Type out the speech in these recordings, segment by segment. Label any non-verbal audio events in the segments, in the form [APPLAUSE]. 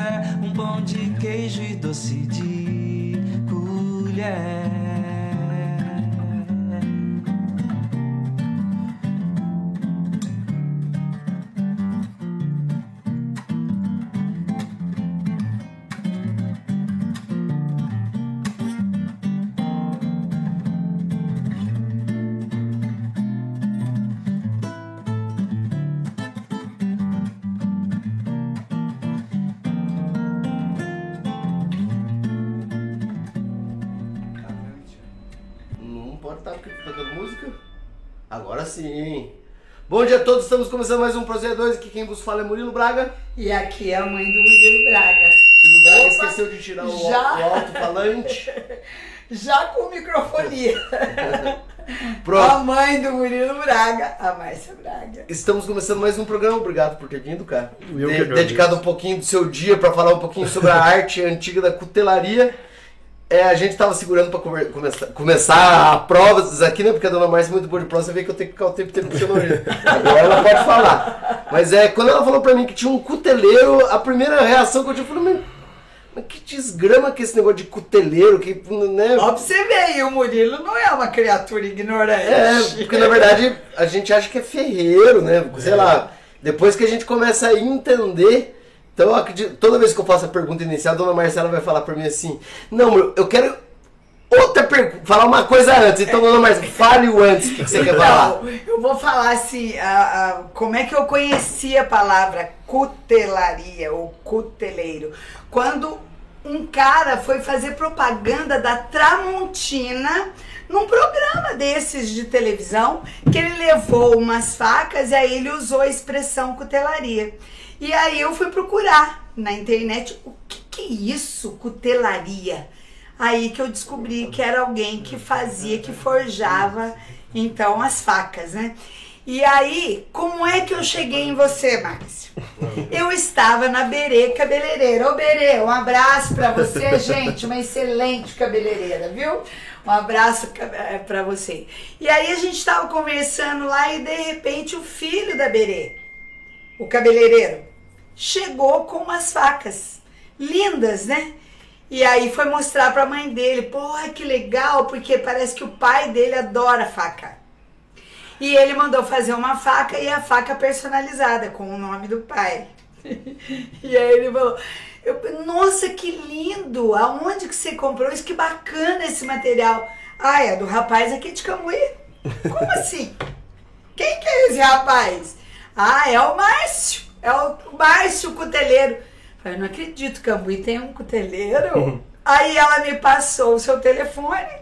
Pois é, um pão de queijo e doce de colher. Pode estar tocando música? Agora sim. Bom dia a todos, estamos começando mais um Prozeia 2. Aqui quem vos fala é Murilo Braga. E aqui é a mãe do Murilo Braga. Murilo Braga Opa, esqueceu de tirar o, já? o alto-falante. [LAUGHS] Já com microfonia. [LAUGHS] A Pronto. mãe do Murilo Braga, a Márcia Braga. Estamos começando mais um programa. Obrigado por ter vindo, cara. Eu De- dedicado um pouquinho do seu dia para falar um pouquinho sobre a [LAUGHS] arte antiga da cutelaria. É, a gente tava segurando para começar, começar a provas aqui, né? Porque a dona Márcia é muito boa de prova, você vê que eu tenho que ficar o tempo inteiro puxando orelha. Agora ela pode falar. Mas é, quando ela falou pra mim que tinha um cuteleiro, a primeira reação que eu tive, falei, mas, mas que desgrama que esse negócio de cuteleiro, que, né? Ó, pra você ver, e o Murilo não é uma criatura ignorante. É, porque na verdade a gente acha que é ferreiro, né? Sei lá. Depois que a gente começa a entender. Então acredito, toda vez que eu faço a pergunta inicial, a dona Marcela vai falar pra mim assim: Não, eu quero outra pergunta, falar uma coisa antes. Então, dona Marcela, fale o antes, que você quer falar? Não, eu vou falar assim, a- a- como é que eu conheci a palavra cutelaria ou cuteleiro. Quando um cara foi fazer propaganda da Tramontina num programa desses de televisão, que ele levou umas facas e aí ele usou a expressão cutelaria. E aí eu fui procurar na internet o que, que é isso, cutelaria. Aí que eu descobri que era alguém que fazia, que forjava então as facas, né? E aí, como é que eu cheguei em você, Márcio? Eu estava na Berê Cabeleireira. Ô Berê, um abraço para você, [LAUGHS] gente, uma excelente cabeleireira, viu? Um abraço para você. E aí a gente estava conversando lá e de repente o filho da Berê, o cabeleireiro, chegou com umas facas lindas, né? E aí foi mostrar para a mãe dele, porra, que legal, porque parece que o pai dele adora faca. E ele mandou fazer uma faca e a faca personalizada com o nome do pai. [LAUGHS] e aí ele falou: Nossa, que lindo! Aonde que você comprou isso? Que bacana esse material. Ah, é do rapaz aqui de Cambuí. Como assim? Quem que é esse rapaz? Ah, é o Márcio. É o Márcio Cuteleiro. Eu falei, não acredito, Cambuí tem um cuteleiro. [LAUGHS] Aí ela me passou o seu telefone.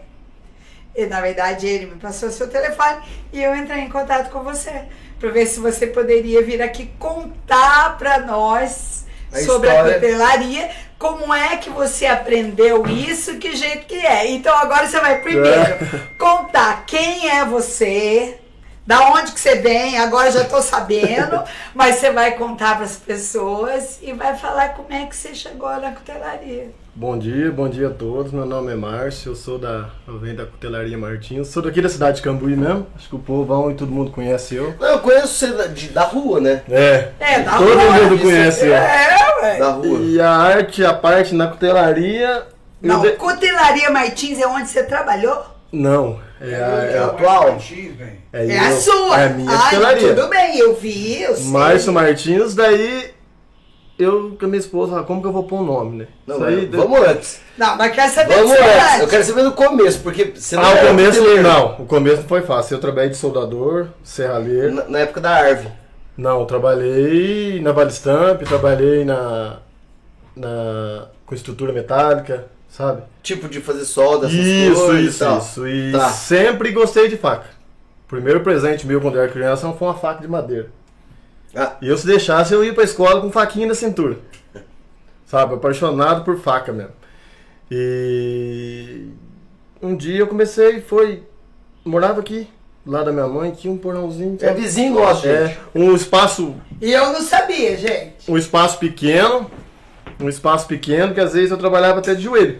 E, na verdade, ele me passou seu telefone e eu entrei em contato com você para ver se você poderia vir aqui contar para nós a sobre história. a cutelaria, como é que você aprendeu isso, que jeito que é. Então agora você vai primeiro é. [LAUGHS] contar quem é você, da onde que você vem, agora já estou sabendo, [LAUGHS] mas você vai contar para as pessoas e vai falar como é que você chegou na cutelaria. Bom dia, bom dia a todos. Meu nome é Márcio, eu sou da. Eu venho da Cutelaria Martins. Sou daqui da cidade de Cambuí mesmo. Acho que o povão e todo mundo conhece eu. Não, eu conheço você da, de, da rua, né? É. É, da todo rua. Todo mundo conhece eu. É, ué. Da rua. E a arte, a parte na cutelaria. Não, de... Cutelaria Martins é onde você trabalhou? Não. É, é, a, é atual? É, é a sua. É a minha Ai. Tudo bem, eu vi, eu sei. Márcio Martins, daí eu com a minha esposa, como que eu vou pôr o um nome, né? Não, aí, vamos antes. Não, mas quer saber Vamos antes. Eu quero saber do começo, porque você não Ah, o começo não. O começo não foi fácil. Eu trabalhei de soldador, serralheiro. Na, na época da Arve. Não, trabalhei na Valistamp, trabalhei na, na com estrutura metálica, sabe? Tipo de fazer solda, essas isso, coisas. Isso, isso, isso. E tá. sempre gostei de faca. O primeiro presente meu quando eu era criança foi uma faca de madeira. Ah. E eu se deixasse, eu ia pra escola com faquinha na cintura. Sabe? Apaixonado por faca mesmo. E um dia eu comecei, foi. Morava aqui, lá da minha mãe, tinha um porãozinho. É vizinho nosso, é, gente. Um espaço. E eu não sabia, gente. Um espaço pequeno. Um espaço pequeno que às vezes eu trabalhava até de joelho.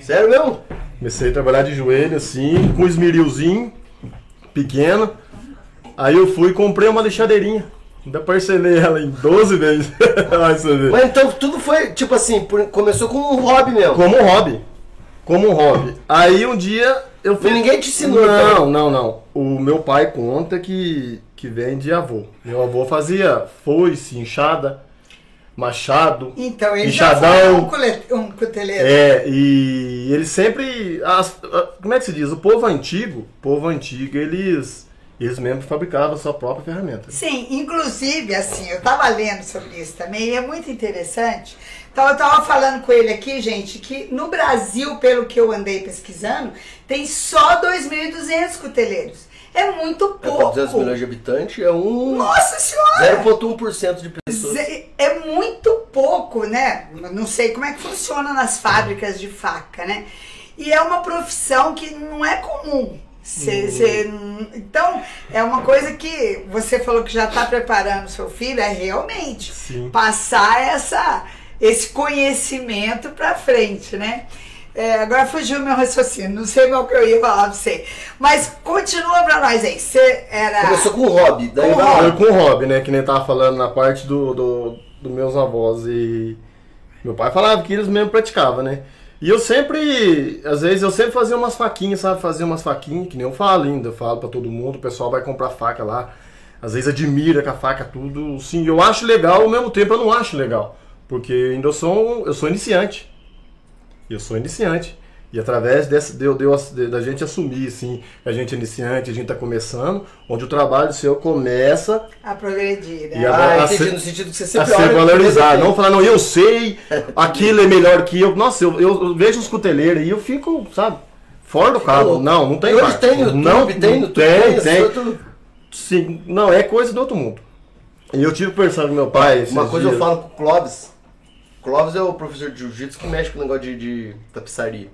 Sério mesmo? Comecei a trabalhar de joelho assim, com um esmerilzinho pequeno. Aí eu fui e comprei uma lixadeirinha. Ainda parcelei ela em 12 vezes. [LAUGHS] Mas então tudo foi, tipo assim, começou como um hobby mesmo. Como um hobby. Como um hobby. Aí um dia eu fui. E ninguém te ensinou, Não, também. não, não. O meu pai conta que, que vem de avô. Meu avô fazia foice, enxada, machado. Então ele um, um cuteleiro. É, e ele sempre. As, como é que se diz? O povo antigo, povo antigo, eles eles mesmos fabricavam a sua própria ferramenta. Sim, inclusive, assim, eu estava lendo sobre isso também, e é muito interessante. Então, eu estava falando com ele aqui, gente, que no Brasil, pelo que eu andei pesquisando, tem só 2.200 cuteleiros. É muito pouco. É 200 milhões de habitantes, é um. Nossa Senhora! 0,1% de pessoas. É muito pouco, né? Não sei como é que funciona nas fábricas de faca, né? E é uma profissão que não é comum. Cê, cê, então, é uma coisa que você falou que já está preparando seu filho, é realmente Sim. passar essa, esse conhecimento para frente, né? É, agora fugiu meu raciocínio, não sei qual que eu ia falar pra você. Mas continua pra nós aí. Você era. Começou com hobby, daí com vai hobby. com hobby, né? Que nem tava falando na parte do, do, do meus avós. E meu pai falava que eles mesmo praticavam, né? E eu sempre, às vezes, eu sempre fazia umas faquinhas, sabe? Fazia umas faquinhas, que nem eu falo ainda, eu falo para todo mundo, o pessoal vai comprar faca lá. Às vezes admira com a faca tudo. Sim, eu acho legal, ao mesmo tempo eu não acho legal. Porque ainda eu sou, eu sou iniciante. Eu sou iniciante. E através dessa, de, de, de, da gente assumir, assim, que a gente é iniciante, a gente está começando, onde o trabalho seu começa a progredir. Né? E a, ah, a, ser, no sentido que você sempre a ser valorizado. Não falar, não, eu sei, [LAUGHS] aquilo é melhor que eu. Nossa, eu, eu, eu vejo os cuteleiros e eu fico, sabe, fora do carro. Não, não tem Hoje tem não, tem no Tem, tem. Sim, não, é coisa do outro mundo. E eu tive conversando com meu pai. Uma coisa eu dias. falo com o Clóvis. Clóvis é o professor de jiu-jitsu que mexe com o negócio de, de tapeçaria.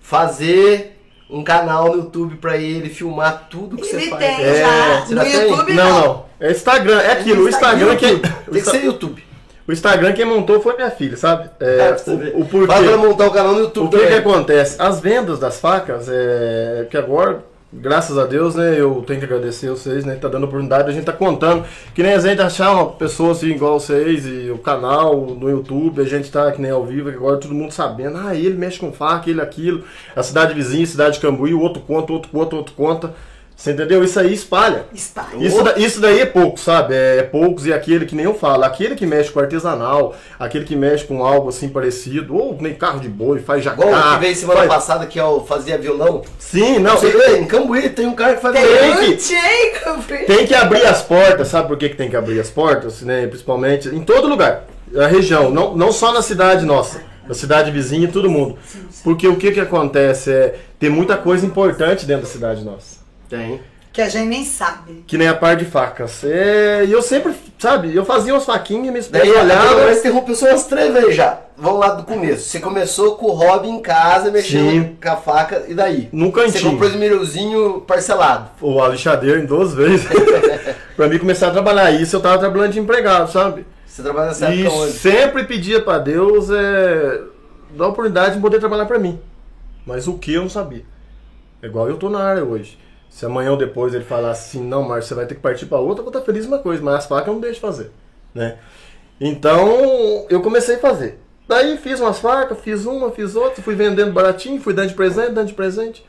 Fazer um canal no YouTube pra ele filmar tudo que Ele você faz. tem É, já. você No já tem? YouTube Não, não. não. É Instagram, é aquilo. O Instagram, que, YouTube. o, Tem que ser YouTube. o Instagram quem montou foi minha filha, sabe? É, É, pra você ver. o, o porquê. Fala pra ela montar o canal no YouTube O que, que também. acontece? As vendas das facas, é, que agora, graças a Deus, né, eu tenho que agradecer vocês, né, que tá dando oportunidade, a gente tá contando, que nem a gente achar uma pessoa assim igual vocês, e o canal no YouTube, a gente tá que nem ao vivo, agora todo mundo sabendo, ah, ele mexe com faca, ele aquilo, a cidade vizinha, a cidade de Cambuí, o outro conta, o outro conta, o outro conta, você entendeu? Isso aí espalha. Espalha. Isso, da- isso daí é pouco, sabe? É, é poucos e aquele que nem eu falo, aquele que mexe com artesanal, aquele que mexe com algo assim parecido, ou nem carro de boi, faz jacá. Igual o que veio semana faz- passada que é o fazia violão. Sim, não, Você tem, em Cambuí tem um cara que faz Tem violão. que- Jacob. tem que abrir as portas, sabe por que, que tem que abrir as portas? Né? Principalmente em todo lugar, a região, não, não só na cidade nossa, na cidade vizinha, todo mundo. Porque o que que acontece é, tem muita coisa importante dentro da cidade nossa. Tem. Que a gente nem sabe. Que nem a par de facas. É, e eu sempre, sabe, eu fazia umas faquinhas, esposa Daí olhava. agora interrompeu só umas três vezes já. Vamos lá do começo. Você começou com o hobby em casa, mexendo Sim. com a faca, e daí? Você cantinho. comprou esse mirozinho parcelado. o Alexadeiro em duas vezes. [LAUGHS] pra mim começar a trabalhar. Isso eu tava trabalhando de empregado, sabe? Você trabalha nessa E onde? sempre pedia pra Deus é, dar oportunidade de poder trabalhar pra mim. Mas o que eu não sabia. É igual eu tô na área hoje. Se amanhã ou depois ele falar assim, não, Márcio, você vai ter que partir pra outra, eu vou estar feliz uma coisa, mas as facas eu não deixo de fazer. Né? Então eu comecei a fazer. Daí fiz umas facas, fiz uma, fiz outra, fui vendendo baratinho, fui dando de presente, dando de presente.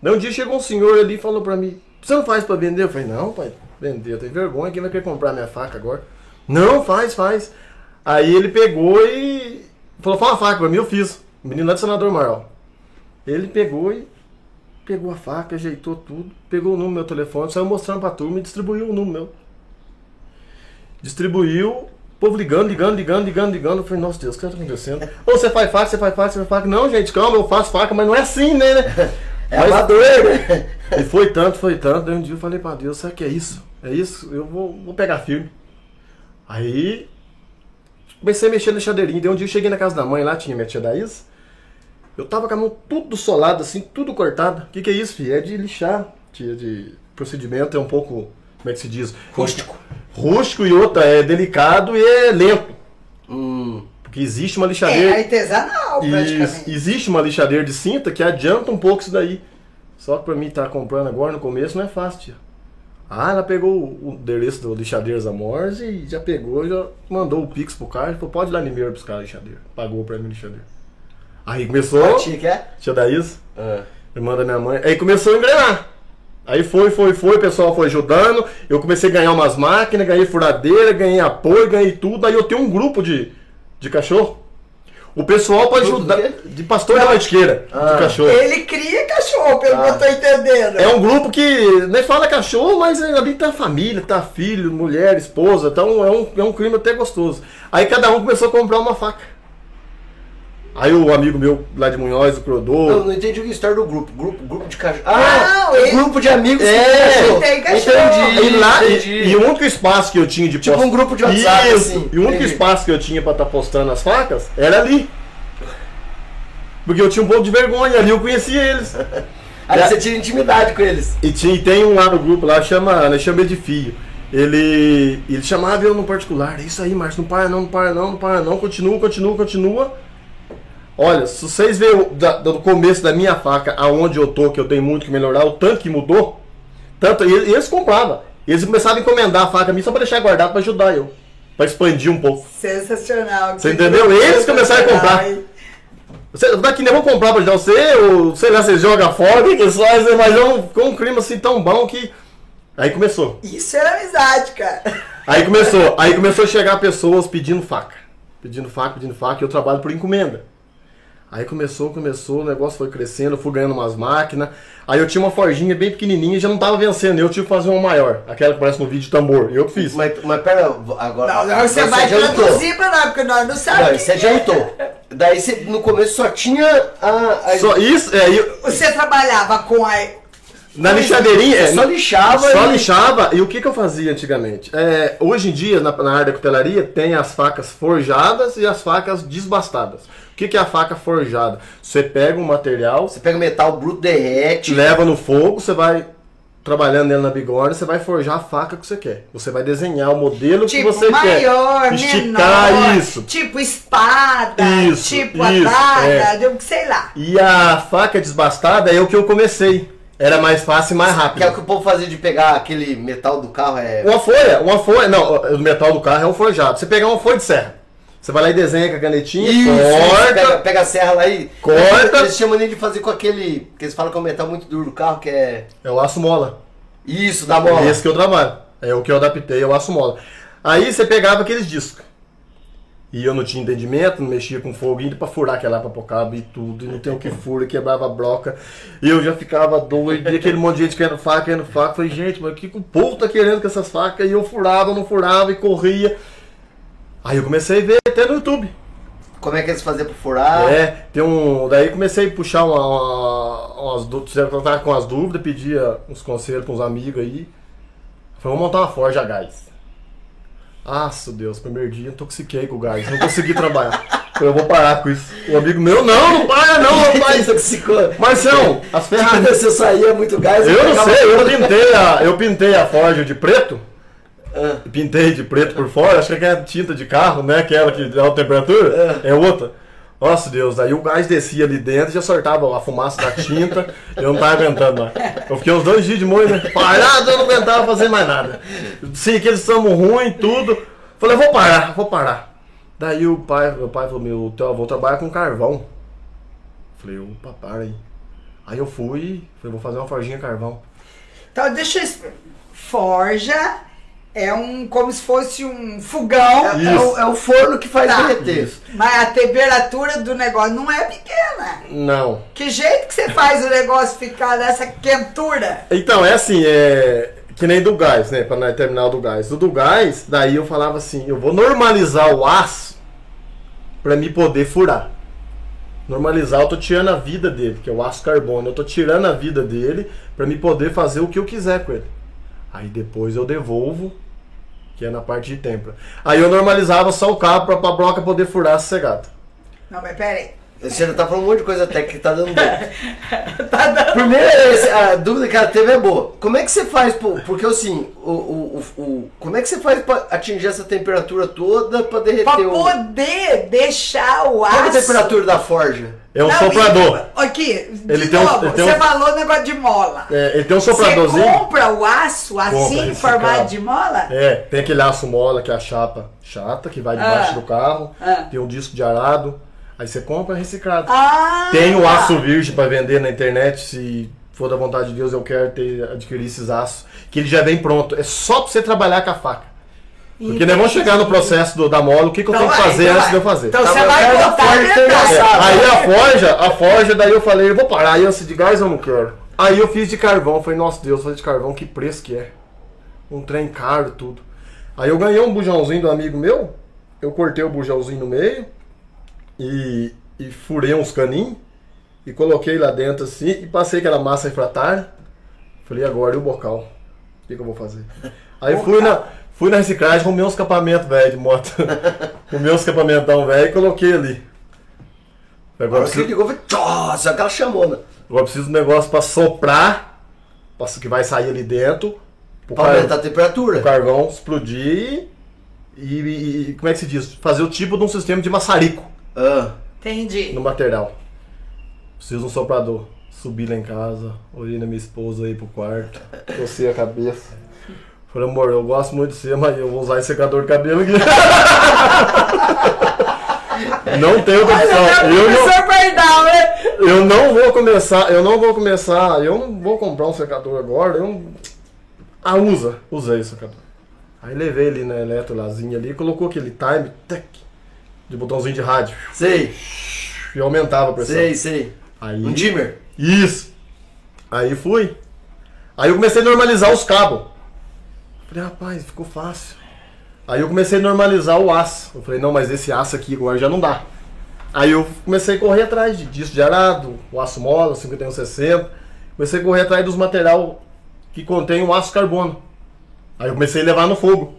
Daí um dia chegou um senhor ali e falou pra mim, você não faz pra vender? Eu falei, não, pai, vender, eu tenho vergonha, quem vai querer comprar minha faca agora? Não, faz, faz. Aí ele pegou e falou, fala uma faca pra mim, eu fiz. O menino lá de Senador Marral. Ele pegou e pegou a faca, ajeitou tudo, pegou o número do meu telefone, saiu mostrando pra turma e distribuiu o número meu. Distribuiu, o povo ligando, ligando, ligando, ligando, ligando. Eu falei, nossa Deus, o que tá acontecendo? Ou você faz faca, você faz faca, você faz faca. Não, gente, calma, eu faço faca, mas não é assim, né? né? [LAUGHS] É Mas- amador, né? [LAUGHS] E foi tanto, foi tanto. Daí um dia eu falei pra Deus, sabe o que é isso? É isso? Eu vou, vou pegar firme. Aí comecei a mexer na chadeirinha. Daí um dia eu cheguei na casa da mãe, lá tinha minha tia Daís. Eu tava com a mão tudo solado, assim, tudo cortado. O que, que é isso, filho? É de lixar, tia, de procedimento, é um pouco, como é que se diz? Rústico. Rústico e outra, é delicado e é lento. Hum. Porque existe uma É lixadeira. artesanal, praticamente. existe uma lixadeira de cinta que adianta um pouco isso daí. Só que pra mim estar comprando agora no começo não é fácil, tia. Ah, ela pegou o endereço do Lixadeiros Amores e já pegou, já mandou o Pix pro cara e falou, pode ir lá em Limeira buscar a lixadeira. Pagou pra mim a lixadeira. Aí começou, A tia que é? tia Daís, Ah. irmã da minha mãe, aí começou a engrenar. Aí foi, foi, foi, o pessoal foi ajudando, eu comecei a ganhar umas máquinas, ganhei furadeira, ganhei apoio, ganhei tudo, aí eu tenho um grupo de, de cachorro. O pessoal pode ajudar. De pastor da mantiqueira, Ah. de cachorro. Ele cria cachorro, pelo que Ah. eu tô entendendo. É um grupo que nem fala cachorro, mas ali tá família, tá filho, mulher, esposa, então é um, é um clima até gostoso. Aí cada um começou a comprar uma faca. Aí o amigo meu lá de Munhoz, o Crodô. Eu não entendi a história do grupo. Grupo, grupo de cachorro. Ah, Não, é ele- grupo de amigos É, que tem cachorro. Entendi, E, lá, e, entendi. e o único espaço que eu tinha de Tipo post- um grupo de WhatsApp, Isso, assim. E o único Entendi. espaço que eu tinha pra estar postando as facas era ali. Porque eu tinha um pouco de vergonha, ali eu conhecia eles. [LAUGHS] Aí É. você tinha intimidade com eles. E tinha, e tem um lá no grupo lá, chama, né, chama ele de Fio. Ele, ele chamava eu no particular, é isso aí, Márcio, não para não, não para não, não para não, continua, continua, continua. Olha, se vocês verem da- do começo da minha faca, aonde eu tô, que eu tenho muito que melhorar, o tanto que mudou, tanto, e e eles compravam. Eles começavam a encomendar a faca a mim só pra deixar guardado pra ajudar eu. Pra expandir um pouco. Sensacional. Você entendeu? Eles começaram a comprar. Você, daqui nem vou comprar pra ajudar você, ou sei lá, você joga fora, que eles fazem, mas é um, ficou um clima assim tão bom que. Aí começou. Isso era amizade, cara. Aí começou, [LAUGHS] aí começou a chegar pessoas pedindo faca. Pedindo faca, pedindo faca, e eu trabalho por encomenda. Aí começou, começou, o negócio foi crescendo, eu fui ganhando umas máquinas. Aí eu tinha uma forjinha bem pequenininha e já não tava vencendo, eu tive que fazer uma maior, aquela que parece no vídeo de tambor, eu que fiz. Mas, mas pera, agora. Não, não, você vai adiantou. traduzir pra nós, porque nós não Não, sabemos. você adiantou. Daí você, no começo só tinha a. a- Só isso, é, eu, Você trabalhava com a. Na lixadeirinha, é, Só lixava Só e- lixava. E o que, que eu fazia antigamente? É, hoje em dia, na, na área da cutelaria, tem as facas forjadas e as facas desbastadas. O que, que é a faca forjada? Você pega um material, Você pega o metal bruto, derrete. leva no fogo, você vai trabalhando nele na bigorna, você vai forjar a faca que você quer. Você vai desenhar o modelo Tipo, que você maior, quer. Esticar menor, isso. tipo espada, Isso, tipo isso, adaga, é. sei lá. E a faca desbastada é o que eu comecei. Era mais fácil e mais rápido. Que é o que o povo fazia de pegar aquele metal do carro. É... Uma folha, uma folha, não, o metal do carro é um forjado. Você pegar uma folha de serra, você vai lá e desenha com a canetinha, Isso, corta, Pega, pega a serra lá e. Corta. Eles chamam nem de fazer com aquele. Que eles falam que é um metal muito duro do carro, que é. é o aço mola. Isso, da mola. É esse que eu trabalho. É o que eu adaptei, é o aço mola. Aí você pegava aqueles discos. E eu não tinha entendimento, não mexia com fogo ainda pra furar aquela pra cabo e tudo. E não tem o que fura, quebrava a broca. E eu já ficava doido. E aquele monte de gente querendo faca, querendo faca. Falei, gente, mas o que que o povo tá querendo com essas facas? E eu furava, não furava e corria. Aí eu comecei a ver até no YouTube. Como é que eles faziam pra furar? É, tem um. Daí comecei a puxar uma, uma, umas dúvidas, com as dúvidas, pedia uns conselhos pra uns amigos aí. Falei, vamos montar uma forja a gás. Nossa, Deus, primeiro dia intoxiquei com o gás, não consegui trabalhar. Eu vou parar com isso. O amigo meu, não, não para não, [LAUGHS] rapaz. Intoxicou. Marcelo, as ferramentas. você saía muito gás, Eu não sei, eu pintei a, eu pintei a forja de preto. Ah. Pintei de preto por fora, acho que é tinta de carro, né? Aquela que dá a temperatura. É outra. Nossa Deus, aí o gás descia ali dentro e já soltava a fumaça da tinta. eu não tava aguentando mais. Eu fiquei uns dois dias de molho, né? Parado, eu não aguentava fazer mais nada. Sim, que eles são ruins, tudo. Falei, vou parar, vou parar. Daí o pai, meu pai falou, meu teu avô trabalha com carvão. Falei, opa, para aí. Aí eu fui, falei, vou fazer uma forjinha carvão. Então deixa eu. Forja é um. como se fosse um fogão. É, é o, é o forno que faz Tá. derreter. Mas a temperatura do negócio não é pequena. Não. Que jeito que você faz o negócio ficar nessa quentura? Então, é assim, é. Que nem do gás, né? Pra nós terminar o do gás. O do gás, daí eu falava assim, eu vou normalizar o aço pra me poder furar. Normalizar, eu tô tirando a vida dele, que é o aço carbono. Eu tô tirando a vida dele pra me poder fazer o que eu quiser com ele. Aí depois eu devolvo, que é na parte de tempera. Aí eu normalizava só o cabo pra, pra broca poder furar sossegado. Não, mas peraí. Você já tá falando um monte de coisa técnica que tá dando dúvida. [LAUGHS] Tá dando. Primeiro, esse- a dúvida que ela teve é boa. Como é que você faz, pô, porque assim, o, o, o, o- como é que você faz pra atingir essa temperatura toda pra derreter Pra o... poder deixar o Qual é a aço. temperatura da forja? É um Não, soprador. e- Aqui, de Ele tem um- tem você um- falou negócio de mola. É, ele tem um Você sopradorzinho. compra o aço assim, cabo. de mola? É, tem aquele aço mola que é a chapa chata, que vai debaixo Ah. do carro. Ah. Tem um disco de arado. Aí você compra reciclado. Ah! Tem o aço virgem para vender na internet, se for da vontade de Deus, eu quero ter, adquirir esses aços. Que ele já vem pronto. É só pra você trabalhar com a faca. Porque nós vamos chegar no processo do- da mola, o que, que eu Então tenho que fazer então antes vai. de eu fazer. Então Tá, você vai forja a verdade. engraçado. Aí a forja, a forja, daí eu falei, eu vou parar, aí eu se de gás eu não quero. Aí eu fiz de carvão, falei, nossa Deus, fazer de carvão, que preço que é. Um trem caro, tudo. Aí eu ganhei um bujãozinho do amigo meu, eu cortei o bujãozinho no meio e, e furei uns caninhos e coloquei lá dentro assim e passei aquela massa refratária. Falei, agora e o bocal? O que, que eu vou fazer? Aí fui na, fui na reciclagem, arrumei uns escapamentos velho de moto. [LAUGHS] arrumei uns escapamentão velho e coloquei ali. Agora preciso, ligou, foi só aquela chamona. agora eu preciso de um negócio pra soprar, pra, que vai sair ali dentro, Pra car- aumentar a temperatura. pro carvão explodir e, e- e- como é que se diz? Fazer o tipo de um sistema de maçarico Ah, Entendi. no material. Preciso de um soprador. Subi lá em casa, olhei na minha esposa aí pro quarto, cocei a cabeça. Falei, amor, eu gosto muito de você, mas eu vou usar esse secador de cabelo aqui. [LAUGHS] não tem outra opção. Eu não, Pardal, né? eu não vou começar, eu não vou começar, eu não vou comprar um secador agora, eu não... Ah, usa, usei o secador. Aí levei ele na eletrolazinha ali, colocou aquele time, tec, de botãozinho de rádio, sei, e aumentava a pressão. sei, sei. Aí, Um dimmer. Isso. Aí fui. Aí eu comecei a normalizar os cabos. Falei, rapaz, ficou fácil. Aí eu comecei a normalizar o aço. Eu falei, não, mas esse aço aqui agora já não dá. Aí eu comecei a correr atrás de disco de arado, o aço mola, 5160. Comecei a correr atrás dos material que contém o aço carbono. Aí eu comecei a levar no fogo.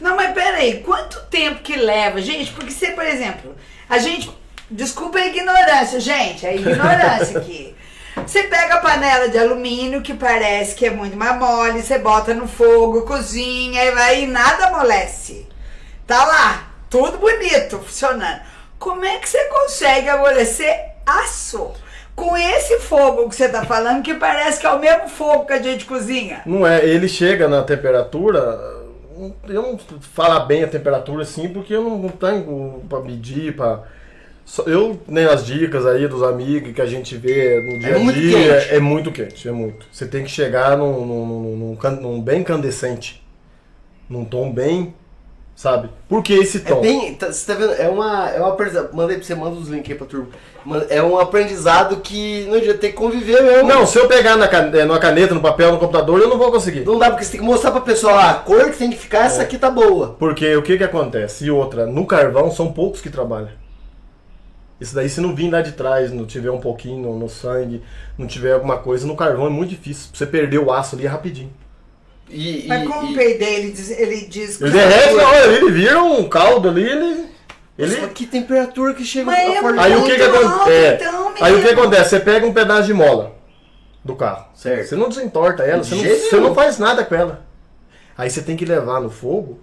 Não, mas peraí, quanto tempo que leva, gente? Porque você, por exemplo, a gente. Desculpa a ignorância, gente, a [LAUGHS] ignorância aqui. Você pega a panela de alumínio, que parece que é muito mais mole, você bota no fogo, cozinha e vai e nada amolece. Tá lá, tudo bonito, funcionando. Como é que você consegue amolecer aço? Com esse fogo que você tá falando, que parece que é o mesmo fogo que a gente cozinha. Não é, ele chega na temperatura. Eu não falar bem a temperatura assim, porque eu não tenho pra medir, pra. Eu nem as dicas aí dos amigos que a gente vê no dia a muito dia quente. é muito quente, é muito. Você tem que chegar num, num, num- num bem candescente, num tom bem, sabe? Por que esse É tom? bem. tá- Você tá vendo? É uma. É uma aprendizado. Mandei pra você, manda os links aí pra turma. É um aprendizado que não adianta ter que conviver mesmo. Não, se eu pegar na, can- eh, numa caneta, no papel, no computador, eu não vou conseguir. Não dá porque você tem que mostrar pra pessoa, ah, a cor que tem que ficar, essa aqui tá boa. Porque o que que acontece? E outra, no carvão são poucos que trabalham. Isso daí se não vir lá de trás, não tiver um pouquinho no, no sangue, não tiver alguma coisa, no carvão é muito difícil. Você perder o aço ali é rapidinho. E, e- Mas como e- perder, ele diz, ele diz que. Ele derrete, não, ele vira um caldo ali, ele. ele... Só que temperatura que chega Mas é forja- Aí o que que acontece? então, aí o que acontece? Você pega um pedaço de mola do carro. Certo. Você não desentorta ela, você não, você não faz nada com ela. Aí você tem que levar no fogo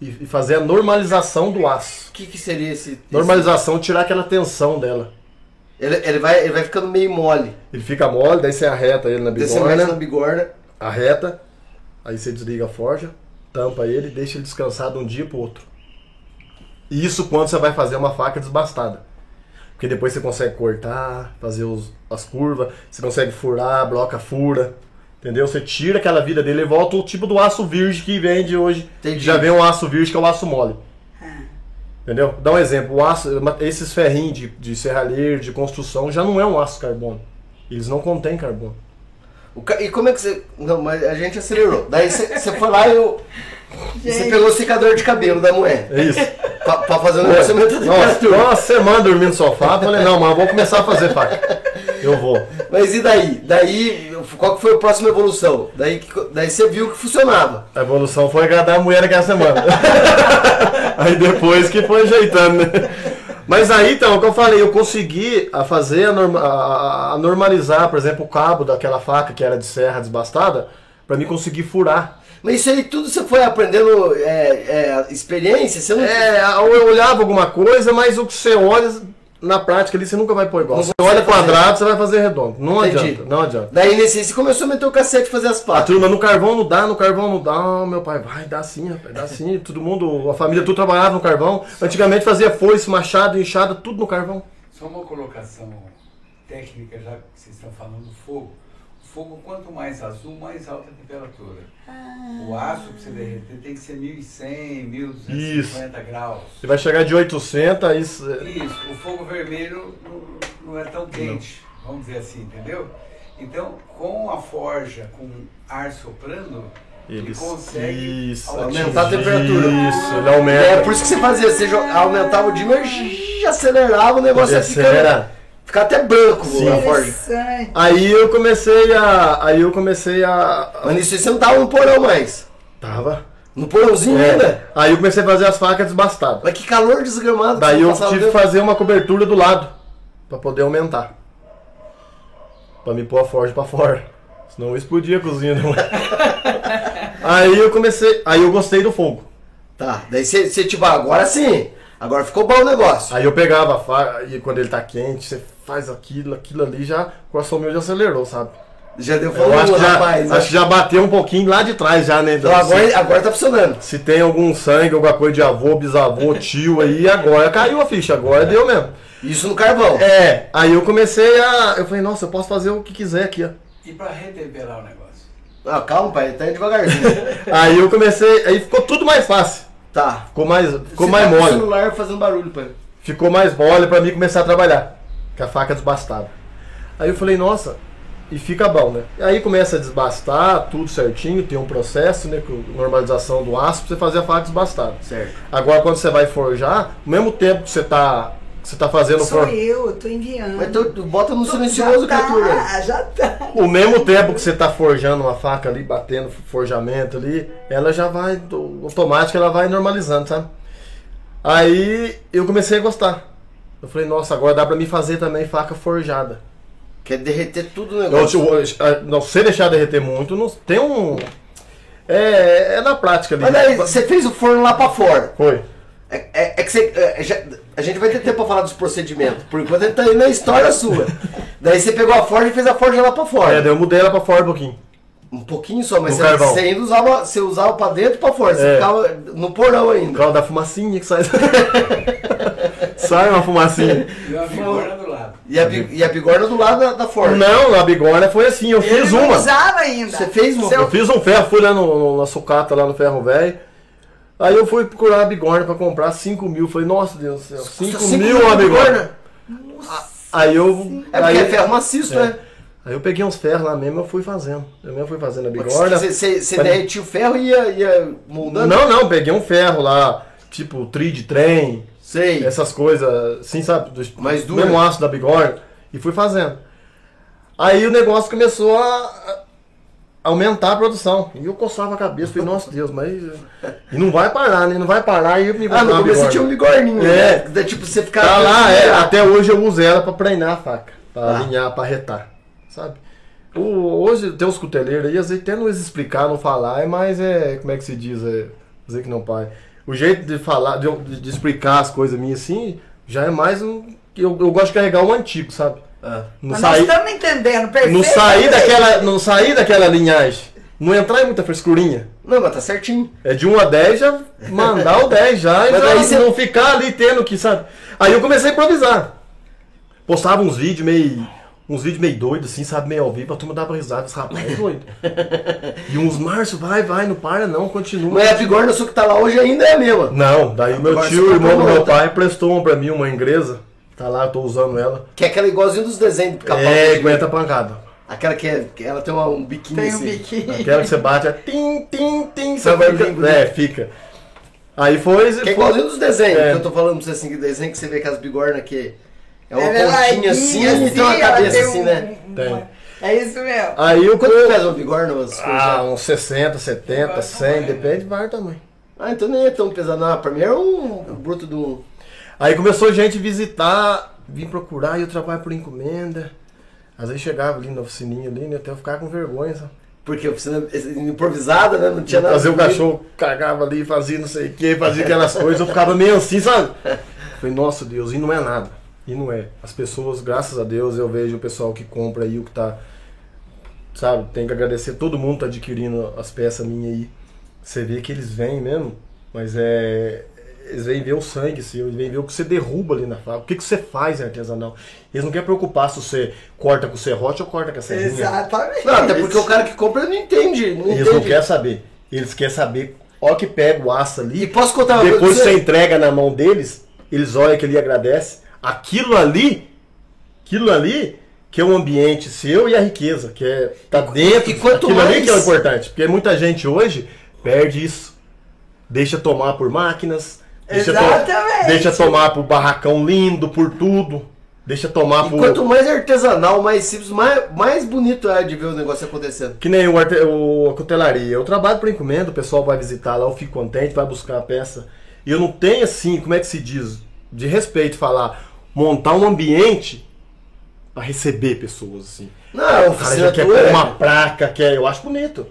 e, fazer a normalização do aço. O que, que seria esse. Normalização, tirar aquela tensão dela. Ele, ele, vai, ele vai ficando meio mole. Ele fica mole, daí você arreta ele na Daí você bigorna, na bigorna. arreta, aí você desliga a forja, tampa ele e deixa ele descansar de um dia pro outro. E isso quando você vai fazer uma faca desbastada. Porque depois você consegue cortar, fazer os- as curvas, você consegue furar, bloca, fura. Entendeu? Você tira aquela vida dele e volta o tipo do aço virgem que vende hoje. Entendi. Já vem um aço virgem que é o aço mole. Entendeu? Dá um exemplo. O aço, esses ferrinhos de, de serralheiro, de construção, já não é um aço carbono. Eles não contêm carbono. O ca- E como é que você. Não, mas a gente acelerou. Daí você, você foi lá e eu. E Você pegou o secador de cabelo da mulher. É isso. Pra, pra fazer o negociamento da Nossa, temperatura. uma semana dormindo no sofá, falei, não, mas eu vou começar a fazer faca. Eu vou. Mas e daí? Daí, qual que foi a próxima evolução? Daí, daí você viu que funcionava. A evolução foi agradar a mulher naquela semana. [LAUGHS] aí depois que foi ajeitando, né? Mas aí, então, o que eu falei, eu consegui a fazer, a, norma- a- a normalizar, por exemplo, o cabo daquela faca que era de serra desbastada, pra mim conseguir furar. Mas isso aí tudo você foi aprendendo é, é, experiência? Você não. É, eu olhava alguma coisa, mas o que você olha na prática ali, você nunca vai pôr igual. Não Você olha quadrado, você vai fazer redondo. Não Entendi. adianta, não adianta. Daí nesse aí você começou a meter o cacete e fazer as A facas. turma, no carvão não dá, no carvão não dá. Ah, meu pai, vai, dá sim, rapaz, dá sim. [LAUGHS] Todo mundo, a família tudo trabalhava no carvão. Antigamente fazia foice, machado, enxada, tudo no carvão. Só uma colocação técnica, já que vocês estão falando do fogo. O fogo, quanto mais azul, mais alta a temperatura. O aço, para você derreter, tem que ser 1100, 1250 graus. Você vai chegar de 800, isso... Isso, o fogo vermelho não, não é tão quente, vamos dizer assim, entendeu? Então, com a forja, com ar soprando, ele Eles, consegue isso, aumentar a temperatura. Isso, ele É aumenta. por isso que você fazia, você aumentava o dimmer e acelerava o negócio Ele ia ficando. Ficar até branco Sim. a. Interessante. Aí eu comecei a... Aí eu comecei a... Mas nisso você não tava no porão mais. Tava. No porãozinho É. ainda. Aí eu comecei a fazer as facas desbastadas. Mas que calor desgramado. Daí eu tive que fazer uma cobertura do lado pra poder aumentar. Pra me pôr a forja pra fora. Senão eu explodia a cozinha. Não. [LAUGHS] aí eu comecei. Aí eu gostei do fogo. Tá, daí você, tipo, agora sim. Agora ficou bom o negócio. Aí eu pegava a faca e quando ele tá quente, você faz aquilo, aquilo ali já. O coração meu já acelerou, sabe? Já deu Eu falando, acho que, já, rapaz. né? acho que já bateu um pouquinho lá de trás já, né? Então se, agora, agora tá funcionando. se tem algum sangue, alguma coisa de avô, bisavô, tio aí, agora caiu a ficha, agora deu mesmo. Isso no carvão. É, aí eu comecei a. Eu falei, nossa, eu posso fazer o que quiser aqui, ó. e para retemperar o negócio. Ah, calma, pai, tá indo devagarzinho. [LAUGHS] Aí eu comecei, aí ficou tudo mais fácil. Tá. Ficou mais, ficou Você mais tá com o mole. celular fazendo barulho, pai. Ficou mais mole pra mim começar a trabalhar. Com a faca desbastada. Aí eu falei, nossa, e fica bom, né? E aí começa a desbastar, tudo certinho, tem um processo, né? Com normalização do aço pra você fazer a faca desbastada. Certo. Agora quando você vai forjar, ao mesmo tempo que você tá. Que você tá fazendo Sou eu, tô enviando. Mas tu, tu bota no silencioso, já criatura. tá, já tá. o mesmo tempo que você tá forjando uma faca ali, batendo forjamento ali, ela já vai, automático ela vai normalizando, sabe? Aí eu comecei a gostar. Eu falei, nossa, agora dá pra mim fazer também faca forjada. Quer derreter tudo o negócio. não sei deixar derreter muito, não, tem um. É, é na prática ali. Mas daí, você fez o forno lá pra fora. Foi. É, é- é que você. é, já- a gente vai ter tempo pra falar dos procedimentos. Por enquanto ele tá indo na história sua. Daí você pegou a forja e fez a forja lá pra É, fora. daí eu mudei ela pra fora um pouquinho. Um pouquinho só, mas você, você ainda usava. Você usava pra dentro e pra fora. Você É. ficava no porão Por ainda. causa da fumacinha que sai. [LAUGHS] sai uma fumacinha. E uma bigorna do lado. E a, bi- e a bigorna do lado da, da forja. Não, a bigorna foi assim, eu Ele fiz não uma. usava ainda. Você fez uma? Seu- Eu fiz um ferro, fui lá no, no- na sucata, lá no ferro velho. Aí eu fui procurar a bigorna pra comprar 5 mil. Falei, nossa Deus do céu, 5 Custa cinco mil uma bigorna. Aí eu. É porque aí, é ferro maciço, é. né? Aí eu peguei uns ferros lá mesmo, eu fui fazendo. Eu mesmo fui fazendo a bigorna. Você, Mas- derretia o ferro e ia, ia moldando? Não, não, peguei um ferro lá, tipo tri de trem, Sei. essas coisas, assim, sabe? Do Mais dura. mesmo aço da bigorna. E fui fazendo. Aí o negócio começou a a aumentar a produção. E eu coçava a cabeça, falei, nossa Deus, mas. E não vai parar, né? Não vai parar. E eu me Ah, no começo você tinha um bigorninho, É. né? Daí, tipo, você ficava... Tá lá, é, até hoje eu uso ela pra prender a faca, pra Ah. alinhar, pra retar, sabe? O- hoje tem uns cuteleiros aí, às vezes até não eles explicar, não falar, é mais é, como é que se diz, é, dizer que não pai. O jeito de falar, de, de explicar as coisas minhas assim, já é mais um, eu, eu gosto de carregar o antigo, sabe? Ah. Não Mas nós sair, estamos entendendo, perfeito. não sair daquela, não sair daquela linhagem, não entrar em muita frescurinha. Não, mas tá certinho. É de 1 a 10 já mandar o 10 já e Mas daí você- não ficar ali tendo que, sabe? Aí eu comecei a improvisar. Postava uns vídeos meio. Uns vídeos meio doidos, assim, sabe? Meio ao vivo, a turma dava risada, esse rapaz é doido. [LAUGHS] e uns, Márcio, vai, vai, não para não, continua. Mas a bigorna sua que tá lá hoje ainda é a mesma. Não, daí meu Agora tio, irmão do meu pai, prestou uma pra mim, uma inglesa. Tá lá, eu tô usando ela. Que é aquela igualzinho dos desenhos do pica-pau. É, aguenta a pancada. Aquela que, é, que ela tem uma- um biquinho Tem um assim. biquinho. Aquela que você bate, é tim, tim, tim, você Sabe, fica, bem é, fica. Aí foi. Que é igualzinho dos desenhos. É. Que eu tô falando pra você assim, que desenho que você vê com as bigornas que é uma Ela é pontinha assim, larguinha, e tem uma ela cabeça tem assim, um- né? um- Tem. É isso mesmo. Aí eu Quanto que pesa uma bigorna? Umas Ah, uns 60, 70, 100, depende do vários tamanho. Ah, então nem é tão pesado. Não, pra mim é um bruto do. Aí começou gente visitar, vir procurar, e eu trabalho por encomenda. Às vezes chegava ali na oficininha ali, né? Até eu ficava com vergonha, sabe? Porque a oficina improvisada, né? Não tinha nada. Fazer o cachorro cagava ali, fazia não sei o que, fazia aquelas coisas, eu ficava meio assim, sabe? [LAUGHS] Falei, nossa Deus, e não é nada. E não é. As pessoas, graças a Deus, eu vejo o pessoal que compra aí, o que tá. Sabe, tem que agradecer, todo mundo tá adquirindo as peças minhas aí. Você vê que eles vêm mesmo, mas é. Eles vêm ver o sangue seu, eles vêm ver o que você derruba ali na fábrica, o que, que você faz em artesanal. Eles não querem preocupar se você corta com o serrote ou corta com a serrinha. Exatamente. Não, até porque o cara que compra não entende. Não Eles entende. não querem saber. Eles querem saber, ó que pega o aço ali, E posso contar uma coisa depois pra você entrega na mão deles, eles olham que ele agradece. Aquilo ali, aquilo ali, que é o ambiente seu e a riqueza, que é tá dentro. e quanto aquilo ali mais- que é o importante, porque muita gente hoje perde isso. Deixa tomar por máquinas, deixa, to- Exatamente. deixa tomar por barracão lindo, por tudo. Deixa tomar E por quanto mais artesanal, mais simples, mais, mais bonito é de ver o negócio acontecendo. Que nem o, arte... o a cutelaria. Eu trabalho por encomenda, o pessoal vai visitar lá, eu fico contente, vai buscar a peça. E eu não tenho assim, como é que se diz? De respeito falar, montar um ambiente para receber pessoas assim. Não, O cara já quer pôr é- uma placa, quer, eu acho bonito.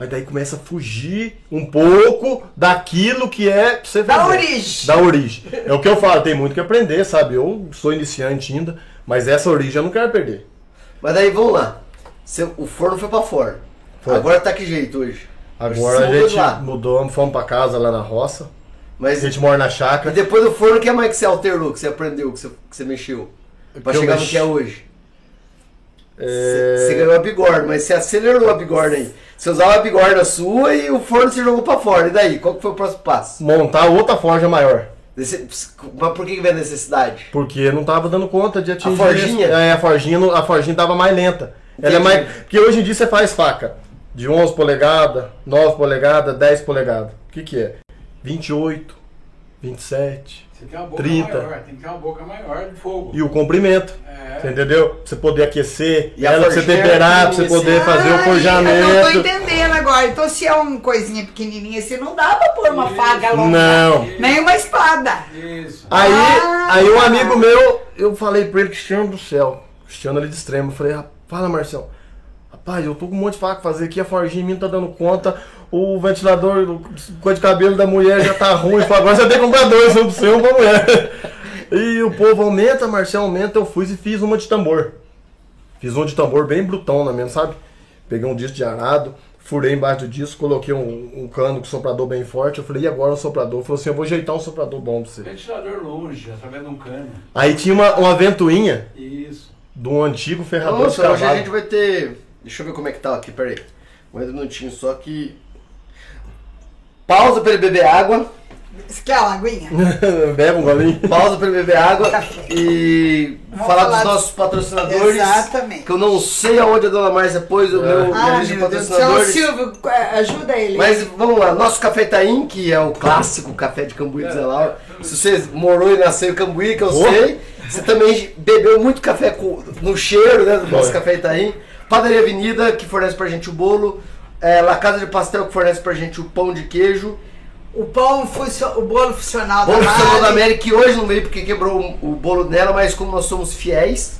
Mas daí começa a fugir um pouco daquilo que é você Da fazer. origem. Da origem. É o que eu falo, tem muito que aprender, sabe? Eu sou iniciante ainda, mas essa origem eu não quero perder. Mas daí vamos lá. Seu- o forno foi pra fora. Foi. Agora tá que jeito hoje? Agora Você a mudou gente lá. mudou, fomos pra casa lá na roça. A Mas gente mora na e chácara. depois do forno, o que mais que você alterou, que você aprendeu, que você, que você mexeu? Pra Que eu chegar no mexi. que é hoje? É, Você ganhou a bigorna, mas você acelerou a bigorna aí. Você usava a bigorna sua e o forno você jogou pra fora. E daí? Qual que foi o próximo passo? Montar outra forja maior. Desse- Mas por que veio a necessidade? Porque não tava dando conta de atingir. forjinha? É, a forjinha, a forjinha tava mais lenta. Ela é mais. Porque hoje em dia você faz faca de 11 polegadas, 9 polegadas, 10 polegadas. O que que é? 28, 27. Você tem uma boca 30. maior, tem que ter uma boca maior de fogo. E o comprimento. É. Você entendeu? Pra você poder aquecer, E ela pra você temperar, pra você poder fazer o Ai, Eu não tô forjamento. entendendo agora. Então, se é uma coisinha pequenininha assim, não dá pra pôr uma Isso. faca longa. Não. Nem uma espada. Isso. Aí, Ah. aí um amigo meu, eu falei pra ele, Cristiano do céu, Cristiano ali de extremo, eu falei, "Ah, fala Marcelo, rapaz, eu tô com um monte de faca pra fazer aqui, a forjinha minha não tá dando conta, o ventilador, cor de cabelo da mulher já tá ruim, agora você tem que comprar dois, um e um pra mulher. E o povo aumenta, Marcelo aumenta, eu fui e fiz uma de tambor. Fiz uma de tambor bem brutona mesmo, sabe? Peguei um disco de arado, furei embaixo do disco, coloquei um, um cano com soprador bem forte. Eu falei, e agora um soprador? Falou assim, eu vou ajeitar um soprador bom pra você. Ventilador longe, através de um cano. Aí tinha uma, uma ventoinha Isso. de um antigo ferrador de Nossa, hoje a cavalo. gente vai ter. Deixa eu ver como é que tá aqui, peraí. Mais um minutinho só que. Pausa pra ele beber água. Você quer uma aguinha? [LAUGHS] Bebe um golinho. Pausa pra ele beber água. E Vamos falar, falar dos nossos patrocinadores. Exatamente. Que eu não sei aonde a dona Márcia pôs o meu Ah, de meu céu. patrocinadores. Silvio, é, ajuda ele. Mas vamos lá, nosso Café Itaim, que é o clássico café de Cambuí de Zelau. Se você morou e nasceu em Cambuí, que eu Oh. sei, você também bebeu muito café com- no cheiro né, do nosso. Café Itaim. Padaria Avenida, que fornece pra gente o bolo. É, La Casa de Pastel, que fornece pra gente o pão de queijo. O pão, o bolo funcional Bolo da Funcional da Mari. América, que hoje não veio porque quebrou o, bolo dela, mas como nós somos fiéis,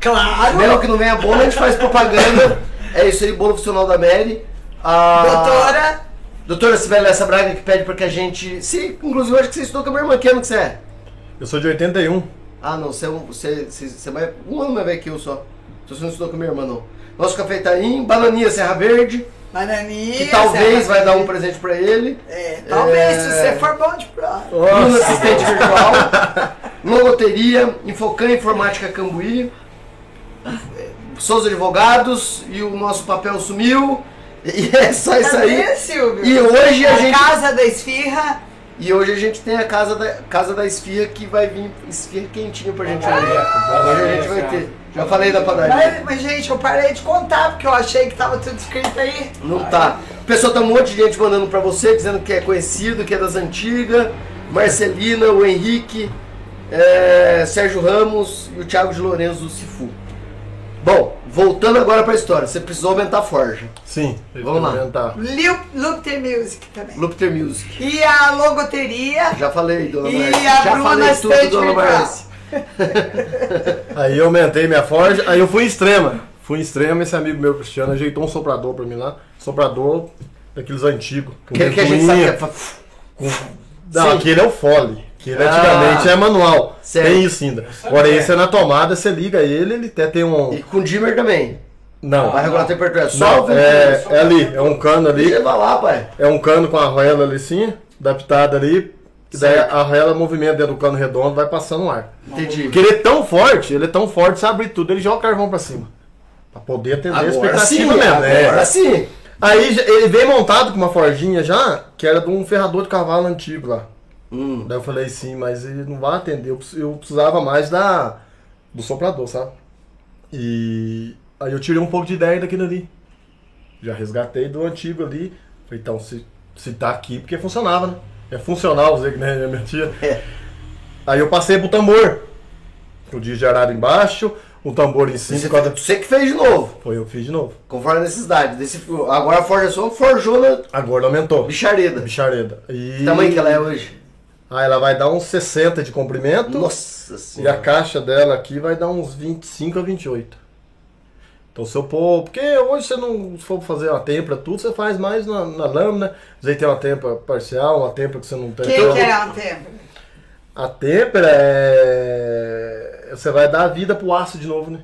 Claro. mesmo que não venha bolo, a gente faz propaganda. É isso aí, Bolo Funcional da Mary. A- Doutora, Doutora Sibeli Lessa Braga que pede pra que a gente. Sim, inclusive eu acho que você estudou com a minha irmã, que ano que você é? Eu sou de 81. Ah não, você é um. Você, você, você vai. Um ano mais velho que eu só. Então você não estudou com a minha irmã, não. Nosso café Itaim, Bananinha Serra Verde, bananinha. que talvez vai dar um presente pra ele. É, talvez, É. se você for bom de prova. Bruno Assistente Virtual, [LAUGHS] Logoteria, Infocan Informática Cambuí, Souza Advogados e o nosso papel sumiu. E é só isso aí. Cadê, Silvio? E hoje a a gente. casa da esfirra. E hoje a gente tem a casa da, casa da esfirra que vai vir esfirra quentinha pra gente hoje. Ah, Hoje a gente vai ter. Já falei da padaria. Mas, mas, gente, eu parei de contar porque eu achei que tava tudo escrito aí. Não tá. Pessoal, tá um monte de gente mandando pra você, dizendo que é conhecido, que é das antigas. Marcelina, o Henrique, é, Sérgio Ramos e o Thiago de Lourenço do Cifu. Bom, voltando agora pra história. Você precisou aumentar a forja. Sim. Vamos lá. Lu- Lupter Music também. Lupter Music. E a logoteria. Já falei, dona E Márcia. a Já Bruna falei tudo, State dona. Márcia. [LAUGHS] Aí eu aumentei minha forja, aí eu fui em extrema. Fui em extrema, esse amigo meu, Cristiano, ajeitou um soprador pra mim lá. Soprador daqueles antigos. com Aquele que a gente sabe que é. fa- com- Não, Sim. aquele é o fole. Aquele Ah. antigamente é manual. Certo. Tem isso ainda. Agora esse é na tomada, você liga ele, ele até tem um. E com dimmer também. Não, Vai regular a temperatura. É só o não, é, é ali, é um cano ali. Leva lá, pai. É um cano com a arruela ali sim, adaptada ali. E daí Certo. a arruela movimenta dentro do cano redondo, vai passando o ar. Entendi. Porque ele é tão forte, ele é tão forte, se abrir tudo, ele joga o carvão pra cima. Pra poder atender a Agora sim, expectativa mesmo. é. agora sim. Aí ele veio montado com uma forjinha já, que era de um ferrador de cavalo antigo lá. Hum. Daí eu falei, sim, mas ele não vai atender. Eu, precis- eu precisava mais da do soprador, sabe? E aí eu tirei um pouco de ideia daquilo ali. Já resgatei do antigo ali. Falei, então, se, se tá aqui, porque funcionava, né? É funcional, usei que nem a minha tia. É. Aí eu passei pro tambor. O disco de arado embaixo, o tambor em cima. Você, você que fez de novo. Foi eu que fiz de novo. Conforme a necessidade. Desse, agora a forja sua forjou na Agora aumentou. bichareda. Bichareda. E... Que tamanho que ela é hoje? Ah, ela vai dar uns 60 de comprimento. Nossa E a senhora. caixa dela aqui vai dar uns 25 a 28. Então se eu pôr. Porque hoje você não. Se for fazer uma tempra, tudo, você faz mais na, na lâmina. Às vezes tem uma tempra parcial, uma tempra que você não tem. Quem Então, que é a tempo? A tempra é. Você vai dar vida pro aço de novo, né?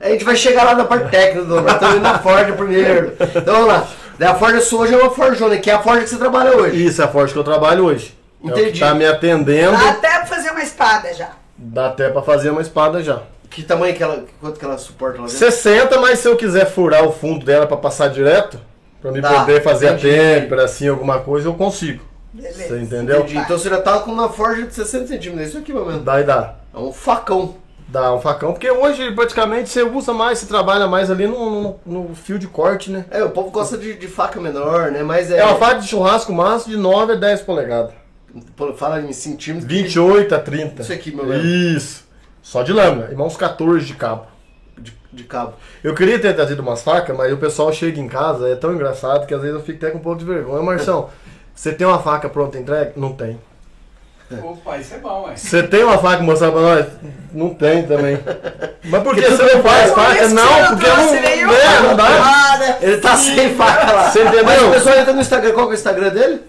A gente vai chegar lá na parte técnica, do nós estamos indo na forja primeiro. Então vamos lá. A forja sua hoje é uma forjona, que é a forja que você trabalha hoje. Isso é a forja que eu trabalho hoje. É o que Entendi. tá me atendendo. Dá até pra fazer uma espada já. Dá até pra fazer uma espada já. Que tamanho que ela. Quanto que ela suporta lá dentro? 60, mas se eu quiser furar o fundo dela pra passar direto, pra me Dá, poder fazer entendi. a tempera, assim, alguma coisa, eu consigo. Beleza. Você entendeu? Entendi. Então você já tá com uma forja de 60 centímetros. É isso aqui, meu mano. Daí dá. É um facão. Dá um facão, porque hoje praticamente você usa mais, você trabalha mais ali no, no, no fio de corte, né? É, o povo gosta de, de faca menor, né? Mas é. É uma faca de churrasco máximo de 9 a 10 polegadas. Fala em centímetros. 28 a 30. Isso aqui, meu velho. Isso. Só de lâmina. E mais uns 14 de cabo. De, de cabo. Eu queria ter trazido umas facas, mas o pessoal chega em casa, é tão engraçado que às vezes eu fico até com um pouco de vergonha. Marção, [LAUGHS] você tem uma faca pronta entregue? Não tem. Opa, isso é bom, mas. Você tem uma faca mostrar pra nós? Não tem também. Mas por que Porque você não faz faca? Não, porque eu não. não dá. Ah, né? Ele tá sem faca lá. Você entendeu? Mas o pessoal entra no Instagram. Qual que é o Instagram dele?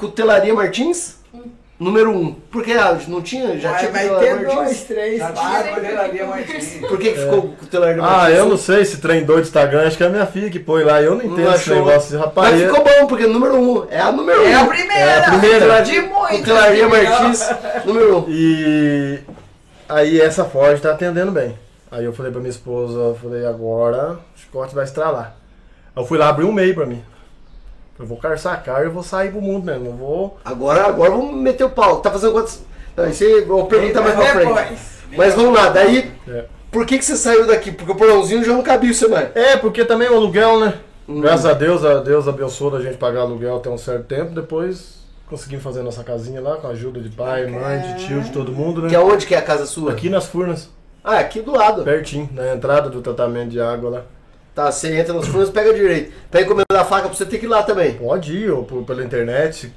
Cutelaria Martins. um. Martins? Número 1. Um. Por que ah, não tinha? Já Vai, tinha vai Cutelaria ter Martins? dois, três, Já quatro. cutelaria Martins. Por que, que ficou Cutelaria Martins? Ah, eu não sei se trem doido do Instagram, acho que é a minha filha que põe lá. Eu não entendo Não esse negócio de rapaz. Mas ficou bom, porque número 1. Um. É a número 1. É um. a primeira. É a primeira. De muitas. Cutelaria. Martins, número 1. Um. E aí essa Ford tá atendendo bem. Aí eu falei pra minha esposa, eu falei, agora o chicote vai estralar. Eu fui lá abrir um meio pra mim. Eu vou carçar a cara e eu vou sair pro mundo mesmo. Eu vou. Agora, agora vamos meter o pau. Tá fazendo quantos... Não, isso aí eu vou perguntar mais pra frente. Mas vamos lá, daí... É. Por que, que você saiu daqui? Porque o porãozinho já não cabia isso mais. É, porque também o aluguel, né? Hum. Graças a Deus, a Deus abençoou da gente pagar aluguel até um certo tempo. Depois conseguimos fazer nossa casinha lá com a ajuda de pai, mãe, de tio, de todo mundo, Que é né? onde que é a casa sua? Aqui nas Furnas, Ah, aqui do lado. pertinho, na entrada do tratamento de água lá. Tá, você entra nos furos, pega direito. Pra encomendar a faca pra você ter que ir lá também. Pode ir, ou por- pela internet, se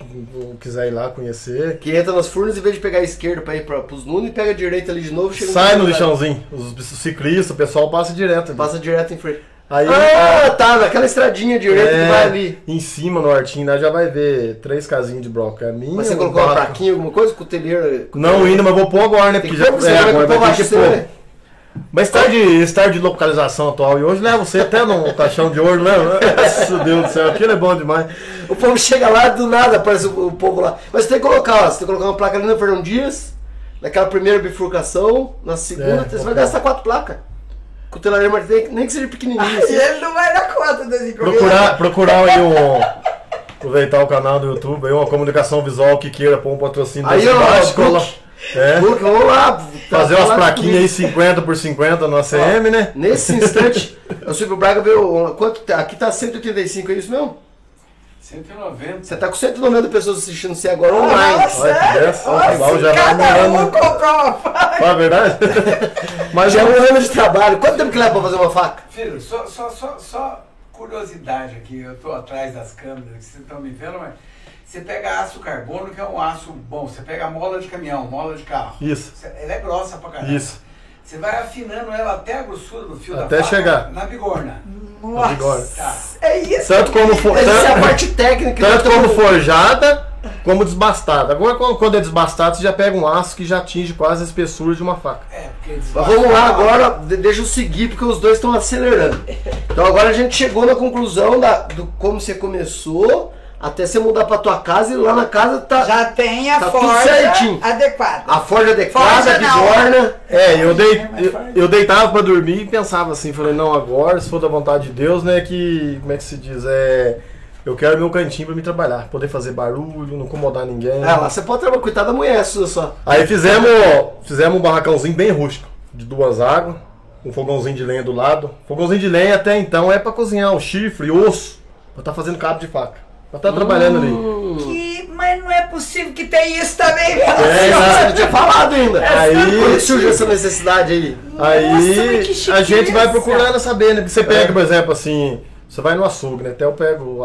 quiser ir lá conhecer. Que entra nos furnas, em vez de pegar a esquerda pra ir pra, pros Nunes, pega a direita ali de novo, chega Sai no lixãozinho. Os, os ciclistas, o pessoal passa direto. ali. Passa direto em frente. Aí Ah, tá, naquela estradinha direita que vai ali. em cima no Artinho, lá já vai ver três casinhas de broca. É minha, Mas você colocou uma plaquinha, alguma coisa? Cuteleira? Não ainda, mas vou pôr agora, né? Tem Porque que já é, agora vai ter que pôr. Mas estar de, estar de localização atual e hoje leva você até num [LAUGHS] caixão de ouro, né? Nossa Deus do céu, aquilo é bom demais. O povo chega lá do nada, aparece o, o povo lá. Mas você tem que colocar, ó, você tem que colocar uma placa ali no Fernão Dias, naquela primeira bifurcação, na segunda, É, você vai gastar quatro placas. Cutelaria Martins, nem que seja pequenininho. E assim. ele não vai dar conta das encomendas. Procurar, procurar aí um. Aproveitar o canal do YouTube, aí uma comunicação visual que queira pôr um patrocínio Aí, desse ó, cola- É. Vamos lá. Fazer tá umas lá plaquinhas aí comigo. 50 por 50 no ACM, né? Nesse instante, o Silvio Braga veio. Quanto, tá? aqui tá 185, é isso mesmo? 190. Você tá com 190 pessoas assistindo você agora Ah, online. Olha que sério? dessa, Nossa, já cada um comprou uma faca. Fala a verdade? [LAUGHS] Mas Já é um ano de trabalho. Quanto tempo que leva pra fazer uma faca? Filho, só, só, só, só curiosidade aqui, eu tô atrás das câmeras, que vocês estão me vendo, mas você pega aço carbono, que é um aço bom, você pega mola de caminhão, mola de carro. Isso. Você- Ela é grossa pra caramba. Isso. Você vai afinando ela até a grossura do fio Até da faca chegar. na bigorna. Agora. Tá. É isso. Tanto como for, Essa é a tanto, parte técnica. tanto como forjada, como desbastada. Agora, quando é desbastado, você já pega um aço que já atinge quase a espessura de uma faca. É, porque Mas vamos lá agora, de- deixa eu seguir porque os dois estão acelerando. Então agora a gente chegou na conclusão da, do como você começou até você mudar pra tua casa e lá na casa tá Já tem a Tá tudo forja certinho. adequada. a forja adequada, Forja bigorna. É, eu, dei, eu, eu deitava pra dormir e pensava assim, falei, não, agora, se for da vontade de Deus, né, que, como é que se diz, é... Eu quero meu cantinho pra me trabalhar, poder fazer barulho, não incomodar ninguém. Ah, lá você pode trabalhar, coitada da mulher sua só. Aí fizemos, fizemos um barracãozinho bem rústico, de duas águas, um fogãozinho de lenha do lado. Fogãozinho de lenha até então é pra cozinhar o chifre, osso, pra estar fazendo cabo de faca. Pra estar trabalhando ali. Que, mas não é possível que tem isso também, É, Você não tinha falado ainda. Aí- Quando surgiu essa necessidade aí? Aí mas que a gente vai procurando saber, né? Porque você pega, por exemplo, assim, você vai no açougue, né? Até eu pego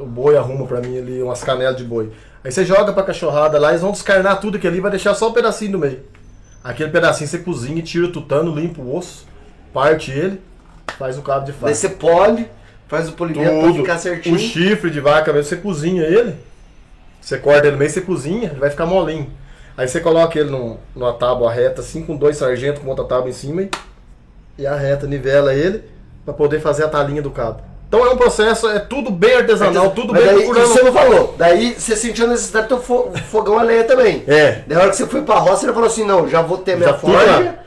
o boi, arrumo pra mim ali umas canelas de boi. Aí você joga pra cachorrada lá, eles vão descarnar tudo aquilo ali, vai deixar só um pedacinho do meio. Aquele pedacinho você cozinha, tira o tutano, limpa o osso, parte ele, faz o cabo de faca. Daí você pole, faz o polimento pra Tudo. ficar certinho. O chifre de vaca mesmo, você cozinha ele. Você corta ele no meio, você cozinha, ele vai ficar molinho. Aí você coloca ele num, numa tábua reta, assim, com dois sargentos com outra tábua em cima e, e arreta, nivela ele pra poder fazer a talinha do cabo. Então é um processo, é tudo bem artesanal, tudo Mas bem daí, procurando. você não falou. Daí você sentiu a necessidade do fogão a lenha também. É. Daí a hora que você foi pra roça, ele falou assim, não, já vou ter minha Já tudo forja.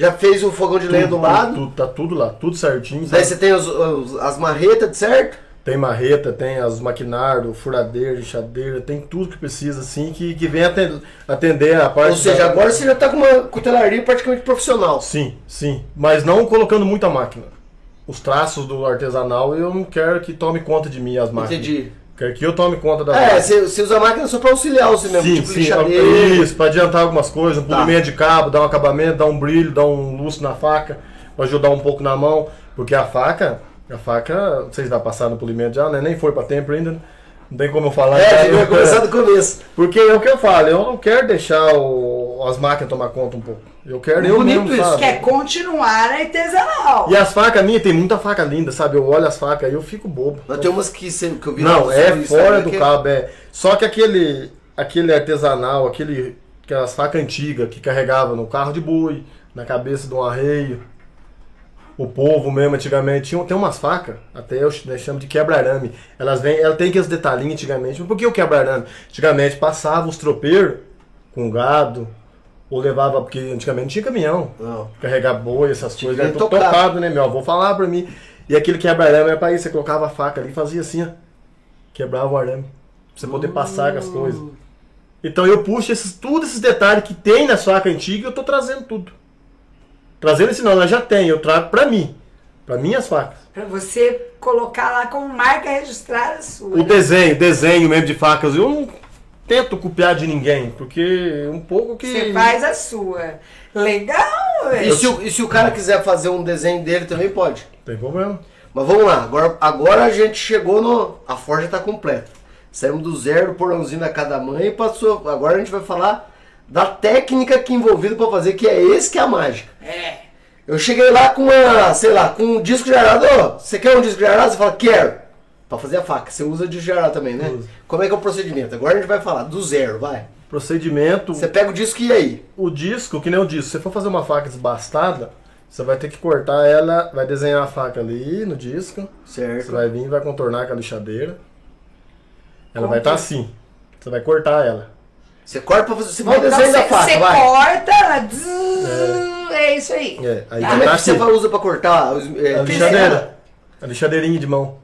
Já fez o fogão de lenha do Tudo, lado. tudo, tá tudo lá, tudo certinho. Daí sabe? você tem os- os- as marretas, certo? Tem marreta, tem as maquinários, furadeira, lixadeira, tem tudo que precisa, assim, que, que vem atender, atender a parte Ou seja, da- agora você já tá com uma cutelaria praticamente profissional. Sim, sim. Mas não colocando muita máquina. Os traços do artesanal eu não quero que tome conta de mim as máquinas. Entendi. Quer que eu tome conta da É, você, você usa a máquina só pra auxiliar você mesmo, Sim, tipo sim, lixadeira. isso, pra adiantar algumas coisas, um Tá. polimento de cabo, dar um acabamento, dar um brilho, dar um lustro na faca, pra ajudar um pouco na mão, porque a faca, a faca, não sei se vai passar no polimento já, né? Nem foi pra tempo ainda, né? não tem como eu falar. É, já, vai começar do [LAUGHS] começo. Porque é o que eu falo, eu não quero deixar o- as máquinas tomar conta um pouco. Eu quero eu Bonito mesmo, isso. sabe? Quer continuar artesanal. E as facas minhas, tem muita faca linda, sabe? Eu olho as facas aí eu fico bobo. Mas tem umas que, que eu vi Não, é fora do que- cabo, é. Só que aquele, aquele artesanal, aquele, aquelas facas antigas que carregava no carro de boi, na cabeça de um arreio. O povo mesmo, antigamente, tinha, tem umas facas, até eu né, chamo de quebra-arame. Elas vêm, ela tem aqueles detalhinhos antigamente. Mas por que o quebra-arame? Antigamente passava os tropeiros com gado, ou levava, porque antigamente não tinha caminhão Não. carregar boi, essas Tinha coisas. Era tudo tocar. tocado, né? Meu avô falava pra mim. E aquele quebra-arame era pra isso. Você colocava a faca ali e fazia assim, ó. Quebrava o arame. Pra você poder passar com as coisas. Então eu puxo esses, tudo esses detalhes que tem na faca antiga e eu tô trazendo tudo. Trazendo esse não, ela já tem, eu trago pra mim. Pra minhas facas. Pra você colocar lá como marca registrada sua. O né? desenho, desenho mesmo de facas, eu não tento copiar de ninguém, porque um pouco que. Você faz a sua. Legal, E velho. se, o, e se o cara quiser fazer um desenho dele também pode. Tem problema. Mas vamos lá, agora, agora a gente chegou no. A forja tá completa. Saímos do zero, porãozinho a cada mãe e passou. Agora a gente vai falar da técnica que é envolvida pra fazer, que é esse que é a mágica. É. Eu cheguei lá com uma, sei lá, com um disco de arado. Ô, você quer um disco de arado? Você fala, quero. Pra fazer a faca. Você usa de arado também, né? Uso. Como é que é o procedimento? Agora a gente vai falar do zero, vai. Procedimento. Você pega o disco e aí? O disco, que nem o disco, se você for fazer uma faca desbastada, você vai ter que cortar ela, vai desenhar a faca ali no disco, você Certo. vai vir e vai contornar com a lixadeira. Ela Como vai estar que- assim. Você vai cortar ela. Você corta pra fazer. Você vai da você- faca, você vai. corta, ela zzz, é. isso aí. É, aí Ah, é que você assim. usa pra cortar? Os- é, A lixadeira. A lixadeirinha de mão.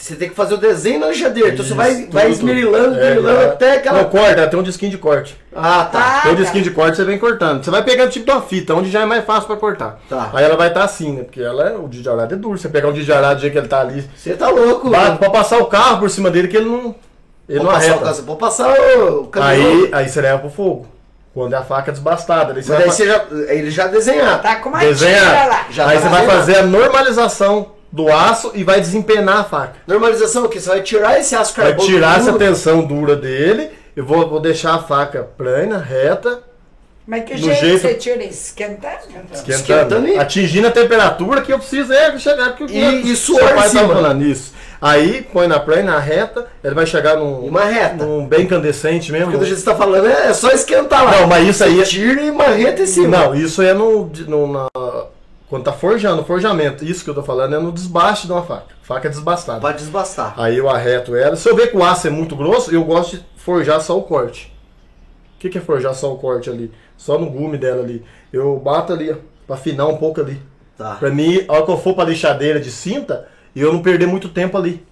Você tem que fazer o desenho na lixadeira. Então você vai, vai esmerilando, É, esmerilando é. até aquela. Não, corta, tem um disquinho de corte. Ah, tá. Ah, Tem um tá. disquinho de corte, você vem cortando. Você vai pegando tipo de uma fita, onde já é mais fácil pra cortar. Tá. Aí ela vai estar assim, né? Porque ela é, o disco de arado é duro. Você pegar um disco de arado do jeito que ele tá ali, Você tá louco. bate pra passar o carro por cima dele que ele não. Ele Pode não passar o arreta. caso- Pode passar o caminhão. Aí, aí você leva pro fogo. Quando é a faca desbastada. Aí você Mas vai daí você já. Ele já desenhar. Tá com uma Desenha. tira lá. Já aí tá você vai fazer a normalização do aço e vai desempenar a faca. Normalização o quê? Você vai tirar esse aço Vai carbono. tirar essa tensão dura dele. Eu vou, vou deixar a faca plana, reta, Mas que jeito, jeito- você tira esquentando? esquentando, Esquentando e- atingindo a temperatura que eu preciso é chegar. Que o- E- e seu suor em cima. tava falando isso. Aí põe na plana, na reta, ele vai chegar num, Uma reta. num bem incandescente mesmo. Porque do jeito que você tá falando é é só esquentar lá. Não, mas isso aí Você é- tira e marreta em cima. Não, isso é no, no- na, quando tá forjando, forjamento. Isso que eu tô falando é no desbaste de uma faca. Faca desbastada. Pra desbastar. Aí eu arreto ela. Se eu ver que o aço é muito grosso, eu gosto de forjar só o corte. O que, que é forjar só o corte ali? Só no gume dela ali. Eu bato ali, ó, pra afinar um pouco ali. Tá. Pra mim, a hora que eu for pra lixadeira de cinta, e eu não perder muito tempo ali.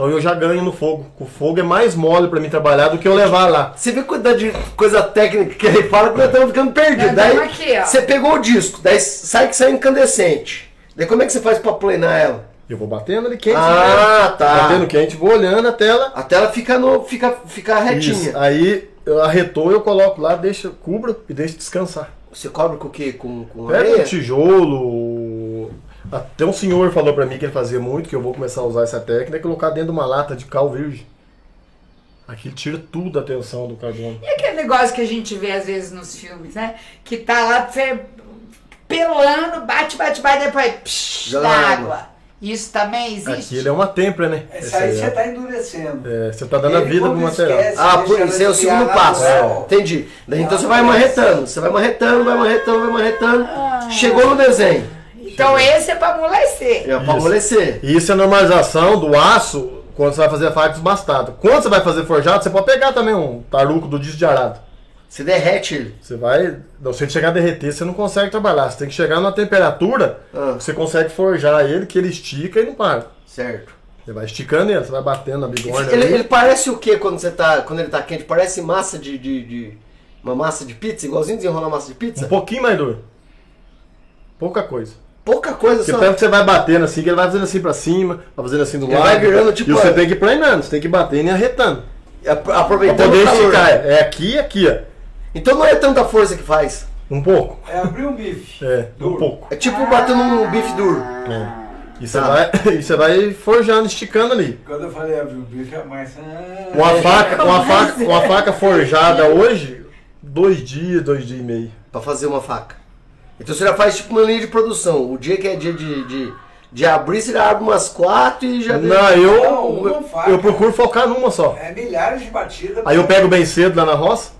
Então eu já ganho no fogo. O fogo é mais mole pra mim trabalhar do que eu levar lá. Você vê a quantidade de coisa técnica que ele fala que nós estamos ficando perdidos. Nós Daí aqui, você pegou o disco, daí sai que sai incandescente. Daí como é que você faz pra plenar ela? Eu vou batendo ali quente. Ah, né? tá. Batendo quente, vou olhando até ela. Até ela fica, no, fica, fica retinha. Isso. Aí eu arretou, eu coloco lá, deixa, cubro e deixo descansar. Você cobre com o quê? Com, com Pega areia? um tijolo. Até um senhor falou pra mim que ele fazia muito, que eu vou começar a usar essa técnica, é colocar dentro de uma lata de cal virgem. Aquilo tira tudo a tensão do carbono. E aquele negócio que a gente vê às vezes nos filmes, né? Que tá lá você pelando, bate, bate, bate, depois psh, água. água. Isso também existe? Aquilo é uma têmpera, né? Essa aí aí você é- está endurecendo. é, você tá dando a vida pro material. esquece, Ah, por isso é o segundo passo. sol. Entendi. Daí então você vai marretando. Você vai marretando, vai marretando, vai marretando. Chegou no desenho. Então esse é pra amolecer. É pra Isso. amolecer. E isso é normalização do aço quando você vai fazer a faca desbastada. Quando você vai fazer forjado, você pode pegar também um taruco do disco de arado. Você derrete ele. Você vai. Não, se ele chegar a derreter, você não consegue trabalhar. Você tem que chegar numa temperatura Ah. que você consegue forjar ele, que ele estica e não para. Certo. Você vai esticando ele, você vai batendo na bigorna Ele, ele parece o que quando você tá. Quando ele tá quente? Parece massa de. de, de- uma massa de pizza, igualzinho desenrolar massa de pizza? Um pouquinho mais duro. Pouca coisa. Pouca coisa Porque só. tanto que você vai batendo assim, que ele vai fazendo assim pra cima, vai fazendo assim do Ele lado. vai virando, tipo, e você a- tem que ir planando, você tem que ir batendo e arretando. Apro- Pra Aproveitando poder o calor. esticar. É aqui e aqui, ó. Então não é tanta força que faz. Um pouco. É abrir um bife. É, um Duro. pouco. É tipo batendo um bife duro. É. E você Tá. vai, [LAUGHS] e você vai forjando, esticando ali. Quando eu falei abrir um bife, a Márcia. ah, Uma faca, uma faca, assim? uma faca forjada hoje, dois dias, dois dias e meio. Pra fazer uma faca. Então você já faz tipo uma linha de produção. O dia que é dia de, de, de abrir, você já abre umas quatro e já. Não, Não, eu, uma faca. eu procuro focar numa só. É milhares de batidas. Aí eu pego bem cedo lá na roça,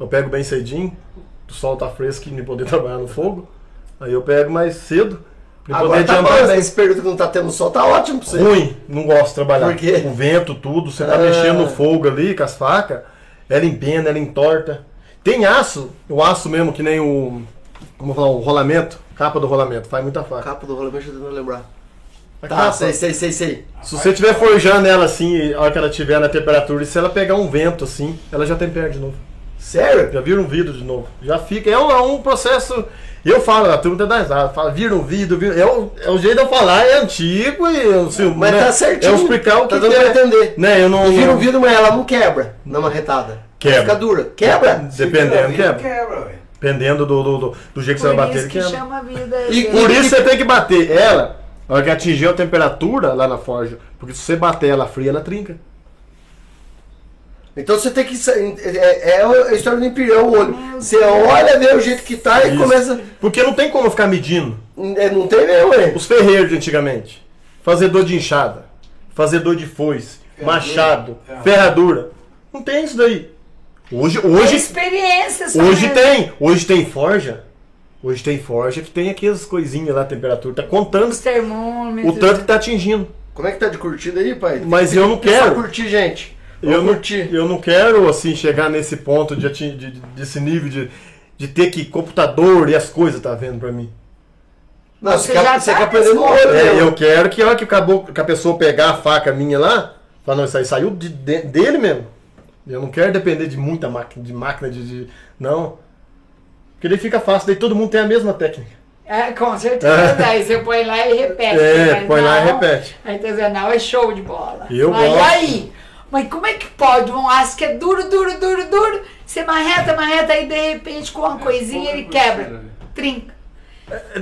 eu pego bem cedinho, o sol tá fresco e nem poder [LAUGHS] trabalhar no fogo. Aí eu pego mais cedo, pra Agora poder tá bom, adiantar bem. esse período que não tá tendo sol tá ótimo pra você. Ruim, não gosto de trabalhar. Por quê? O vento, tudo, você tá Ah. mexendo no fogo ali com as facas, ela empena, ela entorta. Tem aço, o aço mesmo, que nem o. Como falar, o rolamento, capa do rolamento, faz muita faca. Capa do rolamento, deixa eu tentando lembrar. A Tá, capa, sei, sei, sei, sei. Se você estiver forjando ela assim, a hora que ela estiver na temperatura, e se ela pegar um vento assim, ela já tempera de novo. Sério? Já vira um vidro de novo. Já fica. É um, é um processo. Eu falo, a turma tá das fala, vira um vidro, vira. É o, é o jeito de eu falar, é antigo e eu, assim, Mas né, tá certinho. É eu explicar o tá que, dando que pra é. entender. Né, eu não. Vira um vidro, mas ela não quebra na marretada. Quebra. Fica dura. Quebra? Dependendo, quebra. quebra. Dependendo do, do, do, do jeito que você Por vai bater, que chama a vida. E- gente. Por isso você tem que bater ela, na hora que atingir a temperatura lá na forja. Porque se você bater ela fria, ela trinca. Então você tem que. sa- É, é a história do empirão o olho. Meu Você Deus. olha, vê o jeito que tá e Isso. começa. Porque não tem como ficar medindo. É, não tem mesmo, hein? Os ferreiros de antigamente. Fazedor de enxada. Fazedor de foice. Ferradura. Machado. Ferradura. Ferradura. Não tem isso daí. Hoje, É hoje, experiência hoje tem. Hoje tem forja. Hoje tem forja que tem aquelas coisinhas lá, temperatura. Tá contando Os termômetros. o tanto que tá atingindo. Como é que tá de curtida aí, pai? Mas eu não quero. curtir, gente. Eu Vamos não, curtir. eu não quero, assim, chegar nesse ponto de, atin- de- de- desse nível de, de ter que computador e as coisas tá vendo pra mim. Não, Você você, quer, já você tá quer no olho, É, eu quero que a hora que, acabou, que a pessoa pegar a faca minha lá, fala, não, isso aí saiu de- de- dele mesmo. Eu não quero depender de muita máquina, de máquina, de, de- Não. Porque daí fica fácil, daí todo mundo tem a mesma técnica. É, com certeza. [LAUGHS] Aí você põe lá e repete. É, Mas põe lá e não, repete. A artesanal é show de bola. Eu Mas gosto. aí? Mas como é que pode um aço que é duro, duro, duro, duro, você marreta, marreta, aí de repente com uma coisinha ele quebra, trinca.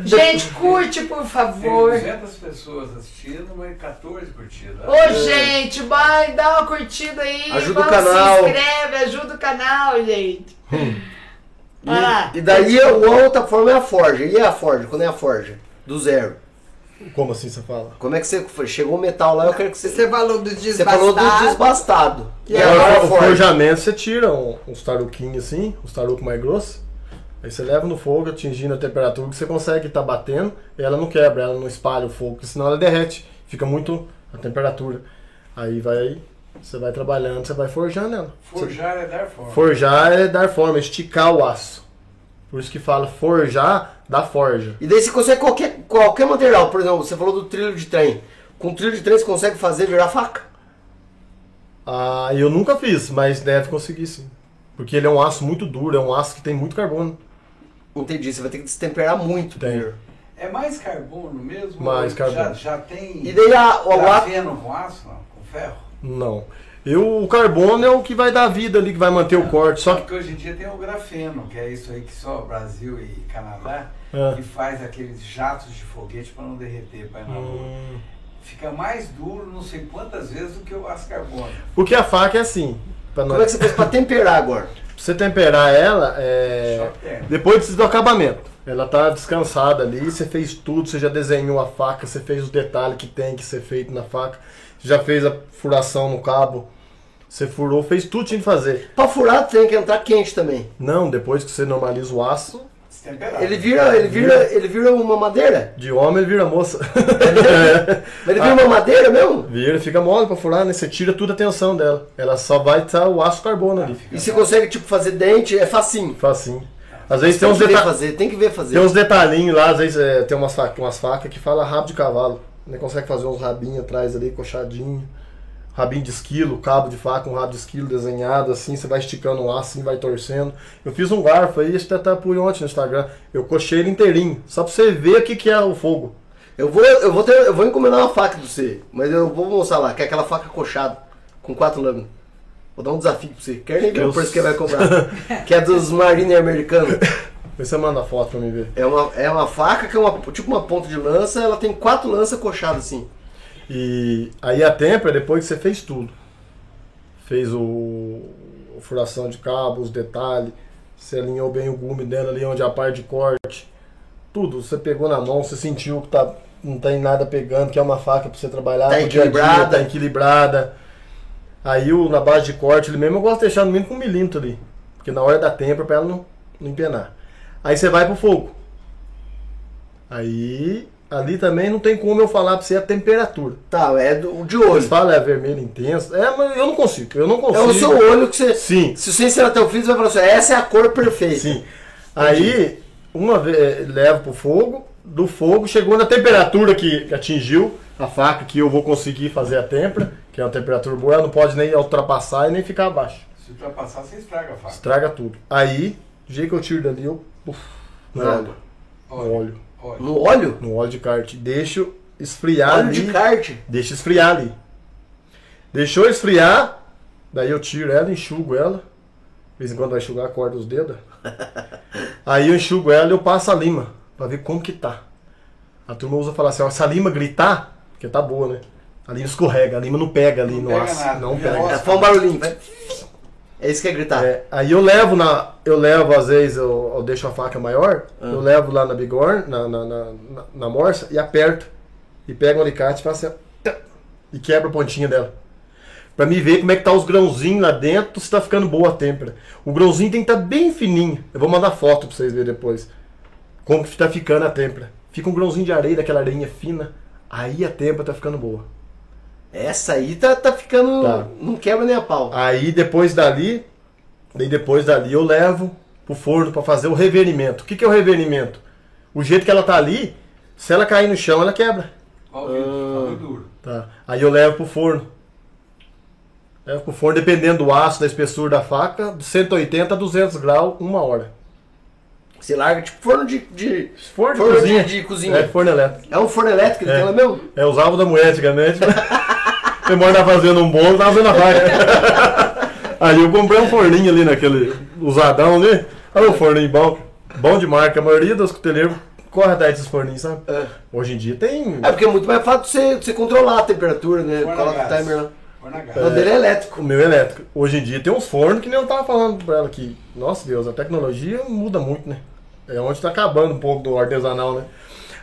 Gente, curte, por Tem favor. 200 pessoas assistindo, mas 14 curtidas. Ô, gente, vai, dá uma curtida aí. Ajuda o canal. Se inscreve, ajuda o canal, gente. Lá. E, e daí a outra forma é a forja. E a forja? Quando é a forja? Do zero. Como assim você fala? Como é que você. Chegou o metal lá, eu quero que você. Você falou do Você falou do desbastado. E E agora o forja. forjamento você tira um- uns taruquinhos assim, uns tarucos mais grossos. Aí você leva no fogo, atingindo a temperatura que você consegue estar batendo, e ela não quebra, ela não espalha o fogo, porque senão ela derrete. Fica muito a temperatura. Aí vai, você vai trabalhando, você vai forjando ela. Forjar é dar forma. Forjar é dar forma, esticar o aço. Por isso que fala forjar da forja. E daí você consegue qualquer, qualquer material. Por exemplo, você falou do trilho de trem. Com trilho de trem você consegue fazer virar faca. Ah, eu nunca fiz, mas deve conseguir sim. Porque ele é um aço muito duro, é um aço que tem muito carbono. Entendi, você vai ter que destemperar muito Tem. primeiro. É mais carbono mesmo? Mais carbono. Já, já tem E daí a, o aço. grafeno com aço, não? Com ferro? Não. Eu, o carbono é o que vai dar vida ali, que vai manter o corte. Só que. Porque hoje em dia tem o grafeno, que é isso aí que só Brasil e Canadá, Ah. que faz aqueles jatos de foguete para não derreter para lua. Hum, Fica mais duro, não sei quantas vezes, do que o aço carbono. Porque a faca é assim. Pra Como é que você fez pra temperar agora? [LAUGHS] Você temperar ela, é. Depois do acabamento. Ela tá descansada ali, você fez tudo, você já desenhou a faca, você fez os detalhes que tem que ser feito na faca, você já fez a furação no cabo, você furou, fez tudo que tinha que fazer. Pra furar tem que entrar quente também. Não, depois que você normaliza o aço, Ele vira, ele vira, ele vira uma madeira? de homem ele vira moça. Mas ele vira uma madeira mesmo? Vira, fica mole pra furar, né? Você tira toda a tensão dela. Ela só vai estar o aço carbono ali. E você consegue tipo fazer dente, é facinho. Facinho. Às vezes tem Tem uns, que ver deta fazer, tem que ver fazer. tem uns detalhinhos lá, às vezes é, tem umas, faca, umas facas que fala rabo de cavalo. Né? Consegue fazer uns rabinhos atrás ali, coxadinho. Rabinho de esquilo, cabo de faca, um rabo de esquilo desenhado assim, você vai esticando lá, assim, vai torcendo. Eu fiz um garfo aí, até por ontem no Instagram. Eu cochei ele inteirinho, só pra você ver o que, que é o fogo. Eu vou, eu, vou ter, eu vou encomendar uma faca do você, mas eu vou mostrar lá, que é aquela faca coxada, com quatro lâminas. Vou dar um desafio pra você. Quer nem ver o preço que vai comprar. [LAUGHS] que é dos Marine americanos. Vê se você manda a foto pra mim ver. É uma, é uma faca que é uma, tipo uma ponta de lança, ela tem quatro lanças coxadas assim. E aí a tempra, depois que você fez tudo. Fez o, a furação de cabo, os detalhes, você alinhou bem o gume dela ali onde é a parte de corte. Tudo, você pegou na mão, você sentiu que tá, não tem nada pegando, que é uma faca pra você trabalhar. Tá no dia dia, equilibrada. Tá equilibrada. Aí o, na base de corte, ele mesmo eu gosto de deixar no mínimo com um milímetro ali. Porque na hora da tempra, pra ela não, não empenar. Aí você vai pro fogo. Aí, ali também não tem como eu falar pra você a temperatura. Tá, é do, de Eles olho. falam é vermelho intenso. É, mas eu não consigo. Eu não É consigo. o seu olho que você. Sim, Se você ensinar teu filho, você vai falar assim: essa é a cor perfeita. sim. Aí, uma vez, eh, levo pro fogo. Do fogo, chegou na temperatura que, atingiu a faca, que eu vou conseguir fazer a tempra, que é uma temperatura boa, ela não pode nem ultrapassar e nem ficar abaixo. Se ultrapassar, você estraga a faca. Estraga tudo. Aí, do jeito que eu tiro dali, eu. Uf, Não. óleo. No óleo. No óleo? No óleo de kart. Deixo esfriar Óleo ali. de kart. Deixa esfriar ali. Deixou esfriar, daí eu tiro ela, enxugo ela. De vez em quando vai enxugar, corta os dedos. [LAUGHS] Aí eu enxugo ela e eu passo a lima, pra ver como que tá. A turma usa falar assim, ó, se a lima gritar, porque tá boa, né? A lima escorrega, a lima não pega ali Não no aço. não pega. pega. É só um barulhinho. Vai. É isso que é gritar. É, aí eu levo na. Eu levo, às vezes, eu, eu deixo a faca maior, Ah. eu levo lá na bigorna, na, na, na, na- morsa, e aperto. E pego um alicate e faço assim, tá, e quebra a pontinha dela. Pra me ver como é que tá os grãozinhos lá dentro, se tá ficando boa a têmpera. O grãozinho tem que estar bem fininho. Eu vou mandar foto pra vocês verem depois. Como que tá ficando a têmpera. Fica um grãozinho de areia, daquela areinha fina. Aí a têmpera tá ficando boa. Essa aí tá, tá ficando. Tá. Não quebra nem a pau. Aí depois dali, daí depois dali eu levo pro forno para fazer o reverimento. O que, que é o reverimento? O jeito que ela tá ali, se ela cair no chão, ela quebra. Ah. Duro? Tá. Aí eu levo pro forno. Levo pro forno, dependendo do aço, da espessura da faca, de 180 a 200 graus, uma hora. Você larga tipo forno de. de Forno, Forno de cozinha. de- de cozinha. É, forno elétrico. é um forno elétrico que ele É. tem lá mesmo? É, usava da mulher antigamente. [LAUGHS] Você mora tá fazendo um bolo, tava fazendo a faca. Aí eu comprei um forninho ali naquele usadão ali. Olha o forninho bom. Bom de marca. A maioria dos coteleiros corre atrás desses forninhos, sabe? É. Hoje em dia tem. É porque é muito mais fácil você, você controlar a temperatura, né? Forno Coloca o timer lá. O dele é elétrico. O meu elétrico. Hoje em dia tem uns fornos que nem eu tava falando pra ela aqui. Nossa Deus, a tecnologia muda muito, né? É onde tá acabando um pouco do artesanal, né?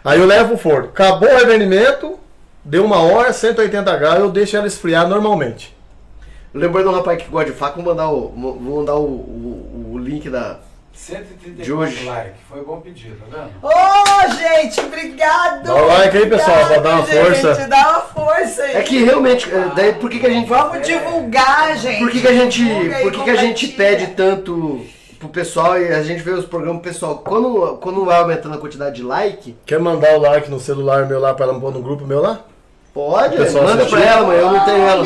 Aí eu levo o forno. Acabou o revenimento, deu uma hora, 180 graus, eu deixo ela esfriar normalmente. Lembrando um rapaz que gosta de faca, vou mandar o, vou mandar o, o, o link da. 134 De hoje. like. Foi bom pedido, tá vendo? Ô, gente, obrigado! Dá o like aí, pessoal, pra dar uma Obrigado, força. Gente, dá uma força aí. É que realmente, é, daí por que, que a gente. Vamos divulgar, gente. Por que, que a gente. Aí, Por que, que a gente pede tanto pro pessoal e a gente vê os programas pro pessoal? Quando, quando vai aumentando a quantidade de like, Quer mandar o like no celular meu lá pra ela pôr no grupo meu lá? Pode, manda assistir. pra ela, mas eu não tenho ela.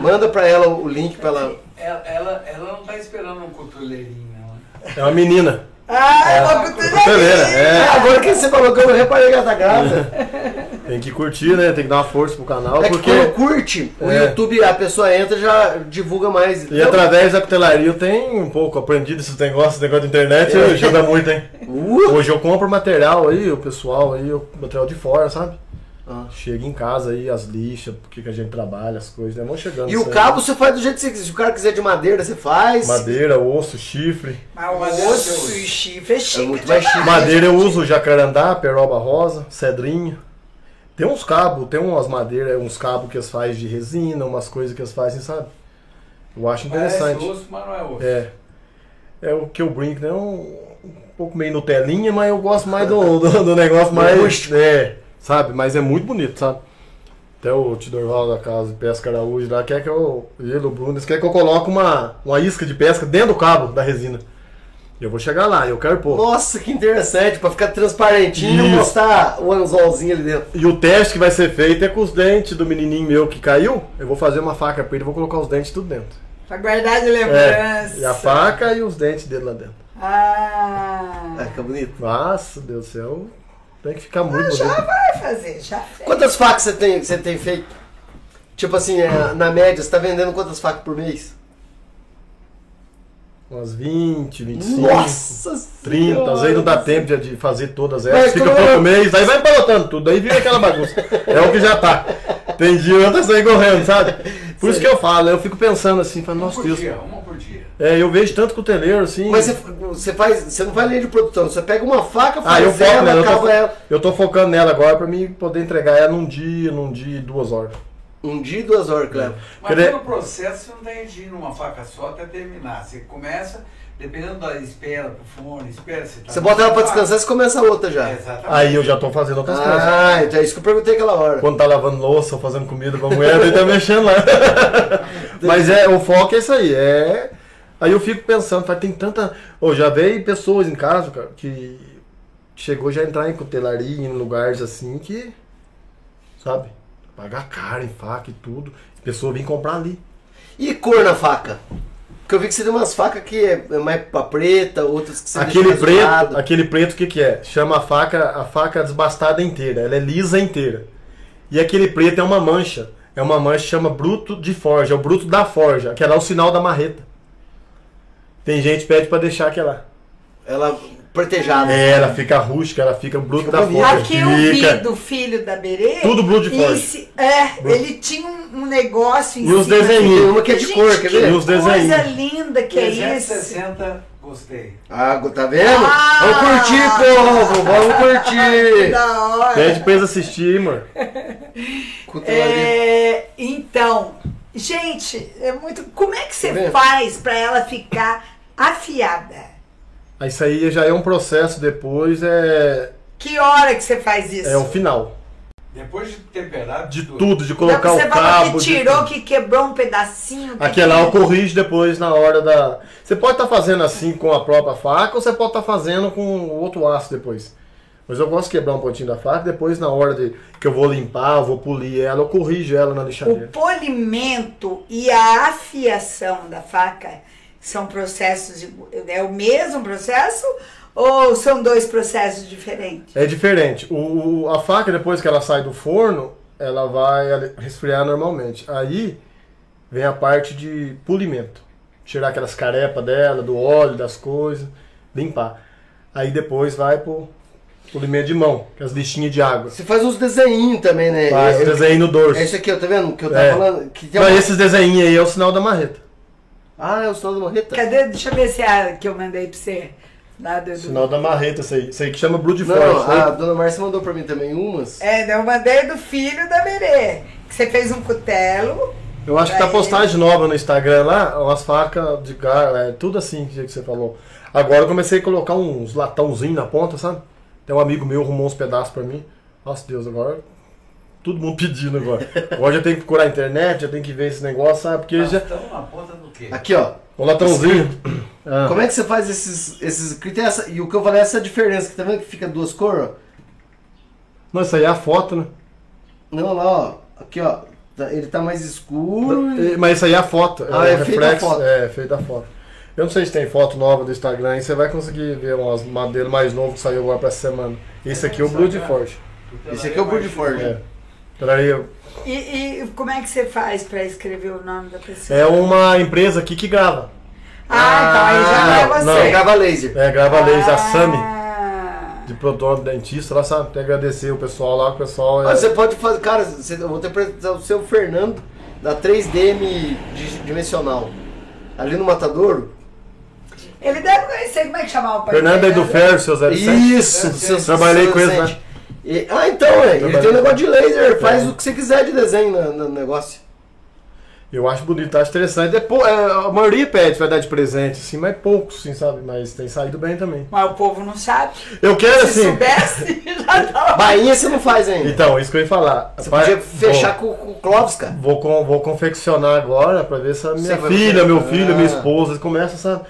Manda pra ela o link pra ela. Ela, ela, ela não tá esperando um cotoleirinho, não. né? É uma menina. Ah, é uma Cotoveleira, É, é. agora que você falou que eu reparei que ela tá grávida. Tem que curtir, né? Tem que dar uma força pro canal, É que porque. quando curte, o É. YouTube, a pessoa entra já divulga mais. E através da cutelaria eu tenho um pouco aprendido esses negócios, esse negócio de internet, ajuda muito, hein? Uh! Hoje eu compro material aí, o pessoal aí, o material de fora, sabe? Ah. Chega em casa aí, as lixas, porque que a gente trabalha, as coisas, né? Vão chegando. E o isso aí. cabo você faz do jeito que você quiser. Se o cara quiser de madeira, você faz. Madeira, osso, chifre. Mas o Mas é osso e chifre é chique muito mais chique. Madeira eu uso jacarandá, peroba rosa, cedrinho. Tem uns cabos, tem umas madeiras, uns cabos que eles fazem de resina, umas coisas que eles fazem, sabe? Eu acho interessante. Parece osso, mas não é osso. É. É o que eu brinco, né? Um, um pouco meio Nutelinha, mas eu gosto mais do, do, do negócio mais. É, sabe? Mas é muito bonito, sabe? Até o Tidorval da casa de pesca Araújo lá quer que eu. Ele, o Bruno, eles querem que eu coloque uma, uma isca de pesca dentro do cabo da resina. Eu vou chegar lá, eu quero pôr. Nossa, que interessante, pra ficar transparentinho e Isso. mostrar o anzolzinho ali dentro. E o teste que vai ser feito é com os dentes do menininho meu que caiu. Eu vou fazer uma faca pra ele e vou colocar os dentes tudo dentro. Pra guardar de É, lembrança. e a faca e os dentes dele lá dentro. Ah. Ah, fica bonito. Nossa, Deus do céu. Tem que ficar muito Ah, já vai fazer, já fez. Quantas facas você tem, você tem feito? Tipo assim, é, na média, você tá vendendo quantas facas por mês? Umas 20, 25. Nossa 30, às vezes não dá tempo de, de fazer todas elas, Mas fica como pouco mês, aí vai empalotando tudo, aí vira aquela bagunça. É o que já tá. Tem dia eu tá saindo correndo, sabe? Por isso que eu falo, eu fico pensando assim, falo, nossa Deus. dia, uma. É, eu vejo tanto cuteleiro assim. Mas você, você faz, você não faz linha de produção, você pega uma faca, Ah, faz eu foco ela, nela, eu tô, ela. eu tô focando nela agora pra mim poder entregar ela num dia, num dia e duas horas. Um dia e duas horas, Cleber. Mas Quer pelo processo você não tem de ir numa faca só até terminar. Você começa, dependendo da espera pro fone, espera você tá Você bota ela pra descansar, você começa a outra já. É, exatamente. Aí eu já tô fazendo outras coisas. Ah, então é isso que eu perguntei aquela hora. Quando tá lavando louça ou fazendo comida pra mulher, daí tá mexendo lá. [LAUGHS] Mas é, o foco é isso aí. É... Aí eu fico pensando, fala, tem tanta. Ô, já veio pessoas em casa, cara, que chegou já a entrar em cutelaria, em lugares assim que. Sabe? Pagar caro em faca e tudo. A pessoa vem comprar ali. E cor na faca? Porque eu vi que você tem umas facas que é é mais pra preta, outras que você Aquele preto, azulado. aquele preto o que, que é? Chama a faca, a faca desbastada inteira, ela é lisa inteira. E aquele preto é uma mancha. É uma mancha que chama bruto de forja, é o bruto da forja, que é lá o sinal da marreta. Tem gente que pede pra deixar aquela. Ela pretejada. É, ela fica rústica, ela fica bruto Fica da bonita. forja. Aqui eu vi do filho da Berê. Tudo blue de esse- É, ele tinha um, um negócio em E os cima. desenhinhos. Tem uma que é de Gente, cor, quer ver? E os Coisa linda que é isso. 360, gostei. Ah, tá vendo? Ah! vamos curtir, povo! Vamos curtir! [LAUGHS] Da hora. Pede pra eles assistir, amor. Cutelaria. É, então, gente, é muito. Como é que você Tá faz pra ela ficar afiada? Aí Isso aí já é um processo depois, é, Que hora que você faz isso? é o final. Depois de temperar De tudo, de colocar você o cabo. que de tirou, tudo. que quebrou um pedacinho. que lá eu corrijo depois na hora da. Você pode estar fazendo assim com a própria faca ou você pode estar fazendo com o outro aço depois. Mas eu gosto de quebrar um pontinho da faca, depois na hora de que eu vou limpar, eu vou polir ela, eu corrijo ela na O lixadeira. polimento e a afiação da faca são processos. de- é o mesmo processo ou são dois processos diferentes? É diferente. O, a faca, depois que ela sai do forno, ela vai resfriar normalmente. Aí vem a parte de polimento. Tirar aquelas carepas dela, do óleo, das coisas, limpar. Aí depois vai pro polimento de mão, que é as lixinhas de água. Você faz uns desenhinhos também, né? Faz é, desenho no dorso. é isso aqui, ó, tá vendo? Que eu tava É. falando. Que tem Não, uma- esses desenhinhos aí é o sinal da marreta. Ah, é o sinal da marreta? Cadê? Deixa eu ver se é a que eu mandei pra você. Lá do, do- Sinal da marreta, isso aí. Isso aí que chama Blood Não, Force. a né? dona Márcia mandou pra mim também umas. É, eu mandei do filho da Berê. Que você fez um cutelo. Eu acho que tá postagem nova no Instagram lá, umas facas de gar, é, tudo assim, que você falou. Agora eu comecei a colocar uns latãozinhos na ponta, sabe? Tem um amigo meu arrumou uns pedaços pra mim. Nossa Deus, agora. Todo mundo pedindo agora. Agora já tem que procurar a internet, já tem que ver esse negócio, sabe? Porque já. Estão na ponta do quê? Aqui, ó. O latãozinho. Ah. Como é que você faz esses. esses essa, e o que eu falei é essa diferença, que tá vendo que fica duas cores, ó? Não, isso aí é a foto, né? Não, lá, ó. Aqui, ó. Tá- Ele tá mais escuro. e- É, Mas isso aí é a foto. Ah, o é feita a foto. É, feita a foto. Eu não sei se tem foto nova do Instagram aí, você vai conseguir ver umas modelos mais novos que saiu agora pra essa semana. Esse aqui é o Blood Forte. Esse aqui é o Blood Forge. É. E, e como é que você faz pra escrever o nome da pessoa? é uma empresa aqui que grava. Ah, então aí já não, é não, você. não. Você grava laser. É, grava laser, a Ah. Sami, de produtor dentista, lá sabe? Tem que agradecer o pessoal lá, o pessoal é... Ah, você pode fazer. Cara, você, eu vou te apresentar o seu Fernando da 3DM di- dimensional. Ali no Matadouro. Ele deve conhecer como é que chamava o pai Fernando aí dele, do? Ferro, seu 07. Isso! Seu-. Trabalhei seu com ele, né? E- ah, então, é. Ele tem um negócio de laser, faz É. o que você quiser de desenho no, no negócio. Eu acho bonito, acho interessante. É, pou- é, a maioria pede, vai dar de presente, assim, mas poucos, assim, sabe? Mas tem saído bem também. Mas o povo não sabe. Eu quero, Se assim... soubesse, [LAUGHS] já tava. [LAUGHS] Bainha você não faz ainda. Então, isso que eu ia falar. Você Vai- podia fechar vou, com, com o Clóvis, cara. Vou, con- vou confeccionar agora pra ver se a minha Você filha, meu filho, minha Ah. esposa começa essa...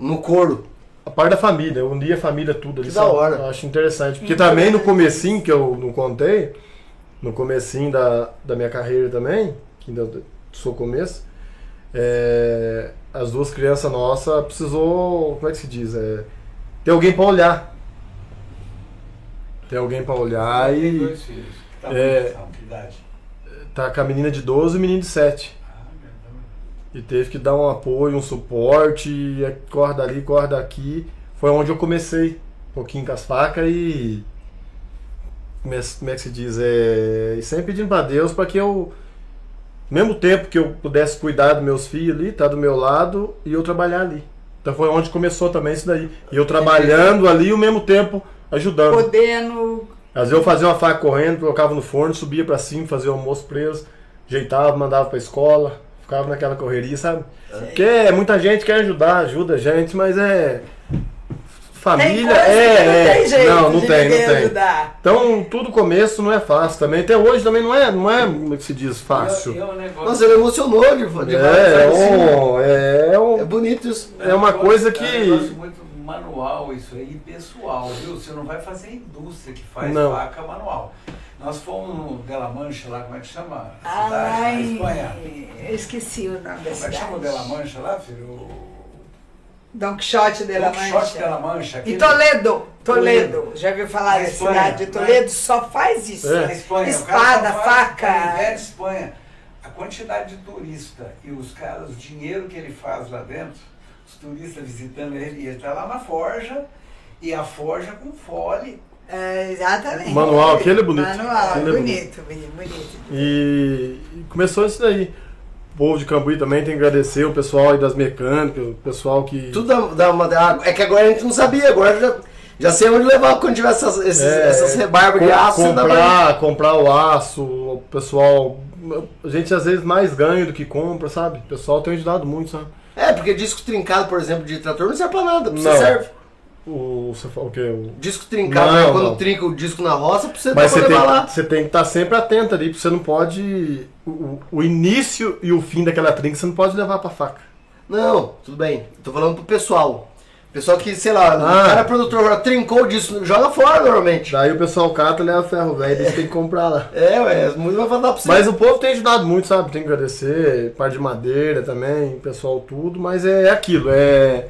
No couro. A parte da família, eu unia a família tudo ali. Que da hora. Eu acho interessante. Porque também no comecinho, que eu não contei, no comecinho da, da minha carreira também, que ainda sou começo, é, as duas crianças nossas precisou, como é que se diz? É, ter alguém pra olhar. Ter alguém pra olhar Tem e dois filhos. Que tamanho É. são? Que idade? tá com a menina de 12 e o menino de 7. E teve que dar um apoio, um suporte, é corda ali, corda aqui. Foi onde eu comecei, um pouquinho com as facas e. Como é, como é que se diz? É, e sempre pedindo pra Deus para que eu. Mesmo tempo que eu pudesse cuidar dos meus filhos ali, tá do meu lado, e eu trabalhar ali. Então foi onde começou também isso daí. E eu trabalhando ali e ao mesmo tempo ajudando. Podendo. Às vezes eu fazia uma faca correndo, colocava no forno, subia pra cima, fazia o almoço preso, ajeitava, mandava pra escola, ficava naquela correria, sabe? Porque é, muita gente quer ajudar, ajuda a gente, mas é. Família tem coisa é. que não é. tem jeito não, não de tem, não tem. ajudar. Então, tudo começo não é fácil também. Até hoje também não é, não é como é que se diz, fácil. E é negócio- Nossa, ele emocionou de, de É, é, assim. um, é, É um, bonito isso. é uma um coisa negócio- que- É um negócio muito manual isso aí, pessoal, viu? Você não vai fazer a indústria que faz Não. faca manual. Nós fomos no Della Mancha lá, como é que chama? A cidade, Ai, Espanha. eu esqueci o nome da Como é que cidade. chama o Della Mancha lá, filho? O Don Quixote de la Don Quixote de La Mancha. Mancha. E aquele- Toledo, Toledo. Já viu falar da cidade de né? Toledo? Só faz isso. É. Espanha. Espada, faca. velha Espanha. A quantidade de turista e os caras, o dinheiro que ele faz lá dentro, os turistas visitando ele, e ele está lá na forja, e a forja com fole. É, exatamente. Manual, aquele é bonito. Manual, Aquele é bonito, bonito, bonito. E começou isso daí. O povo de Cambuí também tem que agradecer o pessoal aí das mecânicas, o pessoal que. Tudo dá, uma. dá- É que agora a gente não sabia, agora já, já sei onde levar quando tiver essas, esses- É, essas rebarbas de com- aço. ainda vai- comprar, comprar o aço, o pessoal. A gente às vezes mais ganha do que compra, sabe? O pessoal tem ajudado muito, sabe? É, porque disco trincado, por exemplo, de trator não serve pra nada. Você Não. serve. O, você o quê? O- Disco trincado, Não, né, quando não. trinca o disco na roça, você Mas você tem, lá. você tem que estar sempre atento ali, porque você não pode. O, o- o início e o fim daquela trinca você não pode levar pra faca. Não, tudo bem. Tô falando pro pessoal. Pessoal que, sei lá, o Ah. cara é produtor, trincou o disco, joga fora normalmente. Daí o pessoal cata e leva ferro velho, eles têm que comprar lá. É, ué, muito vai falar pra você. Mas o povo tem ajudado muito, sabe? Tem que agradecer, parte de madeira também, o pessoal tudo, mas é aquilo, é.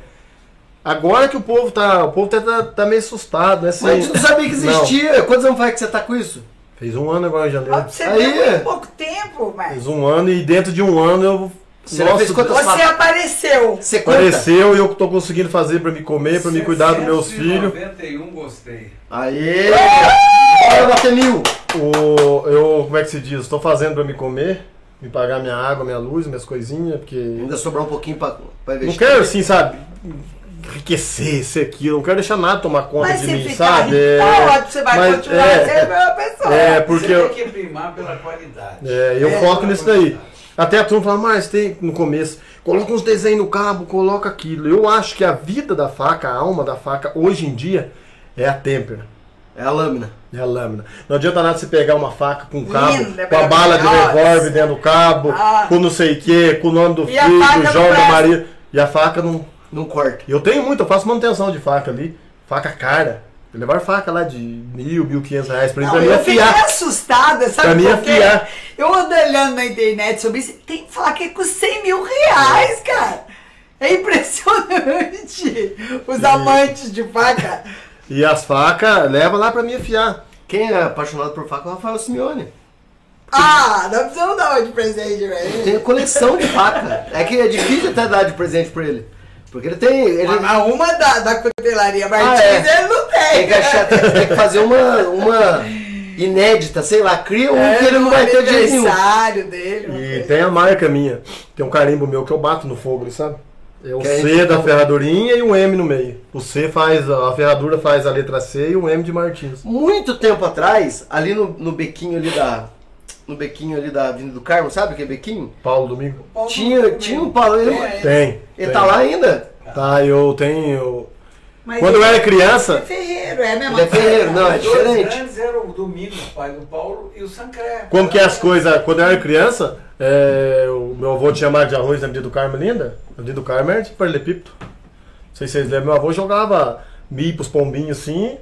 Agora que o povo tá. O povo tá, tá, meio assustado, né? Mas a gente não sabia que Não. existia. Quantos anos faz que você tá com isso? Fez um ano agora em janeiro. pra você Aí, ver é. pouco tempo, mas Fez um ano e dentro de um ano eu. Você fez quantas você apareceu. Você conta? Apareceu e eu tô conseguindo fazer pra me comer, pra me cuidar dos meus filhos. 91 gostei. Aê! Bora bater mil! O, eu, como é que se diz? Estou fazendo pra me comer, me pagar minha água, minha luz, minhas coisinhas, porque. Ainda sobrar um pouquinho pra, pra Não investir. quero assim, sabe? Enriquecer, ser aquilo, não quero deixar nada tomar conta Mas de mim, sabe? ótimo, você vai mas continuar é, sendo a mesma pessoa. É, porque Você eu, tem que primar pela qualidade. é, eu É, foco nisso daí. Até a turma fala, mas tem no começo, coloca uns desenhos no cabo, coloca aquilo. Eu acho que a vida da faca, a alma da faca, hoje em dia, é a têmpera. É a lâmina. É a lâmina. Não adianta nada você pegar uma faca com cabo, Linda, com a bala de revólver dentro do cabo, Ah. com não sei o que, com o nome do E filho, do João, da. Maria. E a faca não. Não corta. Eu tenho muito, eu faço manutenção de faca ali. Faca cara. Eu levar faca lá de mil, mil quinhentos reais pra, Não, pra mim eu fiquei afiar. assustada, sabe Pra mim afiar. Eu ando olhando na internet sobre isso, tem que falar que é com 100 mil reais, cara. É impressionante. Os amantes de faca. [LAUGHS] E as facas, leva lá pra mim afiar. Quem é apaixonado por faca é o Rafael Simeone. Ah, não precisamos dar uma de presente, velho. Tem coleção de faca. É que é difícil até dar de presente pra ele. Porque ele tem. Ele Mas uma da, da cutelaria Martins Ah, é. ele não tem. tem, que achar, tem, tem que fazer uma, uma inédita, sei lá, cria um que ele não vai ter de jeito nenhum. É, aniversário dele. uma E tem a marca minha. Tem um carimbo meu que eu bato no fogo, sabe? É o Que a C da ferradurinha e um M no meio. O C faz, a ferradura faz a letra C e o M de Martins. Muito tempo atrás, ali no, no bequinho ali da. No bequinho ali da Avenida do Carmo, sabe o que é bequinho? Paulo Domingo? Paulo Tinha, Domingo. tinha um Paulo. Ele, Tem. Tem. ele tá lá ainda? Tá, eu tenho. Mas Quando eu era criança, É ferreiro, é a mesma Ele é ferreiro, não, é Os dois diferente. grandes eram o Domingos, pai do Paulo, e o Sancré. como que é as coisas. Quando eu era criança, é, o meu avô tinha marca de arroz na Avenida do Carmo linda. A Avenida do Carmo era de paralelepípedo. sei se vocês lembram, meu avô jogava milho pros pombinhos assim.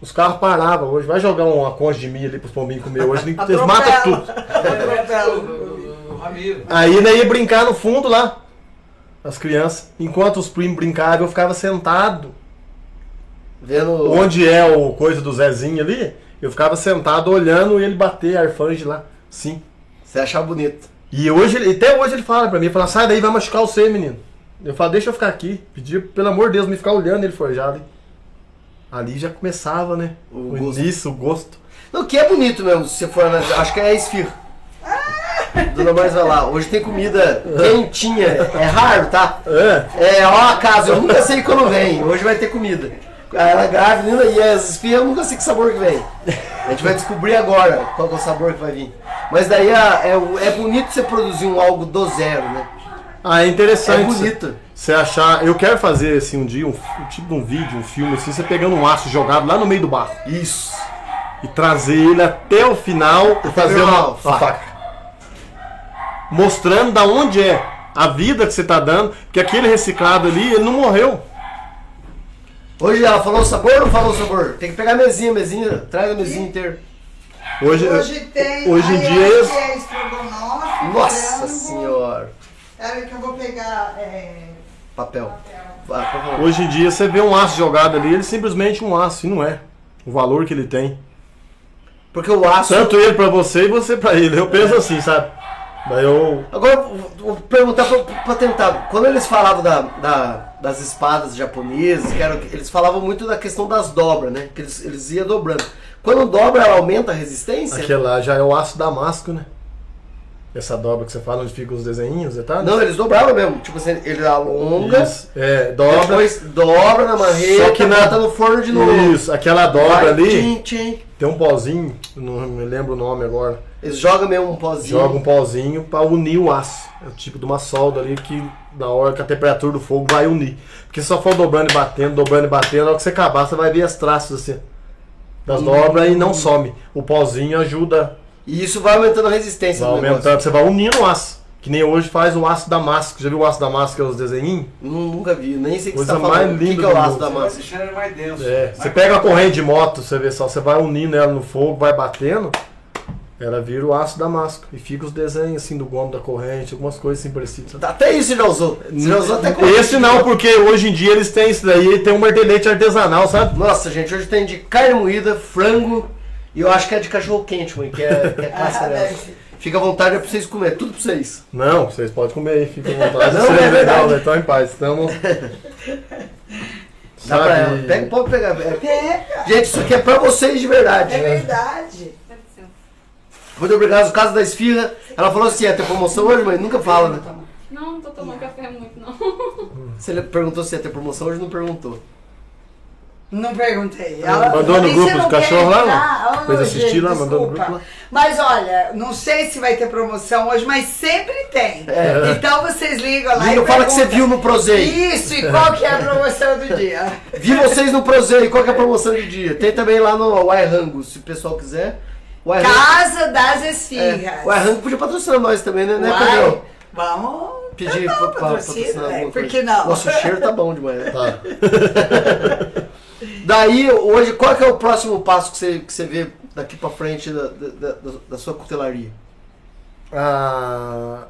Os carros paravam hoje. Vai jogar uma concha de milho ali pros pombinhos comer hoje, [LAUGHS] eles matam tudo. [LAUGHS] O, o. Aí né, ia brincar no fundo lá, as crianças. Enquanto os primos brincavam, eu ficava sentado. Vendo. Onde é o coisa do Zezinho ali, eu ficava sentado olhando ele bater arfange lá. Sim. Você achar bonito. E hoje, até hoje ele fala pra mim, fala, sai daí, vai machucar você, menino. Eu falo, deixa eu ficar aqui. Pedir, pelo amor de Deus, me ficar olhando ele forjado. Ali já começava, né? O O, gosto. início, o gosto. Não, que é bonito mesmo, se você for analisar. Acho que é a esfirra. [LAUGHS] Dona Mais vai lá. Hoje tem comida quentinha. É raro, tá? É. É, ó, acaso, eu nunca sei quando vem. Hoje vai ter comida. Ela é grávida e as esfirras eu nunca sei que sabor que vem. A gente vai descobrir agora qual é o sabor que vai vir. Mas daí a- é, o- é bonito você produzir um algo do zero, né? Ah, é É interessante. bonito. Você achar. Eu quero fazer assim um dia, um, um tipo de um vídeo, um filme, assim, você pegando um aço jogado lá no meio do barro. Isso. E trazer ele até o final e fazer uma, uma faca. faca. Mostrando da onde é a vida que você tá dando, que aquele reciclado ali, ele não morreu. Hoje ela falou o sabor ou não falou o sabor? Tem que pegar a mesinha, mesinha, traz a mesinha inteira. Hoje, Hoje tem. hoje em dia é estrogonofe. Nossa frango. senhora. Pera que eu vou pegar. É, Papel. papel. Favor. Hoje em dia você vê um aço jogado ali, ele é simplesmente um aço, e não é. O valor que ele tem. Porque o aço. Tanto ele pra você e você pra ele. Eu penso assim, sabe? Daí eu. Agora, vou- vou perguntar pra, pra tentar. Quando eles falavam da, da- das espadas japonesas, que eram, eles falavam muito da questão das dobras, né? Que eles, eles iam dobrando. Quando dobra, ela aumenta a resistência? Aquele lá já é o aço damasco, né? Essa dobra que você fala onde ficam os desenhinhos, detalhes? Não, eles dobravam mesmo. Tipo assim, ele alonga, Isso, é, dobra. depois dobra na marreta, Só que na- bota no forno de novo. Isso, aquela dobra Vai, ali, tchim, tchim. tem um pozinho, não me lembro o nome agora. Eles jogam mesmo um pozinho. Joga um pozinho pra unir o aço. É o tipo de uma solda ali que na hora que a temperatura do fogo vai unir. Porque se só for dobrando e batendo, dobrando e batendo, na hora que você acabar, você vai ver as traços assim. Das Hum. dobras e não some. O pozinho ajuda, E isso vai aumentando a resistência vai do negócio. aumentando, você vai unindo o aço. Que nem hoje faz o aço damasco. Já viu o aço damasco que é os desenhinhos? Nu- Nunca vi, nem sei o que Coisa você tá falando. mais o que, é o do aço mundo. da massa? deixando ele mais denso. É, mais você pega a corrente de moto, você vê só, você vai unindo ela no fogo, vai batendo, ela vira o aço damasco. E fica os desenhos assim do gomo da corrente, algumas coisas assim parecidas. Até isso você já usou. Você já usou até Esse não, porque hoje em dia eles têm isso daí, tem um martelete artesanal, sabe? Nossa, gente, hoje tem de carne moída, frango e eu acho que é de cachorro quente, mãe, que é, que é clássica Ah, dela. [LAUGHS] deve ser. Fica à vontade, é pra vocês comer, tudo pra vocês. Não, vocês podem comer aí, fica à [LAUGHS] vontade. Não, é é legal, verdade. né? Então em paz. Estamos. [LAUGHS] Dá pra ela. Pega, pode pegar. É, Gente, isso aqui é pra vocês de verdade. É verdade. Muito obrigado. No caso da esfirra, ela falou assim: ia ter promoção hoje, mas nunca fala, né? Não, não tô tomando café muito, não. Você perguntou se ia ter promoção hoje, não perguntou. Não perguntei. Mandou no grupo você do não quer cachorro lá, não? Ô, Fez assistir gente, lá, mandou no grupo lá? Mas olha, não sei se vai ter promoção hoje, mas sempre tem. É. Então vocês ligam lá Liga, e fala que você viu no Prozei. Isso, e qual que é a promoção do dia? [LAUGHS] Vi vocês no Prozei, qual que é a promoção de dia? Tem também lá no Wairango, se o pessoal quiser. Wairango- Casa das é, Esfirras. o Wairango podia patrocinar nós também, né, né Uai, Pedro? Vamos Pedir patrocínio, patrocinar né? Por que não? Nossa, o cheiro tá bom demais. Tá. [LAUGHS] Daí, hoje, qual que é o próximo passo que você, que você vê daqui pra frente da, da, da- da sua cutelaria? Ah,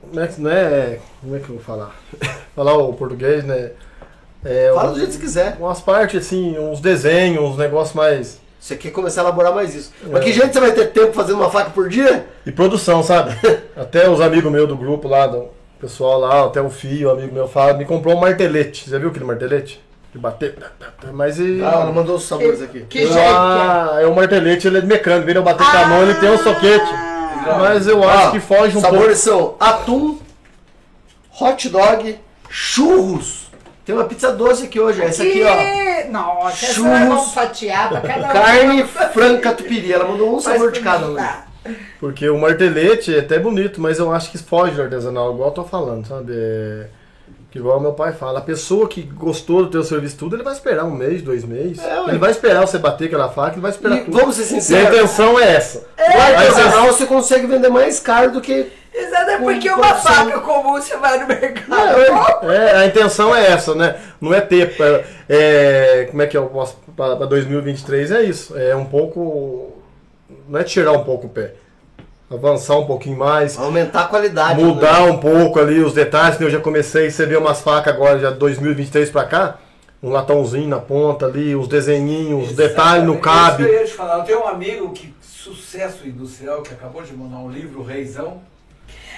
como é não é. Como é que eu vou falar? [LAUGHS] falar o português, né? É, Fala um- do jeito que você quiser. Umas partes assim, uns desenhos, uns negócios mais. Você quer começar a elaborar mais isso. Mas É. que jeito você vai ter tempo fazendo uma faca por dia? E produção, sabe? [LAUGHS] até os amigos meus do grupo lá, do pessoal lá, até o Fio, amigo meu, fala, me comprou um martelete. Já viu aquele martelete? De bater. Mas e. Ah, ela mandou os sabores aqui. Que jeito que é? ah, é um martelete, ele é de mecânico. Vem eu bater com a mão, ele tem um soquete. Mas eu acho Ó, que foge um Os sabores são atum, hot dog, churros. Tem uma pizza doce aqui hoje. Essa aqui, ó. Nossa, essa Churros. fatiar pra cada um. Carne franca catupiry. Ela mandou um Faz sabor de cada um. tá. pouco. Porque o martelete é até bonito, mas eu acho que foge do artesanal, igual eu tô falando, sabe? É... Que igual meu pai fala, a pessoa que gostou do teu serviço tudo, ele vai esperar um mês, dois meses. É, ele vai esperar você bater aquela faca, ele vai esperar E tudo. vamos ser E a sinceros. intenção é essa. O artesanal você consegue vender mais caro do que Exato, é porque uma produção. faca comum você vai no mercado. É, a intenção é essa, né? Não é ter. é, é, como é que eu posso. Para 2023 é isso. É um pouco. Não é tirar um pouco o pé. Avançar um pouquinho mais. Aumentar a qualidade. Mudar né? um pouco ali os detalhes? Eu já comecei, você vê umas facas agora, já 2023 pra cá, um latãozinho na ponta ali, os desenhinhos, os detalhes no cabe. Isso eu ia te falar. Eu tenho um amigo que, sucesso industrial, que acabou de mandar um livro, o Reizão.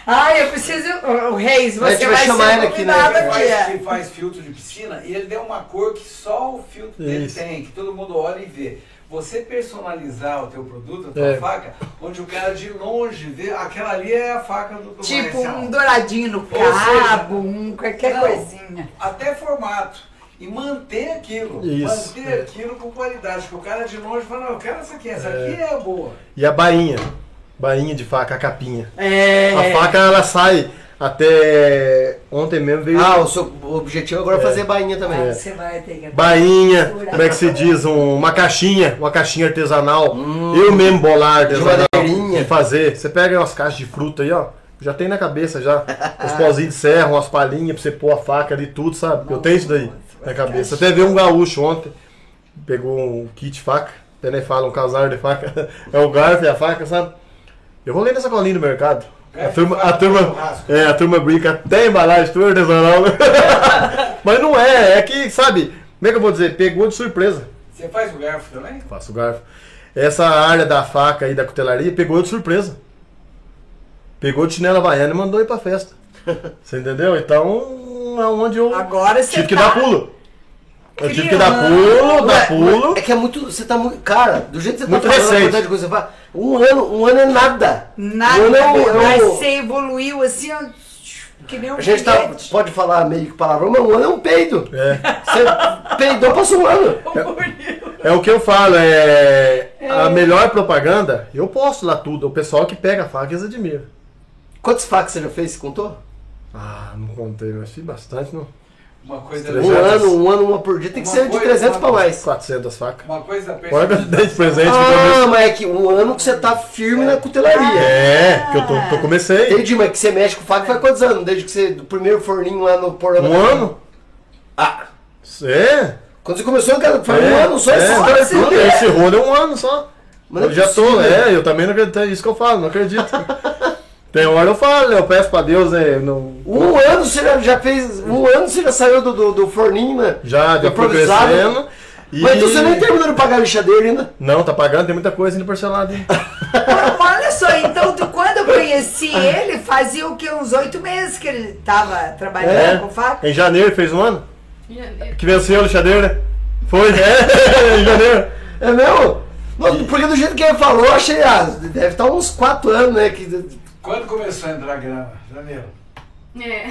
Ai, eu preciso. O Reis, A gente você vai vai, chamar ele aqui, né? convidado que, faz, é. que faz filtro de piscina e ele deu uma cor que só o filtro dele Isso. tem, que todo mundo olha e vê. Você personalizar o teu produto, a tua É. faca, onde o cara de longe vê, aquela ali é a faca do, do Tipo comercial. um douradinho no Ou seja, cabo, um qualquer não. coisinha. Até formato. E manter aquilo. Isso, manter é. aquilo com qualidade. Porque o cara de longe fala, não, eu quero essa aqui, essa aqui é boa. E a bainha. Bainha de faca, a capinha. É. A faca ela sai até. Ontem mesmo veio. Ah, o seu objetivo agora é fazer bainha também. Ah, Você vai ter que. Bainha, como é que se diz? Um- uma caixinha, uma caixinha artesanal. Eu mesmo bolar artesanal. madeirinha. E fazer. Você pega umas caixas de fruta aí, ó. Já tem na cabeça já. [LAUGHS] Os pauzinhos de serra, umas palhinhas pra você pôr a faca ali, tudo, sabe? Eu tenho isso daí na cabeça. Até vi um gaúcho ontem. Pegou um kit faca. Até nem fala um casal de faca. [LAUGHS] É o garfo e a faca, sabe? Eu rolei nessa colinha no mercado. A e turma, a turma, é, a turma brinca até embalagem, tudo artesanal. Mas não é, é que, sabe, como é que eu vou dizer? Pegou de surpresa. Você faz o garfo também? Faço o garfo. Essa área da faca aí da cutelaria pegou eu de surpresa. Pegou de chinela havaiana e mandou ir pra festa. [LAUGHS] Você entendeu? Então é onde eu Agora você tive que tá dar pulo. Eu tive que dar pulo, dar pulo. É que é muito. Você tá muito. Cara, do jeito que você Muito tá falando, a recente. quantidade de coisa que você fala, um ano, um ano é nada. Nada, Um ano é um- é um- mas você evoluiu assim, ó, que nem um A gente tá, pode falar meio que palavrão, mas um ano é um peido. É. Você peidou, passou um ano. [LAUGHS] É o que eu falo, é. A melhor propaganda, eu posto lá tudo. O pessoal que pega a faca eles admiram. Quantos facas você já fez? Você contou? Ah, não contei, mas fiz bastante, não. Uma coisa. Um legal. ano, um ano, uma por dia. Tem que Uma ser de coisa, 300 uma pra mais. 400 facas. Uma coisa Olha que eu dei de presente no Ah, mas é que um ano que você tá firme na cutelaria. É, que eu tô, tô comecei. Entendi, mas que você mexe com faca faz quantos anos? Desde que você. Do primeiro forninho lá no porão. Um ano? Ah, É. quando você começou, cara, foi um é, ano só é, esse Olha, esse você Esse rolo é um ano só. Mas não eu é já tô, possível. é, eu também não acredito, é isso que eu falo, não acredito. [LAUGHS] Tem hora eu falo, eu peço pra Deus, né? Não, Um ano você já, já fez. Um ano você já saiu do, do, do forninho, né? já, já fui Improvisado. E... Mas então você nem terminou de pagar a lixadeira ainda. Não, tá pagando, tem muita coisa ainda parcelada. hein? [LAUGHS] Olha só, então tu, quando eu conheci ele, fazia o que? Uns oito meses que ele tava trabalhando É. com faca? Em janeiro fez um ano? Janeiro. Que venceu a lixadeira? Foi, é, [LAUGHS] em janeiro. É mesmo? Porque do jeito que ele falou, achei. Ah, deve estar uns 4 anos, né? Que, Quando começou a entrar grana? Janeiro. É.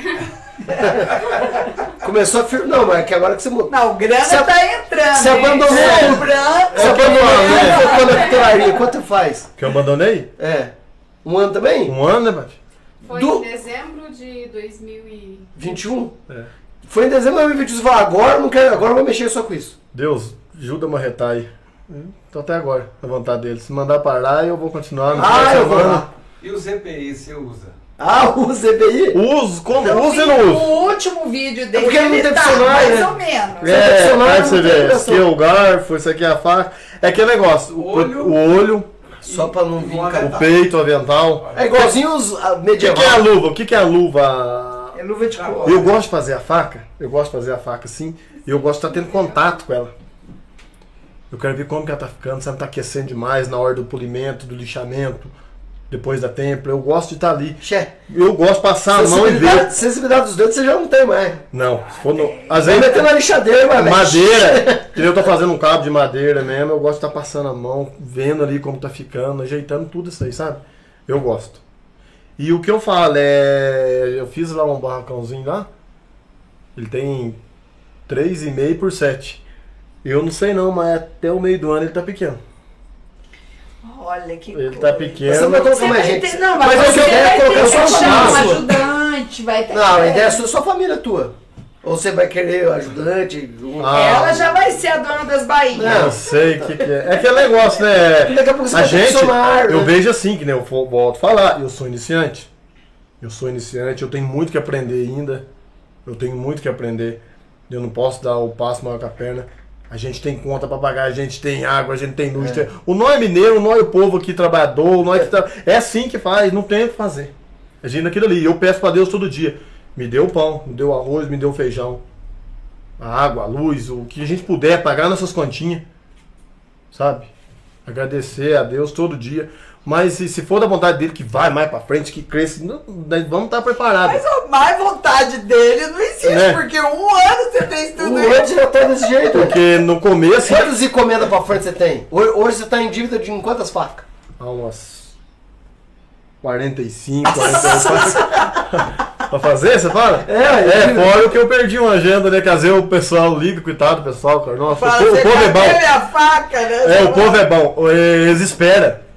[LAUGHS] começou a firme. Não, mas é que agora que você mudou. Não, grana Você- tá entrando. você abandonou É, branco. Você abandonou né? Focou na cutelaria. Quanto faz? Que eu abandonei? É. Um ano também? Um ano, né, Bate? Foi Do- em dezembro de 2000 21? É. Foi em dezembro de 2021. Você falou, agora eu não quero, agora eu vou mexer só com isso. Deus, ajuda a marretar aí. Tô até agora, na vontade dele. Se mandar parar, eu vou continuar. no Ah, eu vou lá. E o ZPI você usa? Ah, [LAUGHS] o ZBI? Uso, como? Eu uso e não O uso. último vídeo dele, porque ele não tem tá mais né? ou menos. É, adicionar, aí não você vê, esse é o garfo, esse aqui é a faca. É aquele negócio, o, Olho. o olho, Só pra não vir, o peito, o avental. É igualzinho os ah, O que, que é a luva? O que, que é a luva? É luva de couro. bom. Eu gosto de fazer a faca, eu gosto de fazer a faca assim, e eu gosto de estar tendo contato com ela. Eu quero ver como que ela tá ficando, se ela tá aquecendo demais na hora do polimento, do lixamento, depois da templa. Eu gosto de estar ali. Xé, Eu gosto de passar a mão e ver. sensibilidade, dos dedos você já não tem mais. Não, se for no. Às Vai vezes. meter na lixadeira, velho. Madeira, [LAUGHS] eu tô fazendo um cabo de madeira mesmo, eu gosto de estar passando a mão, vendo ali como tá ficando, ajeitando tudo isso aí, sabe? Eu gosto. E o que eu falo é. Eu fiz lá um barracãozinho lá, ele tem 3,5 por 7. Eu não sei não, mas até o meio do ano ele tá pequeno. Olha que Ele coisa. tá Você pequeno. vai colocar Você mais vai gente. ter, não, Mas mas, eu você vai ter colocar que só um ajudante, vai ter Não, a que- ideia é sua, sua família tua. Ou você vai querer ajudante. um- Ah. Ela já vai ser a dona das bainhas. Não. Eu sei o que, que é. É aquele negócio, né? Daqui a pouco você A vai gente, funcionário, eu né? vejo assim, que nem eu volto a falar, eu sou iniciante. Eu sou iniciante, eu tenho muito que aprender ainda. Eu tenho muito que aprender. Eu não posso dar o passo maior que a perna. A gente tem conta pra pagar, a gente tem água, a gente tem luz. tem- O nó é mineiro, o nó é o povo aqui trabalhador, o nó é, que tra- é assim que faz, não tem o que fazer. A gente naquilo ali. Eu peço pra Deus todo dia. Me deu o pão, me deu o arroz, me deu o feijão. A água, a luz, o que a gente puder, pagar nossas continhas. Sabe? Agradecer a Deus todo dia. Mas se, se for da vontade dele que vai mais pra frente, que cresça, não- vamos estar preparados. Mas a mais vontade dele não existe, Né? porque um ano você fez tudo Um isso. ano já tá desse jeito. Porque no começo. Quantas encomendas pra frente você tem? Hoje, hoje você tá em dívida de em quantas facas? Há umas 45, 48. [LAUGHS] pra fazer, você fala? É, É, fora o que eu perdi uma agenda, né? Que às vezes o pessoal liga, coitado do pessoal, cara. Nossa, o Fala, povo, o povo é cadê bom. minha faca, né? É, o povo é bom. Eles esperam.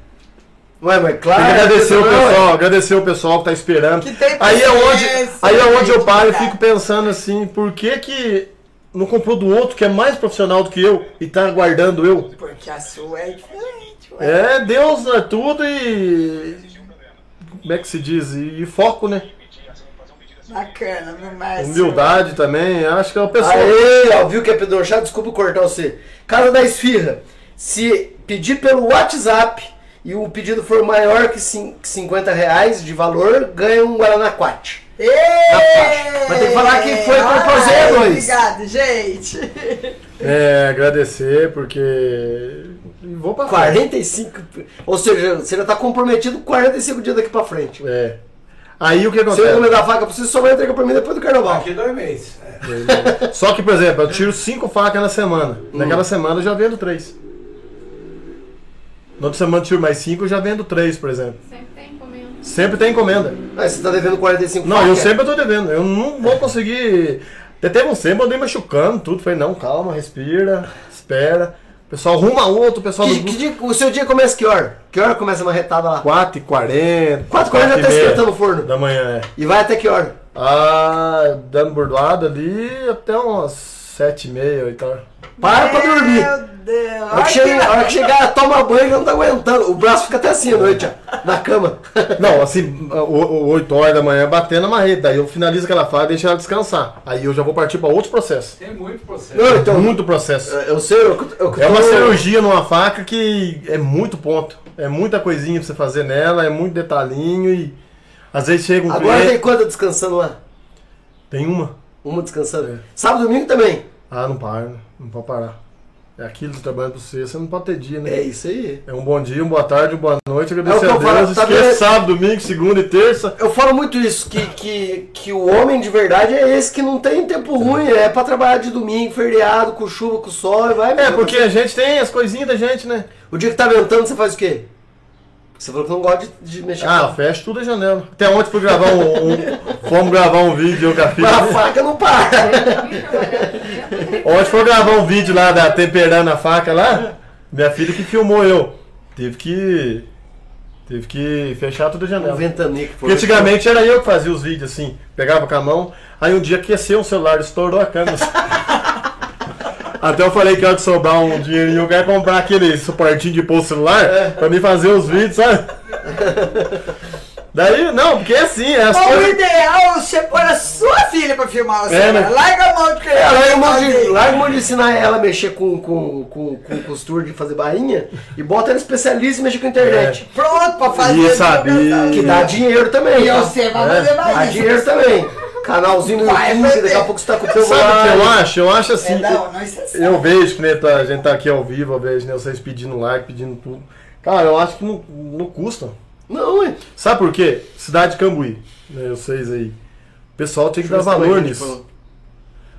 Ué, mas claro. Tem que agradecer o pessoal, agradecer o pessoal que tá esperando. Que tem aí é onde, aí é onde eu paro e fico pensando assim, por que que não comprou do outro que é mais profissional do que eu e tá aguardando eu? Porque a sua é diferente, ué. É, Deus é tudo e. Como é que se diz? E, e foco, né? Bacana, Márcio. Humildade também, acho que é o pessoal. Aí, ó, viu que é pedronchado? Desculpa cortar você. Casa da Esfirra. Se pedir pelo WhatsApp e o pedido for maior que cin- que 50 reais de valor, ganha um Guaranaquate. Mas tem que falar que foi Prozeia Ai, dois. Obrigado, gente. É, agradecer, porque. Vou pra frente. 45. Ou seja, você já tá comprometido 45 dias daqui pra frente. É. Aí o que Se eu acontece? encomendar a faca pra você, só vai entregar pra mim depois do carnaval. Daqui dois meses. É. Só que, por exemplo, eu tiro cinco facas na semana. Hum. Naquela semana eu já vendo três. Na outra semana eu tiro mais cinco, eu já vendo três, por exemplo. Sempre tem encomenda. Sempre tem encomenda. Mas você tá devendo 45 Não, eu sempre tô devendo. Eu não vou conseguir. Até teve um tempo, eu andei machucando tudo. Falei, não, calma, respira, espera. O pessoal arruma outro, o pessoal Que, do que dia- o seu dia começa que hora? Que hora começa a marretada lá? 4h40. 4h40 já tá esquentando o forno. Da manhã, é. E vai até que hora? Ah, dando bordoada ali até umas 7h30, 8 horas. Para pra dormir. Meu Deus. A hora que, chega, a hora que chegar, toma banho e não tá aguentando. O braço fica até assim à noite, ó, na cama. [LAUGHS] Não, assim, o- o- 8 horas da manhã batendo a marreta. Daí eu finalizo aquela fase e deixo ela descansar. Aí eu já vou partir pra outro processo. Tem muito processo. Não, então, Muito processo. eu sei, eu, eu, eu É uma cirurgia numa faca que é muito ponto. É muita coisinha pra você fazer nela, é muito detalhinho e. Às vezes chega um Agora tem cliente. quanta descansando lá? Tem uma. Uma descansando. É. Sábado e domingo também. Ah, não para, né? não pode parar. É aquilo que trabalhando pra você, você não pode ter dia, né? É isso aí. É um bom dia, uma boa tarde, uma boa noite, É o agradecer que a eu falo, Deus. tá Esquece vendo? sábado, domingo, segunda e terça. Eu falo muito isso, que, que, que o homem de verdade é esse que não tem tempo ruim, é pra trabalhar de domingo, feriado, com chuva, com sol, e vai É, mesmo. porque a gente tem as coisinhas da gente, né? O dia que tá ventando, você faz o quê? Você falou que não gosta de, de mexer Ah, fecha tudo a janela. Até ontem fui gravar um, um- Fomos gravar um vídeo, eu com a filha. Mas a faca não para. Ontem foi gravar um vídeo lá da temperando a faca lá. Minha filha que filmou eu. Teve que. Teve que fechar tudo a janela. foi. Porque antigamente era eu que fazia os vídeos assim, pegava com a mão, aí um dia aqueceu um celular, estourou a câmera. [LAUGHS] Até eu falei que hora que sobrar um dinheirinho, eu quero comprar aquele suportinho de pôr celular É. pra mim fazer os vídeos, sabe? [LAUGHS] Daí, não, porque é assim, é as O coisas. ideal é você pôr a sua filha pra filmar você. É, né? Larga a mão de criança. É, larga a mão de, larga a mão de ensinar ela a mexer com, com, com, com costura de fazer barrinha e bota ela especialista em mexer com a internet. Pronto pra fazer. E sabia. Que dá dinheiro também. E tá? você vai É, fazer mais Dá dinheiro também. Canalzinho no Vai YouTube, daqui a pouco você tá com o teu Sabe o que eu acho? Eu acho assim. É, não, não, é Eu vejo que né, tá- a gente tá aqui ao vivo, eu vejo né, vocês pedindo like, pedindo tudo. Cara, eu acho que não, não custa. Não, é. Sabe por quê? Cidade de Cambuí, né, vocês aí. O pessoal tem que dar Deixa se valor nisso.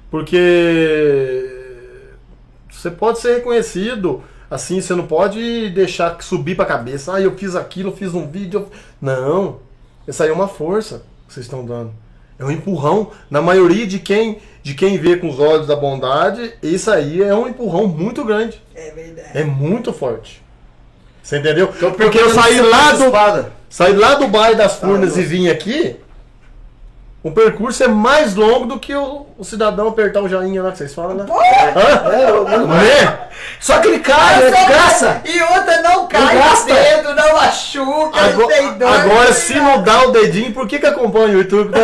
Porque você pode ser reconhecido, assim, você não pode deixar subir pra cabeça. Ah, eu fiz aquilo, eu fiz um vídeo. eu-" Não. Isso aí é uma força que vocês estão dando. É um empurrão. Na maioria de quem, de quem vê com os olhos da bondade, isso aí é um empurrão muito grande. É verdade. É muito forte. Você entendeu? Tô Porque eu saí lá do, espada. saí lá do bairro das Furnas nossa. e vim aqui. O percurso é mais longo do que o, o cidadão apertar o joinha lá que vocês falam, né? É, eu- eu- Né? Só que ele cai, né? Graça. E outra não cai no dedo, não machuca, não Agora, tem dor. agora, se não dá o dedinho, por que que acompanha o YouTube? [LAUGHS]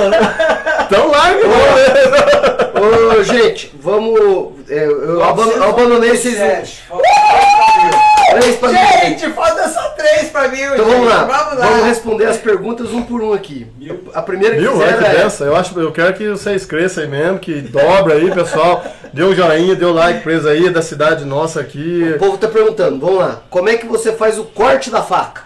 Então larga, mano. Ô, gente, vamos. é, eu eu abandonei vocês. Sete. Falta falta mil. Três pra mim. Gente, falta só três pra mim. Então vamos lá. Vamos lá. Vamos responder as perguntas um por um aqui. A primeira que Olha que é. dessa. Eu, acho, eu quero que vocês cresçam aí mesmo, que dobra aí, pessoal. [LAUGHS] Dê um joinha, dê o like preso aí da cidade nossa aqui. O povo tá perguntando, vamos lá. Como é que você faz o corte da faca?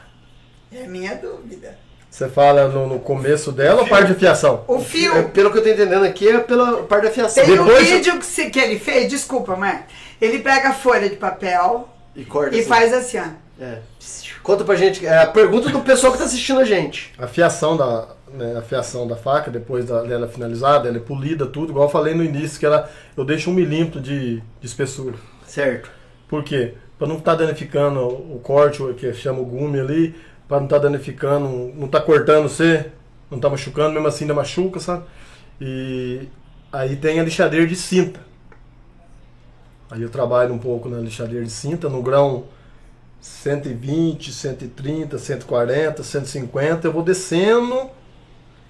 É minha dúvida. Você fala no, no começo dela ou parte de fiação? O fio. É, pelo que eu tô entendendo aqui, é pela parte da fiação. Tem um Depois- vídeo que, se- que ele fez, desculpa, Mar. Ele pega a folha de papel E corta e assim. faz assim, ó. É. Conta pra gente. É a pergunta do pessoal que tá assistindo a gente. A fiação da, né, a fiação da faca, depois da- dela finalizada, ela é polida, tudo, igual eu falei no início, que ela, eu deixo um milímetro de, de espessura. Certo. Por quê? Para não estar danificando o corte, o que chama o gume ali, para não estar danificando, não tá cortando você, não tá machucando, mesmo assim ainda machuca, sabe? E aí tem a lixadeira de cinta. Aí eu trabalho um pouco na lixadeira de cinta, no grão 120, 130, 140, 150, eu vou descendo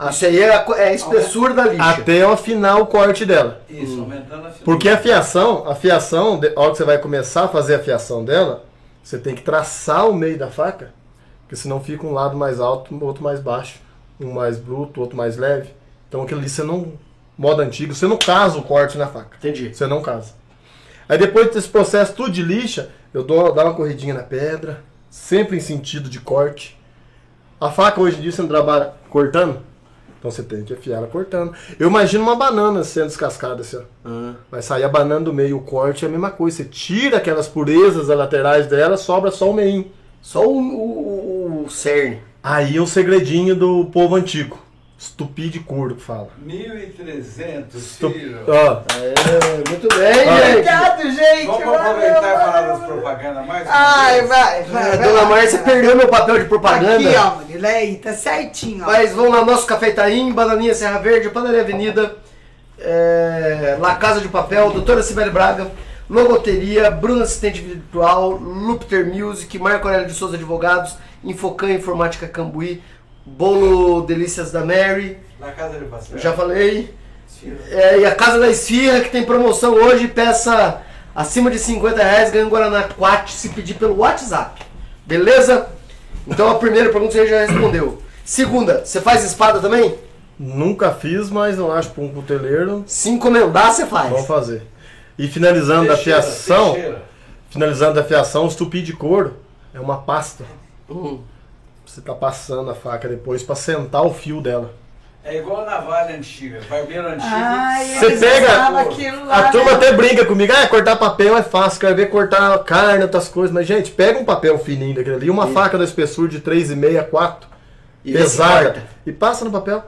Isso aí é a, é a espessura da lixa. até eu afinar o corte dela. Isso, aumentando a Porque a fiação, a fiação, de- a hora que você vai começar a fazer a fiação dela, você tem que traçar o meio da faca, porque senão fica um lado mais alto, outro mais baixo, um mais bruto, outro mais leve. Então aquilo ali você não, modo antigo, você não casa o corte na faca. Entendi. Você não casa. Aí depois desse processo tudo de lixa, eu dou, dou uma corridinha na pedra, sempre em sentido de corte. A faca hoje em dia você não trabalha cortando, então você tem que afiar ela cortando. Eu imagino uma banana sendo descascada assim, ó. Ah, Vai sair a banana do meio, o corte é a mesma coisa. Você tira aquelas purezas das laterais dela, sobra só o meio. Só o, o, o cerne. Aí é o segredinho do povo antigo. Estupid de que fala. 1.300, Estu- filho. Ó, É, muito bem, Ah. gente. Obrigado, gente. Vamos valeu, aproveitar e falar das propagandas mais uma Ai, vai, vai. A vai dona Márcia perdeu meu papel de propaganda. Aqui, ó, Marilei, tá certinho, ó. Mas vamos lá, nosso Café Itaim, Bananinha Serra Verde, Padaria Avenida, é, La Casa de Papel, Doutora Sibeli Braga, Logoteria, Bruna Assistente Virtual, Lupter Music, Marco Aurélio de Souza Advogados, Infocan Informática Cambuí, Bolo Delícias da Mary, Na casa de pastel. já falei. É, e a Casa da Esfirra, que tem promoção hoje, peça acima de 50 reais, ganha um Guaraná Quat se pedir pelo WhatsApp. Beleza? Então a primeira pergunta você já respondeu. Segunda, você faz espada também? nunca fiz, mas eu acho que pra um cuteleiro Se encomendar, você faz. vamos fazer. E finalizando a fiação, finalizando a fiação, o estupi de couro é uma pasta. Hum. Você tá passando a faca depois pra sentar o fio dela. É igual a navalha antiga, barbeiro antigo. Ai, Você pega- lá, A turma né? até brinca comigo, ah, cortar papel é fácil, quero ver cortar carne, outras coisas. Mas, gente, pega um papel fininho daquele ali, uma Isso. faca da espessura de 3,5 a 4, E pesada, e passa no papel.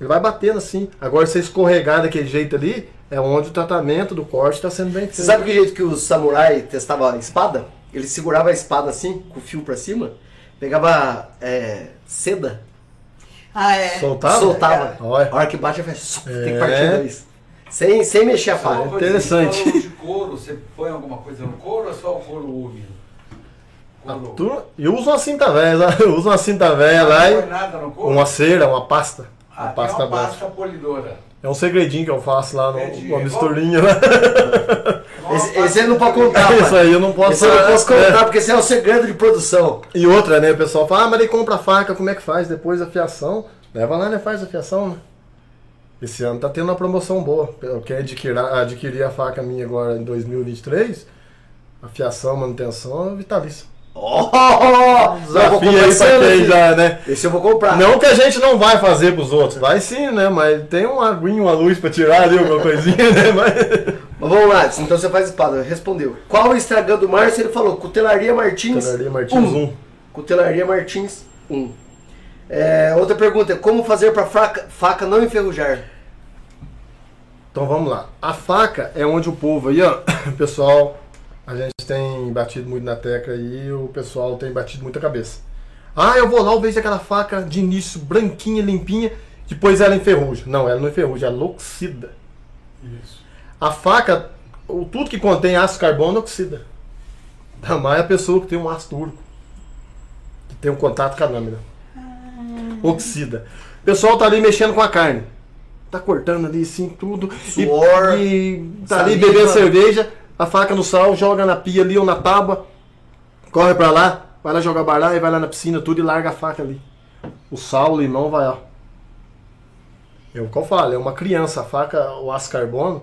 Ele vai batendo assim. Agora, se você escorregar daquele jeito ali, é onde o tratamento do corte está sendo bem feito. Você sabe que jeito que o samurai testava a espada? Ele segurava a espada assim, com o fio pra cima, pegava é, seda, Ah, é. Soltava? soltava. Olha. A hora que bate, faz, sup, tem que É. partir dois. Sem, sem mexer a uma faca. coisa, interessante. de couro, você põe alguma coisa no couro ou é só o couro úmido? Couro. turma- Eu uso uma cinta velha, lá, eu uso uma cinta velha lá e nada no couro? uma cera, uma pasta. Ah, Uma pasta uma branca. pasta polidora. É um segredinho que eu faço lá, no, Entendi. uma misturinha lá. [LAUGHS] Esse, esse ele não pode contar, [LAUGHS] Isso aí eu não posso Esse eu não posso é. contar, porque esse é o segredo de produção. E outra, né? O pessoal fala, ah, mas ele compra a faca, como é que faz? Depois a fiação. Leva lá, né? Faz a fiação, né? Esse ano tá tendo uma promoção boa. Eu quero adquirir, adquirir a faca minha agora em 2023. A fiação, manutenção, é vitalícia. [LAUGHS] Oh, eu vou Desafio aí esse pra quem já, né? Esse eu vou comprar. Não que a gente não vai fazer pros outros, vai sim, né? Mas tem uma aguinha, uma luz pra tirar ali, alguma coisinha, [LAUGHS] né? Mas... Mas vamos lá, então você faz espada. Respondeu. Qual o Instagram do Márcio? Ele falou, Cutelaria Martins. Cutelaria Martins um. 1. Cutelaria Martins 1. É, outra pergunta, como fazer pra faca, faca não enferrujar? Então vamos lá. A faca é onde o povo aí, ó, o [COUGHS] pessoal, a gente tem batido muito na tecla e o pessoal tem batido muita cabeça. Ah, eu vou lá, eu vejo aquela faca de início branquinha, limpinha, depois ela enferruja. Não, ela não enferruja, ela oxida. Isso. A faca, o- tudo que contém ácido carbono oxida. Ainda mais a pessoa que tem um ácido úrico. Que tem um contato com a lâmina. Oxida. O pessoal tá ali mexendo com a carne. Tá cortando ali assim tudo. E- Suor, E, tá ali saliva. bebendo cerveja, a faca no sal, joga na pia ali ou na tábua. Corre pra lá, vai lá jogar baralho, vai lá na piscina, tudo e larga a faca ali. O sal, o limão vai ó. É o que eu falo, é uma criança. A faca, o aço carbono,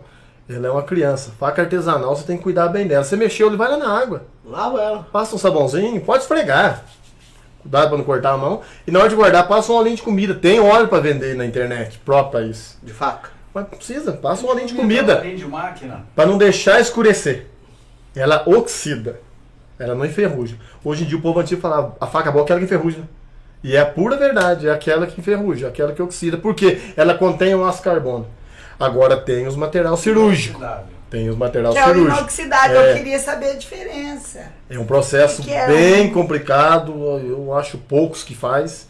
ela é uma criança. Faca artesanal, você tem que cuidar bem dela. Você mexeu, ele vai lá na água. Lava ela. Passa um sabãozinho, pode esfregar. Cuidado pra não cortar a mão. E na hora de guardar, passa um olhinho de comida. Tem óleo pra vender na internet, próprio pra isso. De faca. Mas não precisa, passa um olhinho de comida. Além de máquina. Pra não deixar escurecer. Ela oxida. Ela não enferruja. Hoje em dia o povo antigo falava, a faca boa é aquela que enferruja. E é a pura verdade, é aquela que enferruja, aquela que oxida. Por quê? Ela contém o ácido carbono. Agora tem os material cirúrgico. Inoxidável. Tem os material Que é o cirúrgico. inoxidável, É. eu queria saber a diferença. É um processo Que é bem um- complicado, eu acho poucos que faz.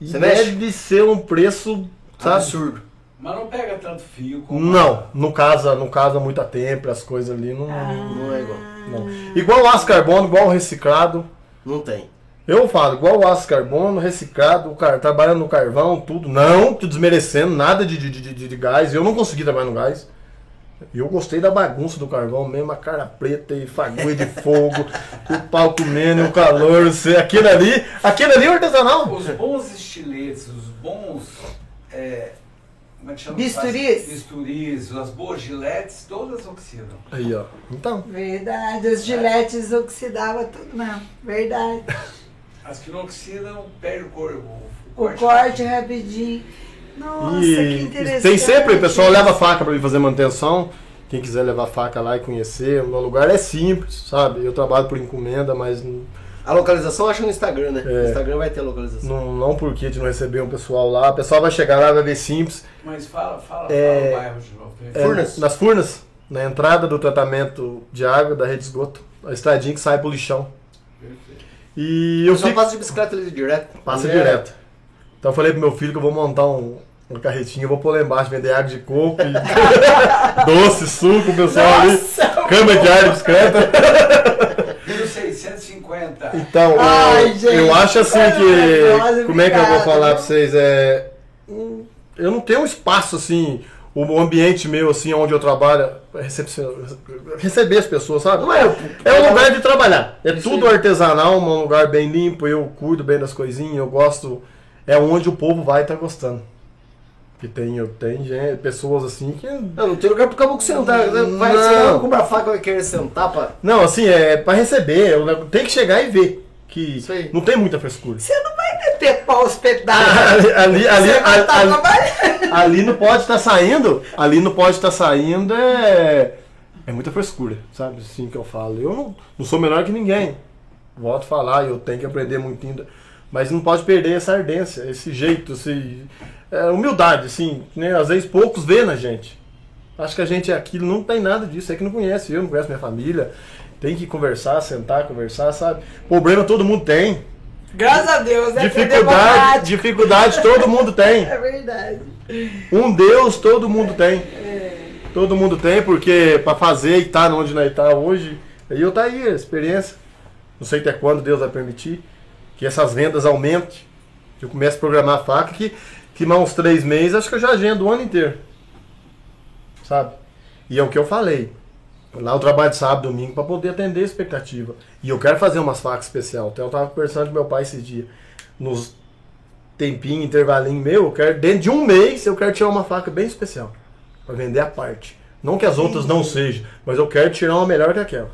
E Você mexe? deve ser um preço, sabe? Absurdo. Mas não pega tanto fio como. Não, no casa, no casa muito a tempo, as coisas ali não, Não é igual. não. Igual o aço carbono, igual o reciclado. Não tem. Eu falo, igual o aço carbono, reciclado, o car... trabalhando no carvão, tudo. Não te desmerecendo, nada de, de, de, de- de gás. Eu não consegui trabalhar no gás. Eu gostei da bagunça do carvão mesmo, a cara preta e fagulha de fogo, [LAUGHS] o pau comendo, o calor, você- aquilo ali, aquilo ali é o artesanal. Os bons estiletes, os bons. é, como é que chama? Bisturis? Bisturis, as boas giletes, todas oxidam. Aí, ó. Então, Verdade, os giletes oxidavam tudo mesmo. Verdade. [LAUGHS] As que não oxidam, perde o cor. O, O corte rapidinho. Nossa, que e interessante. tem sempre, o pessoal leva faca pra ir fazer manutenção. Quem quiser levar faca lá e conhecer, o meu lugar é simples, sabe? Eu trabalho por encomenda, mas A localização acha no Instagram, né? É. No Instagram vai ter a localização. não, não porque de não receber um pessoal lá. O pessoal vai chegar lá, vai ver simples. Mas fala, fala, É, fala o bairro de novo. É, Furnas? nas furnas, na entrada do tratamento de água da rede de esgoto. A estradinha que sai pro lixão. E eu Eu só fico... passo de bicicleta ali direto. Passa É. direto. Então eu falei pro meu filho que eu vou montar um, uma carretinha, eu vou pôr lá embaixo, vender água de coco, e [LAUGHS] doce, suco, pessoal ali, cama de ar de bicicleta. 1650. Então, Ai, eu, gente, eu acho assim que. Como é que eu vou falar pra vocês? É, eu não tenho um espaço assim, o ambiente meu assim, onde eu trabalho, receber as pessoas, sabe? Não é, É um lugar de trabalhar. É tudo artesanal, um lugar bem limpo, eu cuido bem das coisinhas, eu gosto. É onde o povo vai estar gostando. Que tem, tem gente, pessoas assim que. Não, não tem lugar pro caboclo sentar. Vai, Não. vai comprar faca vai querer sentar pra. Não, assim, é pra receber, eu- tem que chegar e ver. Que não tem muita frescura. Você não meter pau os pedaços. [LAUGHS] ali, ali, ali, ali- não pode estar saindo, ali não pode estar saindo é, é muita frescura, sabe? Assim que eu falo. Eu não, não sou melhor que ninguém. Volto a falar, eu tenho que aprender muito ainda. Mas não pode perder essa ardência, esse jeito, esse, é, humildade, assim, né? Às vezes poucos vê na gente. Acho que a gente é aquilo, não tem nada disso, é que não conhece eu, não conhece minha família. Tem que conversar, sentar, conversar, sabe? Problema todo mundo tem. Graças a Deus, é Dificuldade, dificuldade todo mundo tem. [LAUGHS] É verdade. Um Deus todo mundo tem. Todo mundo tem, porque pra fazer e estar onde nós está hoje, aí eu tá aí, a experiência. Não sei até quando Deus vai permitir que essas vendas aumentem. Que eu comece a programar a faca, que, que mais uns três meses, acho que eu já agendo o ano inteiro. Sabe? E é o que eu falei. Lá eu trabalho de sábado e domingo para poder atender a expectativa. E eu quero fazer umas facas especial. Então eu tava conversando com meu pai esses dias. Nos tempinho, intervalinho meu, eu quero, dentro de um mês, eu quero tirar uma faca bem especial. Pra vender a parte. Não que as outras não sejam, mas eu quero tirar uma melhor que aquela.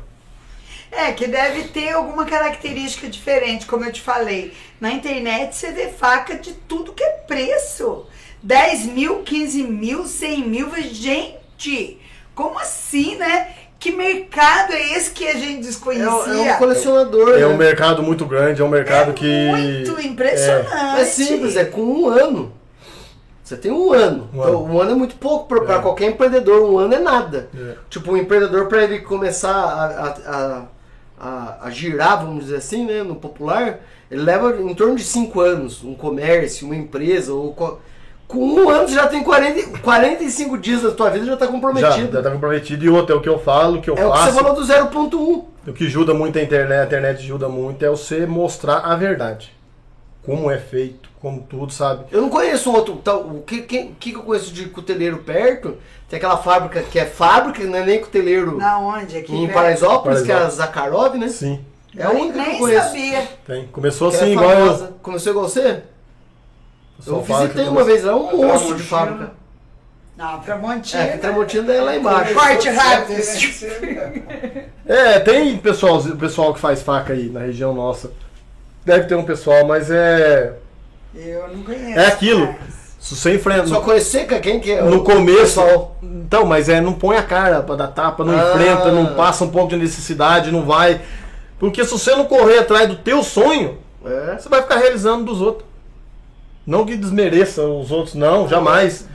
É, que deve ter alguma característica diferente, como eu te falei. Na internet você vê faca de tudo que é preço. 10 mil, 15 mil, 100 mil. Gente, como assim, né? Que mercado é esse que a gente É, desconhecia? um- é um colecionador. É né? um mercado muito grande, é um mercado que. Muito impressionante. É simples, é com um ano. Você tem um ano. Um então, ano. um ano é muito pouco pra É. qualquer empreendedor. Um ano é nada. É. Tipo, um empreendedor para ele começar a, a, a, a- a girar, vamos dizer assim, né, no popular, ele leva em torno de cinco anos. Um comércio, uma empresa, ou co- Com um ano você já tem 40, 45 dias da tua vida já tá Já, comprometido. já tá comprometido. E outra, é o que eu falo, o que eu É o que faço. você falou do 0.1. O que ajuda muito a internet, a internet ajuda muito, é você mostrar a verdade. Como é feito, como tudo, sabe? Eu não conheço um outro. Tal, o que, que, que eu conheço de cuteleiro perto? Tem aquela fábrica que é fábrica, não é nem cuteleiro Na onde? Aqui em perto? Paraisópolis, que é a Paraisópolis. Zakharov, né? Sim, É a única que eu Nem conheço. sabia. tem. Começou Que assim, é igual eu. famosa. Começou igual você? Eu visitei uma vez lá, um monstro de Tramontina. fábrica. Não, Tramontina. É, que Tramontina é lá embaixo. Corte rápido. É, tem pessoal, pessoal que faz faca aí na região nossa. Deve ter um pessoal, mas é. Eu não conheço. É aquilo. mas- Se você enfrenta. Só conhecer que- quem que é No começo. pessoal. Então, mas é, não põe a cara pra dar tapa, não Ah. enfrenta, não passa um pouco de necessidade, não vai. Porque se você não correr atrás do teu sonho, É. você vai ficar realizando dos outros. Não que desmereça os outros, não, jamais.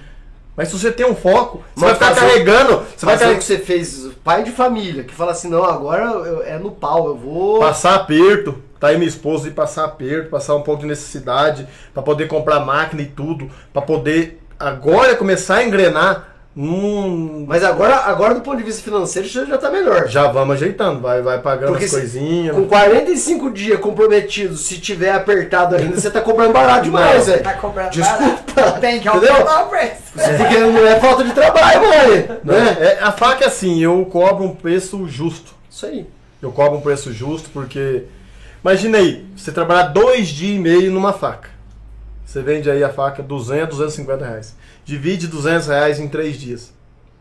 Mas se você tem um foco, você Mas vai ficar fazer- carregando. Você vai Fazer o carregar, que você fez, pai de família, que fala assim, não, agora eu- é no pau, eu vou. passar aperto. Tá aí minha esposa e passar aperto, passar um pouco de necessidade, pra poder comprar máquina e tudo, pra poder agora começar a engrenar num. Mas agora, agora do ponto de vista financeiro, já tá melhor. Já vamos ajeitando, vai, vai pagando Porque as coisinhas. Com 45 dias comprometidos, se tiver apertado ainda, você tá cobrando barato demais, velho. Tá cobrando Desculpa. barato. Tem que aumentar o preço. Porque não é falta de trabalho, mãe. Né? É, a faca é assim, eu cobro um preço justo. Isso aí. Eu cobro um preço justo porque. Imagina aí, você trabalhar dois dias e meio numa faca. Você vende aí a faca 200, 250 reais. Divide 200 reais em três dias.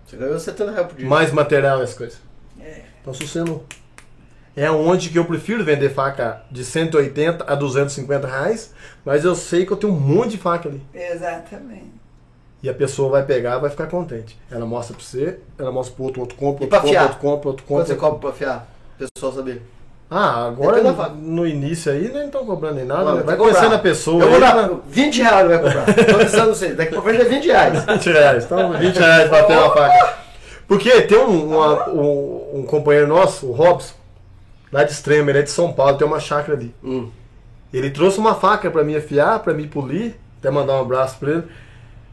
Você ganhou 70 reais por dia. Mais material e as coisas. É. Então se você não. É onde que eu prefiro vender faca de 180 a 250 reais, mas eu sei que eu tenho um monte de faca ali. Exatamente. E a pessoa vai pegar vai ficar contente. Ela mostra pra você, ela mostra pro outro, outro compra, outro pra compra, fiar? outro compra, outro compra. Quanto você cobra pra afiar? O pessoal saber. Ah, agora Depende no, início aí nem estão cobrando nem nada. Não, né? vai conhecendo a pessoa. Eu vou dar né? 20 reais, não vai comprar. Avisando você. Daqui pra frente é 20 reais. [LAUGHS] 20 reais. Então, 20 reais pra ter uma faca. Porque tem um, uma- um, um companheiro nosso, o Robson, lá de Extrema, ele é de São Paulo, tem uma chácara ali. Hum. Ele trouxe uma faca pra mim afiar, pra mim polir, até mandar um abraço pra ele.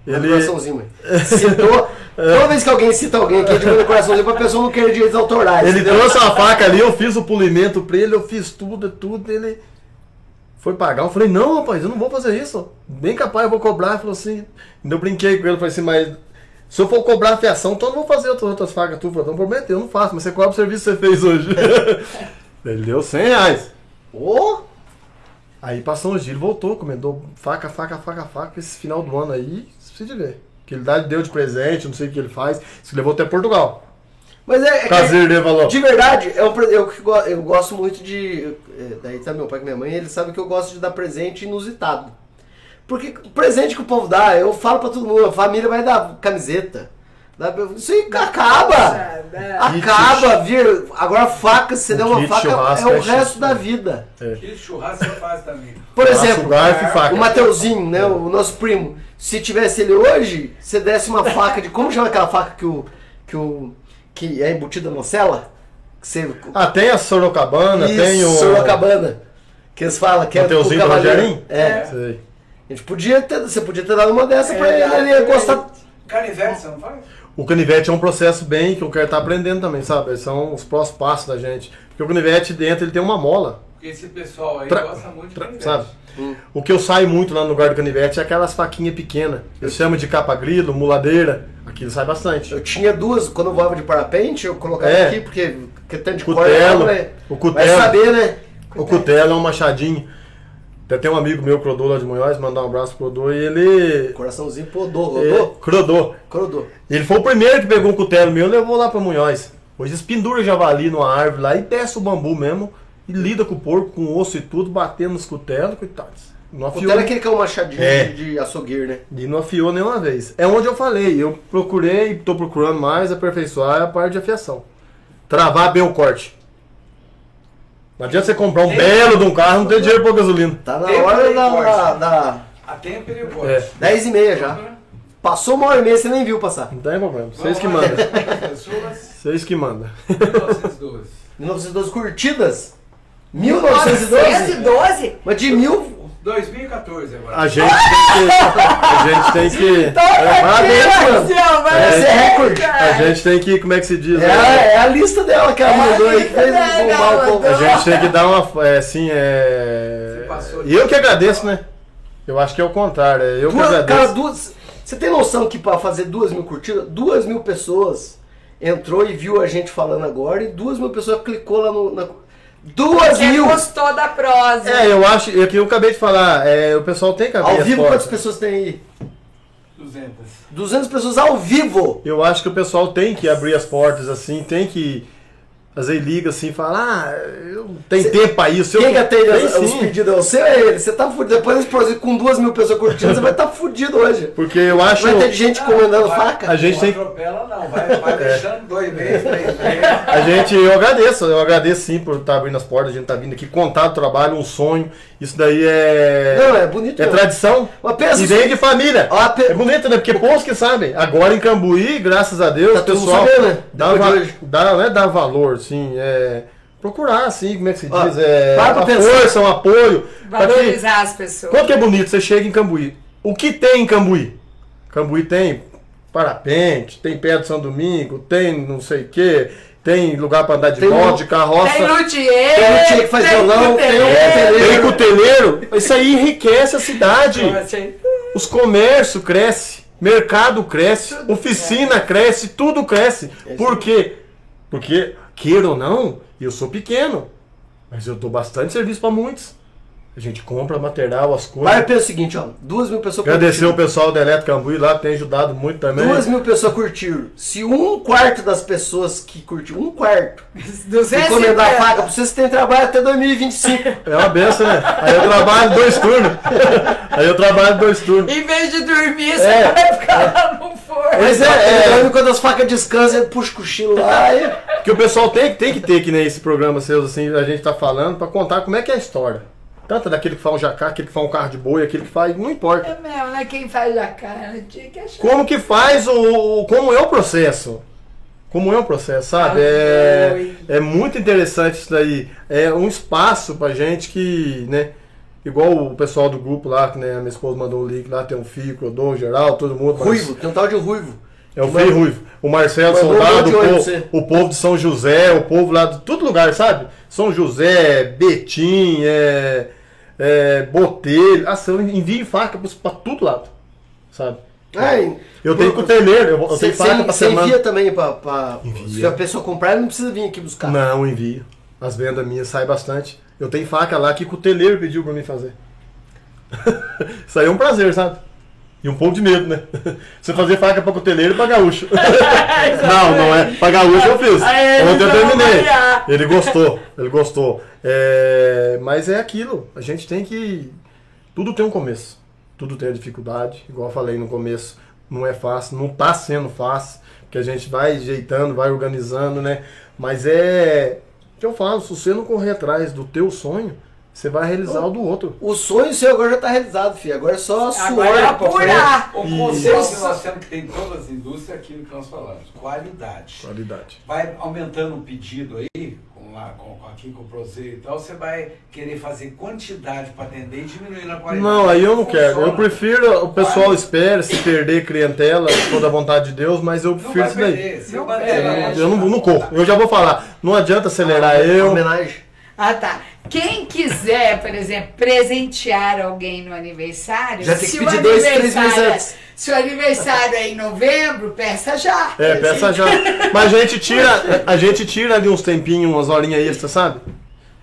Ele... Coraçãozinho, mãe. Citou. [LAUGHS] Toda vez que alguém cita alguém aqui, a gente manda um coraçãozinho pra pessoa não querer direitos autorais. ele entendeu? trouxe uma faca ali, eu fiz o polimento pra ele, eu fiz tudo, tudo, ele foi pagar. Eu falei, não, rapaz, eu não vou fazer isso. Bem capaz, eu vou cobrar. Ele falou assim, ainda eu brinquei com ele, falei assim, mas se eu for cobrar a fiação, então eu não vou fazer outras, outras facas tu. Eu falei, não prometeu, eu não faço, mas você cobra o serviço que você fez hoje. [LAUGHS] ele deu 100 reais. Ô, Aí passou dias, ele voltou, comendou faca, faca, faca, faca. Esse final do ano aí, precisa de ver. Que ele dá- deu de presente, não sei o que ele faz. Se levou até Portugal. Mas é, é que- Caseiro dele falou. de verdade, é eu, go- eu gosto muito de. é, Daí tá meu pai com minha mãe, eles sabem que eu gosto de dar presente inusitado. Porque o presente que o povo dá, eu falo pra todo mundo, a família vai dar camiseta. Dá- Isso aí acaba! Acaba, vir. Agora faca, você O der uma faca, é o é resto da né? vida. Aquele churrasco você faz também. Por exemplo, o Mateuzinho, né, o nosso primo, se tivesse ele hoje, você desse uma faca de. Como chama aquela faca que o. que o. que é embutida na cela? Que você. Ah, tem a Sorocabana, tem o. Sorocabana. Que eles falam que é Mateuzinho do cavaleiro. Rogerinho? É. Sei. A gente podia ter. Você podia ter dado uma dessa pra É, ele, ele ia gostar. Canivete, você não faz? O canivete é um processo bem que eu quero estar aprendendo também, sabe? São os próximos passos da gente. Porque o canivete dentro ele tem uma mola, Porque esse pessoal aí Tra- gosta muito de canivete. sabe? O que eu saio muito lá no lugar do canivete é aquelas faquinhas pequenas. Eu chamo de capa grilo, muladeira. Aquilo sai bastante. Eu tinha duas, quando eu voava de parapente, eu colocava É. aqui, porque, porque tanto de Cutelo, corda, né? o Vai cutelo. saber, né? O cutelo é um machadinho. Até tem um amigo meu, Crodô, lá de Munhoz, mandar um abraço pro Crodô, e ele. Coraçãozinho é, rodou? Crodô. Crodou. Ele foi o primeiro que pegou um cutelo meu e levou lá pra Munhoz. Hoje eles penduram javali numa árvore lá e desce o bambu mesmo. E lida com o porco, com o osso e tudo, batendo nos cutelos, coitados. Não afiou, Cutelo é aquele que é um machadinho É. de, açougueiro, né? e não afiou nenhuma vez. É onde eu falei, eu procurei e tô procurando mais aperfeiçoar a parte de afiação. Travar bem o corte. Não adianta você comprar um Tem- belo de um carro e não ter dinheiro pra gasolina. Tá na Tem hora também da, da, da A tempo ele pode. É. 10 e meia já. Passou uma hora e meia, você nem viu passar. Não tem problema. Vocês que mandam. Vocês que mandam. 1912. 1912 curtidas. 1912? 1912? Mas de mil. 2014 agora. A gente tem que. A gente tem que. [LAUGHS] É, parabéns, mano. Esse é recorde. A gente tem que. Como é que se diz? É, né? a- é a lista dela que ela É mandou aí, que fez bombar o povo. A gente tem que dar uma. É, assim, é. E eu que agradeço, né? Eu acho que é o contrário. É eu que Duas, cara, agradeço. duas, você tem noção que pra fazer duas mil curtidas, duas mil pessoas entrou e viu a gente falando agora e duas mil pessoas clicou lá no. Na, duas Quem mil! gostou da prosa. É, eu acho. É que eu acabei de falar. É, o pessoal tem que abrir Ao as vivo, portas. quantas pessoas tem aí? 200. 200 pessoas ao vivo! Eu acho que o pessoal tem que abrir as portas assim, tem que. Às vezes liga assim e fala, ah, eu tem Cê- tempo pra isso. eu Quem que atende Tem as- os pedidos? É você ou é ele? Você tá fudido. Depois desse projeto com duas mil pessoas curtindo, você vai estar tá fudido hoje. Porque eu acho. Vai ter gente comandando vai- faca. A gente não tem- atropela não, vai, vai deixando dois meses, três meses. A gente, eu agradeço, eu agradeço sim por estar abrindo as portas, a gente tá vindo aqui contar o trabalho, um sonho. Isso daí é. Não, é bonito. É mesmo. tradição. Mas pensa E vem de família. Ó, pe- É bonito, né? Porque poucos que sabem. Agora em Cambuí, graças a Deus, Tá o pessoal sabendo, né? dá, va- dá, não é dar valor, sim. É procurar, assim, como é que se Ó, diz? É, para pra a pensar. força, um apoio. Pra que- Valorizar as pessoas. Quanto que é bonito você chega em Cambuí. O que tem em Cambuí? Cambuí tem parapente, tem pé de São Domingo, tem não sei o que, tem lugar para andar de Tem moto, de carroça. Tem luthier. Tem luthier que faz violão, tem um cuteleiro. Tem cuteleiro. Isso aí enriquece a cidade. Os comércios crescem, mercado cresce, oficina cresce, tudo cresce. Por quê? Porque, queira ou não, eu sou pequeno, mas eu dou bastante serviço para muitos. A gente compra material, as coisas. Mas pensa o seguinte, ó. Duas mil pessoas Agradecer o curtiram. pessoal da Eletro Cambuí lá, tem ajudado muito também. Duas mil pessoas curtiram. Se um quarto das pessoas que curtiu, um quarto, 250. encomendar a faca pra vocês, você tem trabalho até 2025. [LAUGHS] É uma benção, né? Aí eu trabalho dois turnos. [LAUGHS] Aí eu trabalho dois turnos. Em vez de dormir, você É. vai ficar lá no forno. Mas é, é. Enquanto as facas descansam, ele puxa o cochilo lá e... Que o pessoal tem, tem que ter que nem esse programa seus, assim, a gente tá falando, pra contar como é que é a história. Tanto daquele que faz um jacá, aquele que faz um carro de boi, aquele que faz. Não importa. É mesmo, né? Quem faz a cara tinha que achar. Como que faz o. o- como é o processo? Como é o processo, sabe? É, é muito interessante isso daí. É um espaço pra gente que, né? Igual o pessoal do grupo lá, que né, a minha esposa mandou um link lá, tem um Fio, Clodô, geral, todo mundo. Ruivo, tem um tal de ruivo. É o Frei Ruivo. O Marcelo um Soldado, o povo, o povo de São José, o povo lá de todo lugar, sabe? São José, Betim, é, é, Botelho. Eu envio faca pra, pra todo lado, sabe? Ai, Eu tenho cuteleiro, eu, eu Você tenho faca pra você envia também pra, pra- Envia. Se a pessoa comprar, ele não precisa vir aqui buscar. Não, envio. As vendas minhas saem bastante. Eu tenho faca lá que cuteleiro pediu pra mim fazer. [LAUGHS] Isso aí é um prazer, sabe? E um pouco de medo, né? [LAUGHS] Você fazer faca pra cuteleiro e pra gaúcho. [LAUGHS] não, não é. Pra gaúcho eu fiz. Ontem eu terminei. Ele gostou, ele gostou. É, mas é aquilo. A gente tem que. Tudo tem um começo. Tudo tem a dificuldade. Igual eu falei no começo, não é fácil, não tá sendo fácil. Porque a gente vai ajeitando, vai organizando, né? Mas é. O que eu falo, se você não correr atrás do teu sonho, você vai realizar o do outro. O sonho seu agora já tá realizado, filho. Agora é só suor. Agora é apurar. O conceito que nós temos que ter em todas as indústrias é aquilo que nós falamos, qualidade. Qualidade. Vai aumentando o pedido aí, com, lá, com, com aqui com o Prozeio e tal, você vai querer fazer quantidade para atender e diminuindo a qualidade. Não, aí eu não quero. Funciona. Eu prefiro o pessoal espere se perder clientela, se for da vontade de Deus, mas eu Não prefiro isso daí. Não na Eu não, não corro. Eu já vou falar. Não adianta acelerar eu. Homenagem. Ah, tá. Quem quiser, por exemplo, presentear alguém no aniversário, Já tem que pedir dois, três meses aniversário- antes. Se o aniversário é em novembro, peça já. É, peça já. Mas a gente tira, a gente tira ali uns tempinhos, umas horinhas extras, sabe?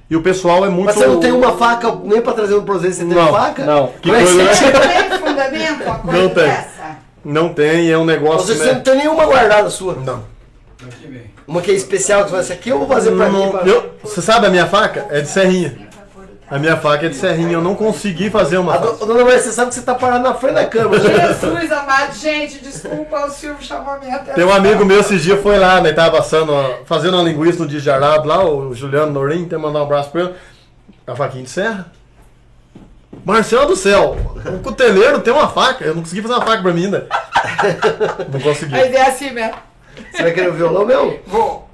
E o pessoal é muito. Mas você não tem uma faca nem pra trazer um projeto, você tem Não, faca? não. Que Como é coisa, você- né? Tem fundamento uma coisa Não tem. dessa? Não tem, é um negócio. Você, você não né? tem nenhuma guardada sua. Não. Aqui vem. Uma que é especial, que você vai essa aqui eu vou fazer pra mim. Pra- eu- Você sabe a minha faca? É de serrinha. A minha faca é de serrinha. Eu não consegui fazer uma A faca. dona Maria, você sabe que você tá parado na frente da câmera. [LAUGHS] Jesus amado, gente, desculpa, o Silvio chamou a minha atenção. Tem um amigo meu esses dias foi lá, né? Tava assando, ó, fazendo uma linguiça no dia de arado lá, o Juliano Norim, tem que mandar um abraço pra ele. A faquinha de serra. Marcelo do céu, o cuteleiro tem uma faca. Eu não consegui fazer uma faca pra mim ainda. [LAUGHS] Não consegui. Mas é assim mesmo. Você vai querer o violão meu? Vou.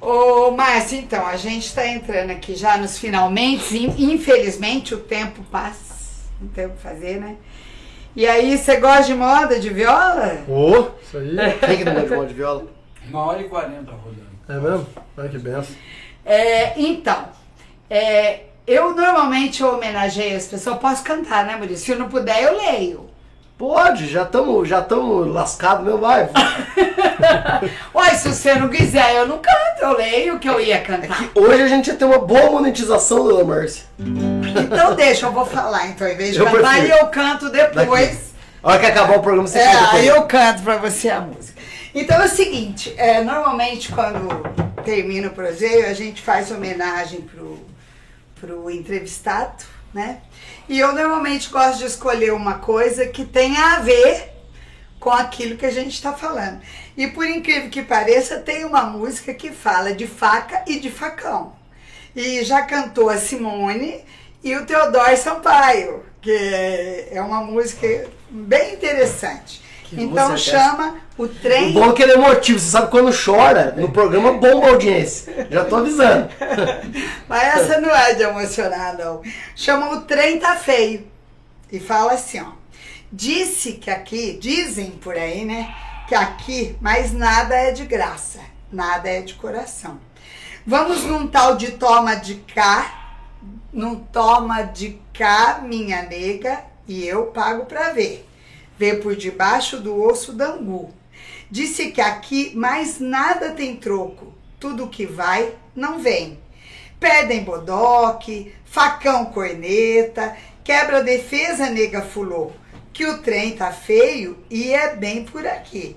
Ô, Márcio, então, a gente está entrando aqui já nos finalmente. in- Infelizmente, o tempo passa. Não tem o que fazer, né? E aí, você gosta de moda, de viola? Ô, isso aí. Quem que não gosta de moda de viola? Uma hora e quarenta rodando. É mesmo? Ai, que benção. É, então, é, eu normalmente homenageio as pessoas. Posso cantar, né, Maurício? Se eu não puder, eu leio. Pode, já estamos já tamo lascados, meu vai. [LAUGHS] Uai, se você não quiser, eu não canto, eu leio o que eu ia cantar. Hoje a gente ia ter uma boa monetização, dona Márcia. Então deixa, eu vou falar, então, em vez de Eu cantar, prefiro. eu canto depois. A hora que acabar o programa, você É, canta aí eu canto pra você a música. Então é o seguinte, é, normalmente quando termina o projeto, a gente faz homenagem pro, pro entrevistado, né? E eu normalmente gosto de escolher uma coisa que tenha a ver com aquilo que a gente está falando. E por incrível que pareça, tem uma música que fala de faca e de facão. E já cantou a Simone e o Teodoro Sampaio, que é é uma música bem interessante. Que então é chama O Trem. O bom é que ele é emotivo. Você sabe quando chora, no programa bomba a audiência. Já tô avisando. [LAUGHS] Mas essa não é de emocionar, não. Chama O Trem Tá Feio. E fala assim, ó. Disse que aqui, dizem por aí, né? Que aqui mais nada é de graça, nada é de coração. Vamos num tal de toma de cá, num toma de cá, minha nega, e eu pago pra ver. Vê por debaixo do osso do angu. Disse que aqui mais nada tem troco, tudo que vai não vem. Pedem bodoque, facão corneta, quebra defesa nega fulô, que o trem tá feio e é bem por aqui.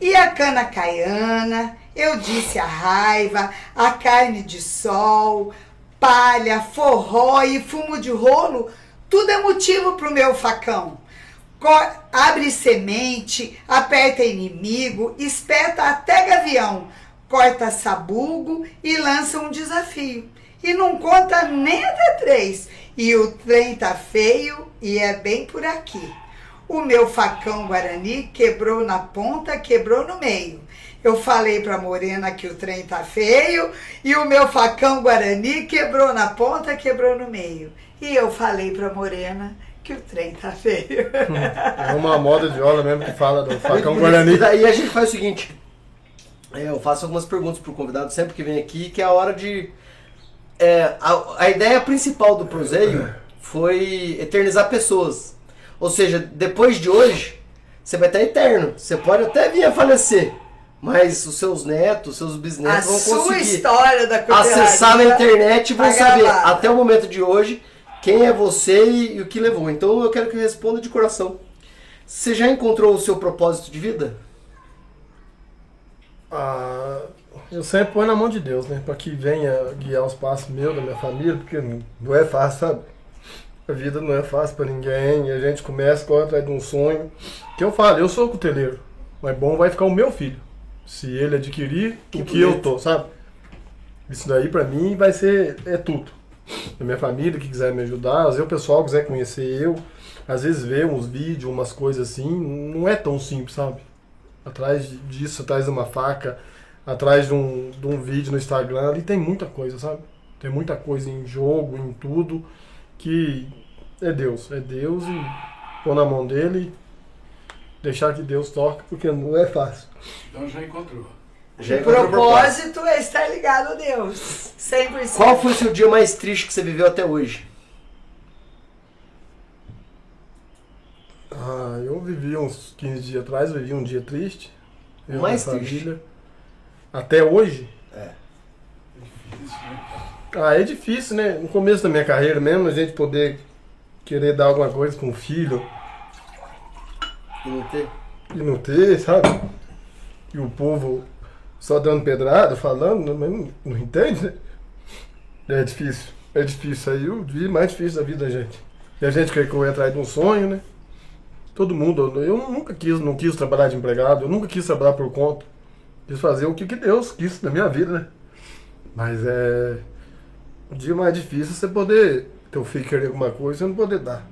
E a cana caiana, eu disse a raiva, a carne de sol, palha, forró e fumo de rolo, tudo é motivo pro meu facão. Abre semente, aperta inimigo, espeta até gavião, corta sabugo e lança um desafio. E não conta nem até três. E o trem tá feio e é bem por aqui. O meu facão Guarani quebrou na ponta, quebrou no meio. Eu falei pra Morena que o trem tá feio e o meu facão Guarani quebrou na ponta, quebrou no meio. E eu falei pra Morena que o trem tá feio. É uma moda de viola mesmo que fala do facão Guarani. E daí a gente faz o seguinte. é, eu faço algumas perguntas pro convidado sempre que vem aqui, que é a hora de. é, a, a ideia principal do Proseio foi eternizar pessoas. Ou seja, depois de hoje, você vai estar eterno. Você pode até vir a falecer. Mas os seus netos, os seus A bisnetos vão sua conseguir história da acessar na internet e vão saber, gravada. até o momento de hoje, quem é você e, e o que levou. Então eu quero que responda de coração. Você já encontrou o seu propósito de vida? Ah, eu sempre ponho na mão de Deus, né? Pra que venha guiar os passos meus, da minha família, porque não- é fácil, sabe? A vida não é fácil pra ninguém, e a gente começa corre atrás de um sonho. Que eu falo, eu sou cuteleiro, mas bom vai ficar o meu filho. Se ele adquirir Que o que eu bonito. tô, sabe? Isso daí pra mim vai ser é tudo. Da minha família que quiser me ajudar, às vezes o pessoal quiser conhecer eu, às vezes ver uns vídeos, umas coisas assim, não é tão simples, sabe? Atrás disso, atrás de uma faca, atrás de um, de um vídeo no Instagram, ali tem muita coisa, sabe? Tem muita coisa em jogo, em tudo, que é Deus. É Deus e pôr na mão dele, deixar que Deus toque, porque não é fácil. Então já encontrou. Já O propósito. propósito é estar ligado a Deus. 100%. Qual foi o seu dia mais triste que você viveu até hoje? Ah, eu vivi uns 15 dias atrás, vivi um dia triste. Eu, Mais triste? família. Até hoje? É. Difícil, né? Ah, é difícil, né? No começo da minha carreira mesmo, a gente poder querer dar alguma coisa com o filho E não ter? e não ter, sabe? E o povo só dando pedrada, falando, mas não, não entende, né? É difícil, é difícil. Aí o dia mais difícil da vida da gente. E a gente quer correr atrás de um sonho, né? Todo mundo, eu nunca quis, não quis trabalhar de empregado, eu nunca quis trabalhar por conta. Quis fazer o que, que Deus quis na minha vida, né? Mas é. O dia mais difícil é você poder. Teu filho querer alguma coisa e não poder dar.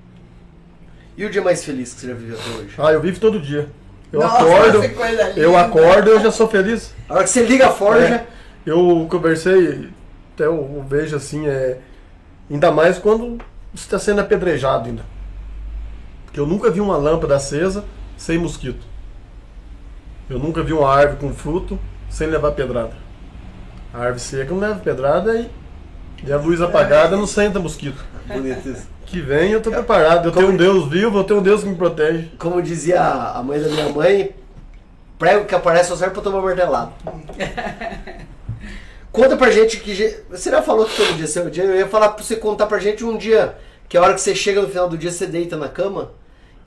E o dia mais feliz que você já viveu até hoje? Ah, eu vivo todo dia. Eu Nossa, acordo, que coisa eu acordo eu já sou feliz. A hora que você liga a forja, É. Eu conversei, até eu vejo assim, é. Ainda mais quando você está sendo apedrejado ainda. que eu nunca vi uma lâmpada acesa sem mosquito. Eu nunca vi uma árvore com fruto sem levar pedrada. A árvore seca não leva pedrada e, e a luz apagada não senta mosquito. Bonito isso. Que vem eu tô preparado. Eu tenho um Deus vivo, eu tenho um Deus que me protege. Como dizia a mãe da minha mãe, prego que aparece só serve pra tomar martelado. [LAUGHS] Conta pra gente que. Você já falou que todo dia é seu dia. Eu ia falar pra você contar pra gente um dia que a hora que você chega no final do dia, você deita na cama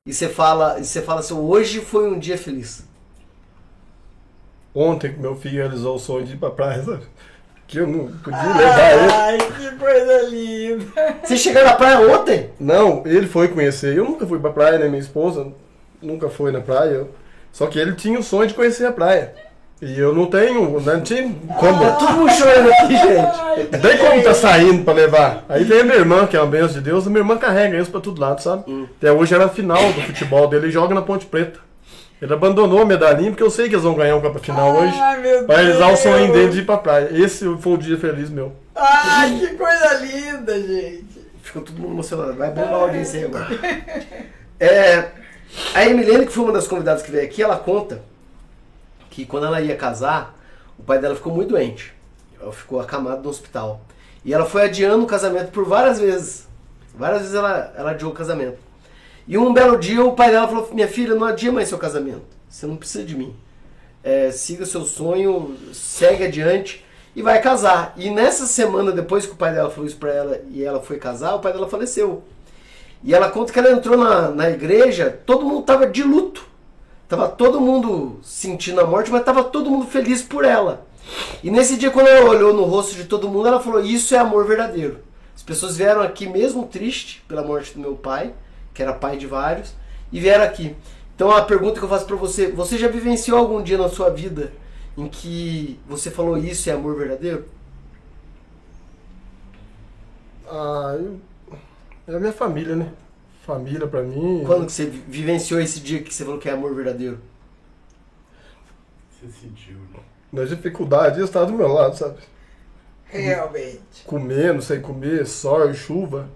e você fala, e você fala assim, hoje foi um dia feliz. Ontem que meu filho realizou o sonho de ir pra praia, sabe? Que eu não podia levar ele. Ai, que coisa linda. Você chegou na praia ontem? Não, ele foi conhecer. Eu nunca fui pra praia, né? Minha esposa nunca foi na praia. Só que ele tinha o sonho de conhecer a praia. E eu não tenho, né, não tinha como. Tá todo mundo chorando aqui, gente. Não tem como tá saindo pra levar. Aí tem a minha irmã, que é uma benção de Deus, a minha irmã carrega isso pra todo lado, sabe? Até hoje era a final do futebol dele, ele joga na Ponte Preta. Ele abandonou a medalhinha, porque eu sei que eles vão ganhar um Copa Final hoje. Ai, meu Pra realizar o sonho dele de ir pra praia. Esse foi o dia feliz meu. Ai, que coisa linda, gente. Ficou todo mundo emocionado. Vai bombar a audiência aí agora. É, a Emilene, que foi uma das convidadas que veio aqui, ela conta que quando ela ia casar, o pai dela ficou muito doente. Ela ficou acamado no hospital. E ela foi adiando o casamento por várias vezes. Várias vezes ela, ela adiou o casamento. E um belo dia o pai dela falou: Minha filha, não adia mais seu casamento. Você não precisa de mim. É, siga seu sonho, segue adiante e vai casar. E nessa semana, depois que o pai dela falou isso pra ela e ela foi casar, o pai dela faleceu. E ela conta que ela entrou na, na igreja, todo mundo tava de luto. Tava todo mundo sentindo a morte, mas tava todo mundo feliz por ela. E nesse dia, quando ela olhou no rosto de todo mundo, ela falou: Isso é amor verdadeiro. As pessoas vieram aqui mesmo triste pela morte do meu pai, que era pai de vários, e vieram aqui. Então a pergunta que eu faço pra você: Você já vivenciou algum dia na sua vida em que você falou isso é amor verdadeiro? Ah, eu... é a minha família, né? Família pra mim. Quando que você vi- vivenciou esse dia que você falou que é amor verdadeiro? Você sentiu, né? Nas dificuldades, eles estavam do meu lado, sabe? Realmente. Comendo, sem comer, sol, chuva,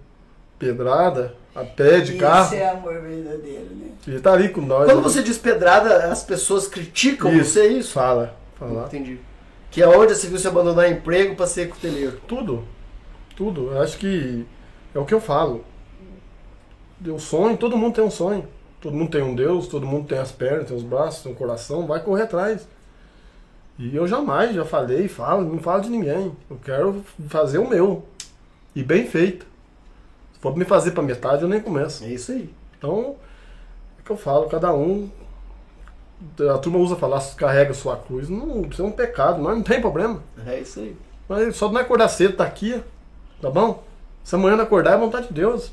pedrada, a pé de Isso carro. é amor verdadeiro, né? Ele tá ali com nós. Quando né? você diz pedrada, as pessoas criticam Isso, você, é isso? Fala, fala. Entendi. Que é onde você viu se abandonar emprego pra ser cuteleiro. Tudo. Tudo. Eu acho que é o que eu falo. Eu sonho, todo mundo tem um sonho. Todo mundo tem um Deus, todo mundo tem as pernas, tem os braços, tem um coração, vai correr atrás. E eu jamais, já falei, falo, não falo de ninguém. Eu quero fazer o meu. E bem feito. For me fazer pra metade, eu nem começo. É isso aí. Então, é que eu falo, cada um. A turma usa falar, carrega sua cruz. Não, isso é um pecado, mas não tem problema. É isso aí. Mas só não acordar cedo, tá aqui, tá bom? Se amanhã não acordar é vontade de Deus.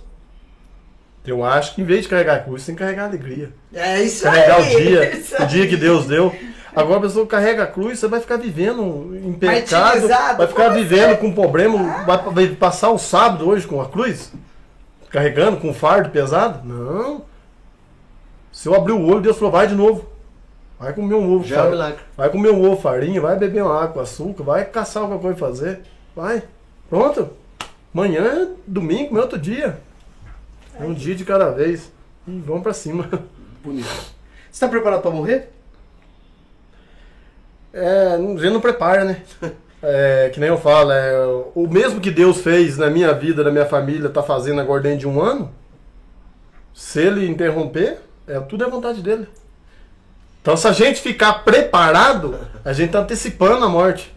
Eu acho que em vez de carregar a cruz, tem que carregar a alegria. É isso Carregar aí. [LAUGHS] o dia, o dia que Deus deu. Agora a pessoa carrega a cruz, você vai ficar vivendo em pecado, vai ficar vivendo com problema, vai, vai passar o sábado hoje com a cruz? Carregando com um fardo pesado? Não. Se eu abrir o olho, Deus falou, vai de novo. Vai comer um ovo. Já é. Vai comer um ovo, farinha, vai beber uma água açúcar, vai caçar alguma coisa pra fazer. Vai. Pronto. Amanhã é domingo, meu outro dia. É um dia de cada vez. E vamos pra cima. [LAUGHS] Bonito. Você tá preparado pra morrer? É, a gente não prepara, né? [LAUGHS] É, que nem eu falo, é, o mesmo que Deus fez na minha vida, na minha família, tá fazendo agora dentro de um ano, se ele interromper, é, tudo é vontade dele. Então se a gente ficar preparado, a gente tá antecipando a morte.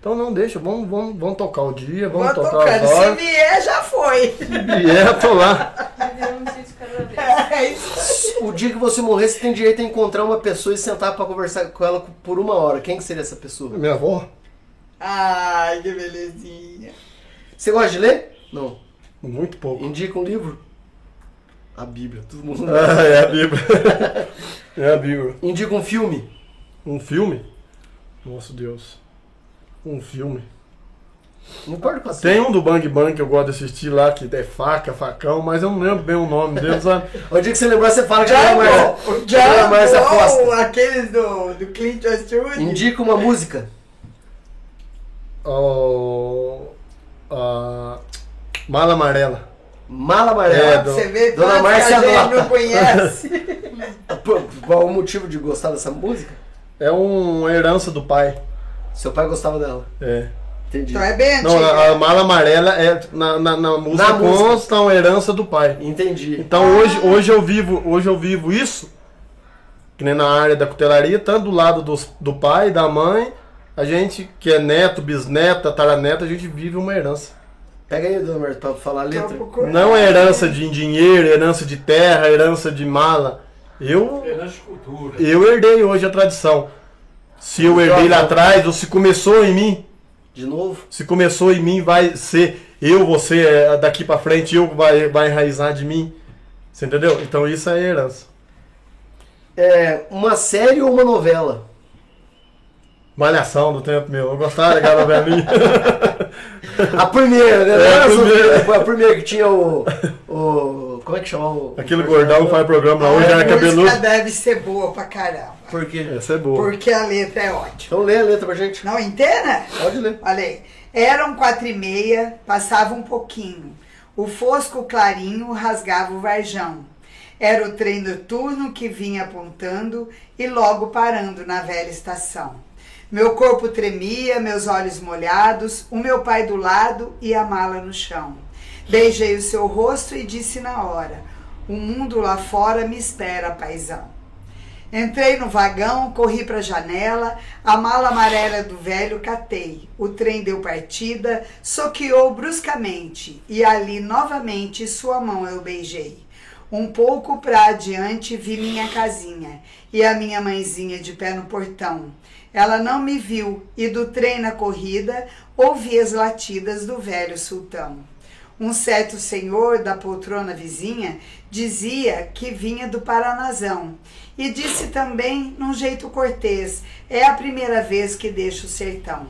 Então não deixa, vamos, vamos, vamos tocar o dia, vamos Vou tocar tocando. as Se vier, já foi. E é, tô lá. É isso. O dia que você morrer, você tem direito a encontrar uma pessoa e sentar pra conversar com ela por uma hora. Quem que seria essa pessoa? Minha avó, Ai, que belezinha. Você gosta de ler? Não. muito pouco. Indica um livro? A Bíblia. Todo mundo. [LAUGHS] Ah, é a Bíblia. É a Bíblia. Indica um filme? Um filme? Nossa Deus. Um filme. Não importa com Tem um do Bang Bang que eu gosto de assistir lá, que é faca, facão, mas eu não lembro bem o nome dele, sabe? [LAUGHS] O dia que você lembrar, você fala que não é mais. Django, o não é mais Django, aposta. aqueles do, do Clint Eastwood. Indica uma música. O, a Mala Amarela. Mala É, Amarela. do- Você vê Dona Márcia que a gente não conhece. [LAUGHS] Qual o motivo de gostar dessa música? É uma herança do pai. Seu pai gostava dela. É. Entendi. Então é bem antiga. Não, a, a mala amarela é na, na, na música Na música. consta uma herança do pai. Entendi. Então hoje, hoje eu vivo, hoje eu vivo isso, que nem na área da cutelaria, tanto do lado dos, do pai, da mãe, a gente que é neto, bisneto, tataraneto, a gente vive uma herança. Pega aí, dona Marta, pra falar a letra. Não é herança de dinheiro, herança de terra, herança de mala. Eu Herança de cultura. eu herdei hoje a tradição. Se eu herdei lá atrás, ou se começou em mim, De novo. se começou em mim, vai ser eu, você, é, daqui pra frente, eu vai, vai enraizar de mim. Você entendeu? Então isso é herança. É uma série ou uma novela? Malhação do tempo meu. Eu gostava daquela [LAUGHS] novelinha. A primeira, né? É, a primeira. Foi a primeira que tinha o. o como é que chama o. Aquele gordão que faz programa lá hoje, a era cabeludo. música deve ser boa pra caramba. Por quê? Essa é boa. Porque a letra é ótima. Então lê a letra pra gente. Não inteira? Pode ler. Olha aí. Eram quatro e meia, passava um pouquinho. O fosco clarinho rasgava o varjão. Era o trem noturno que vinha apontando e logo parando na velha estação. Meu corpo tremia, meus olhos molhados, o meu pai do lado e a mala no chão. Beijei o seu rosto e disse na hora: O mundo lá fora me espera, paizão. Entrei no vagão, corri para a janela, a mala amarela do velho catei. O trem deu partida, soqueou bruscamente e ali novamente sua mão eu beijei. Um pouco para adiante vi minha casinha e a minha mãezinha de pé no portão. Ela não me viu e do trem na corrida ouvi as latidas do velho sultão. Um certo senhor da poltrona vizinha dizia que vinha do Paranazão e disse também, num jeito cortês, é a primeira vez que deixo o sertão.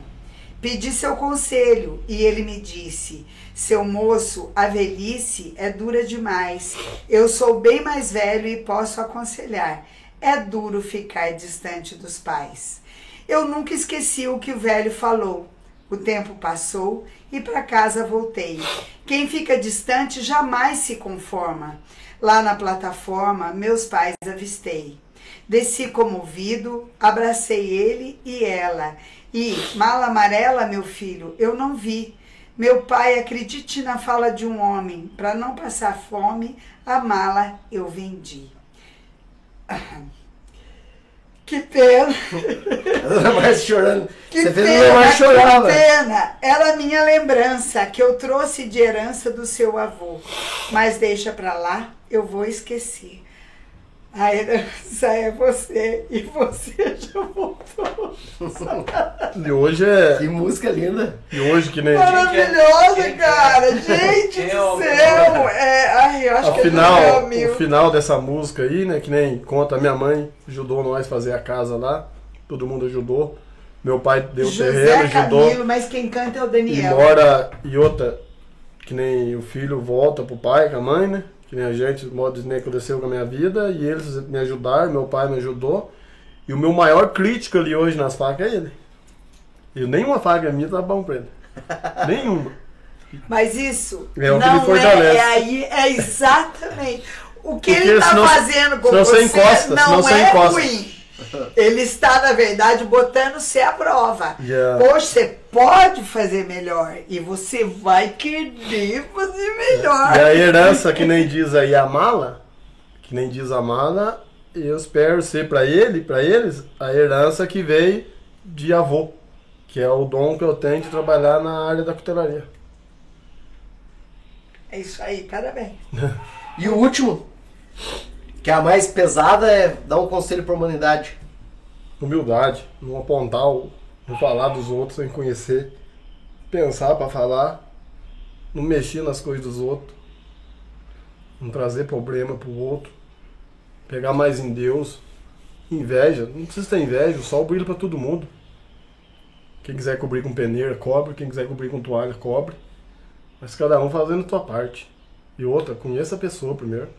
Pedi seu conselho e ele me disse: Seu moço, a velhice é dura demais. Eu sou bem mais velho e posso aconselhar. É duro ficar distante dos pais. Eu nunca esqueci o que o velho falou. O tempo passou e para casa voltei. Quem fica distante jamais se conforma. Lá na plataforma, meus pais avistei. Desci comovido, abracei ele e ela. E, mala amarela, meu filho, eu não vi. Meu pai, acredite na fala de um homem, para não passar fome, a mala eu vendi. [CLEARS THROAT] Que pena. A dona Márcia chorando. Que Você fez a pena, dona Márcia chorar, que pena. Era a minha lembrança que eu trouxe de herança do seu avô. Mas deixa pra lá, eu vou esquecer. A herança é você e você já voltou. E hoje é. Que música linda. E hoje que nem. Maravilhosa, quem é? cara. Gente Quem do é o- céu. É, ai, eu acho que é final, do o mil. final dessa música aí, né? Que nem conta, minha mãe ajudou nós a fazer a casa lá. Todo mundo ajudou. Meu pai deu o terreno, José ajudou. Camilo, mas quem canta é o E Daniel. mora. E outra, que nem o filho volta pro pai com a mãe, né? Que nem a gente, o modo nem aconteceu com a minha vida. E eles me ajudaram, meu pai me ajudou. E o meu maior crítico ali hoje nas facas é ele. E nenhuma faca minha tá bom pra ele. [LAUGHS] Nenhuma. Mas isso É o que não me fortalece. é, é aí, é exatamente. O que Porque ele está senão- fazendo com senão você, você encosta, não senão você é encosta. ruim. Ele está, na verdade, botando você à prova. Yeah. Poxa, você pode fazer melhor. E você vai querer fazer melhor. E a herança que nem diz aí a mala, que nem diz a mala, eu espero ser pra ele, para eles, a herança que veio de avô, que é o dom que eu tenho de trabalhar na área da cutelaria. É isso aí, parabéns. [LAUGHS] E o último, que é a mais pesada, é dar um conselho pra humanidade. Humildade, não apontar, não falar dos outros sem conhecer, pensar pra falar, não mexer nas coisas dos outros, não trazer problema pro outro, pegar mais em Deus, inveja, não precisa ter inveja, o sol brilha pra todo mundo. Quem quiser cobrir com peneira, cobre, quem quiser cobrir com toalha, cobre. Mas cada um fazendo a sua parte. E outra, conheça a pessoa primeiro,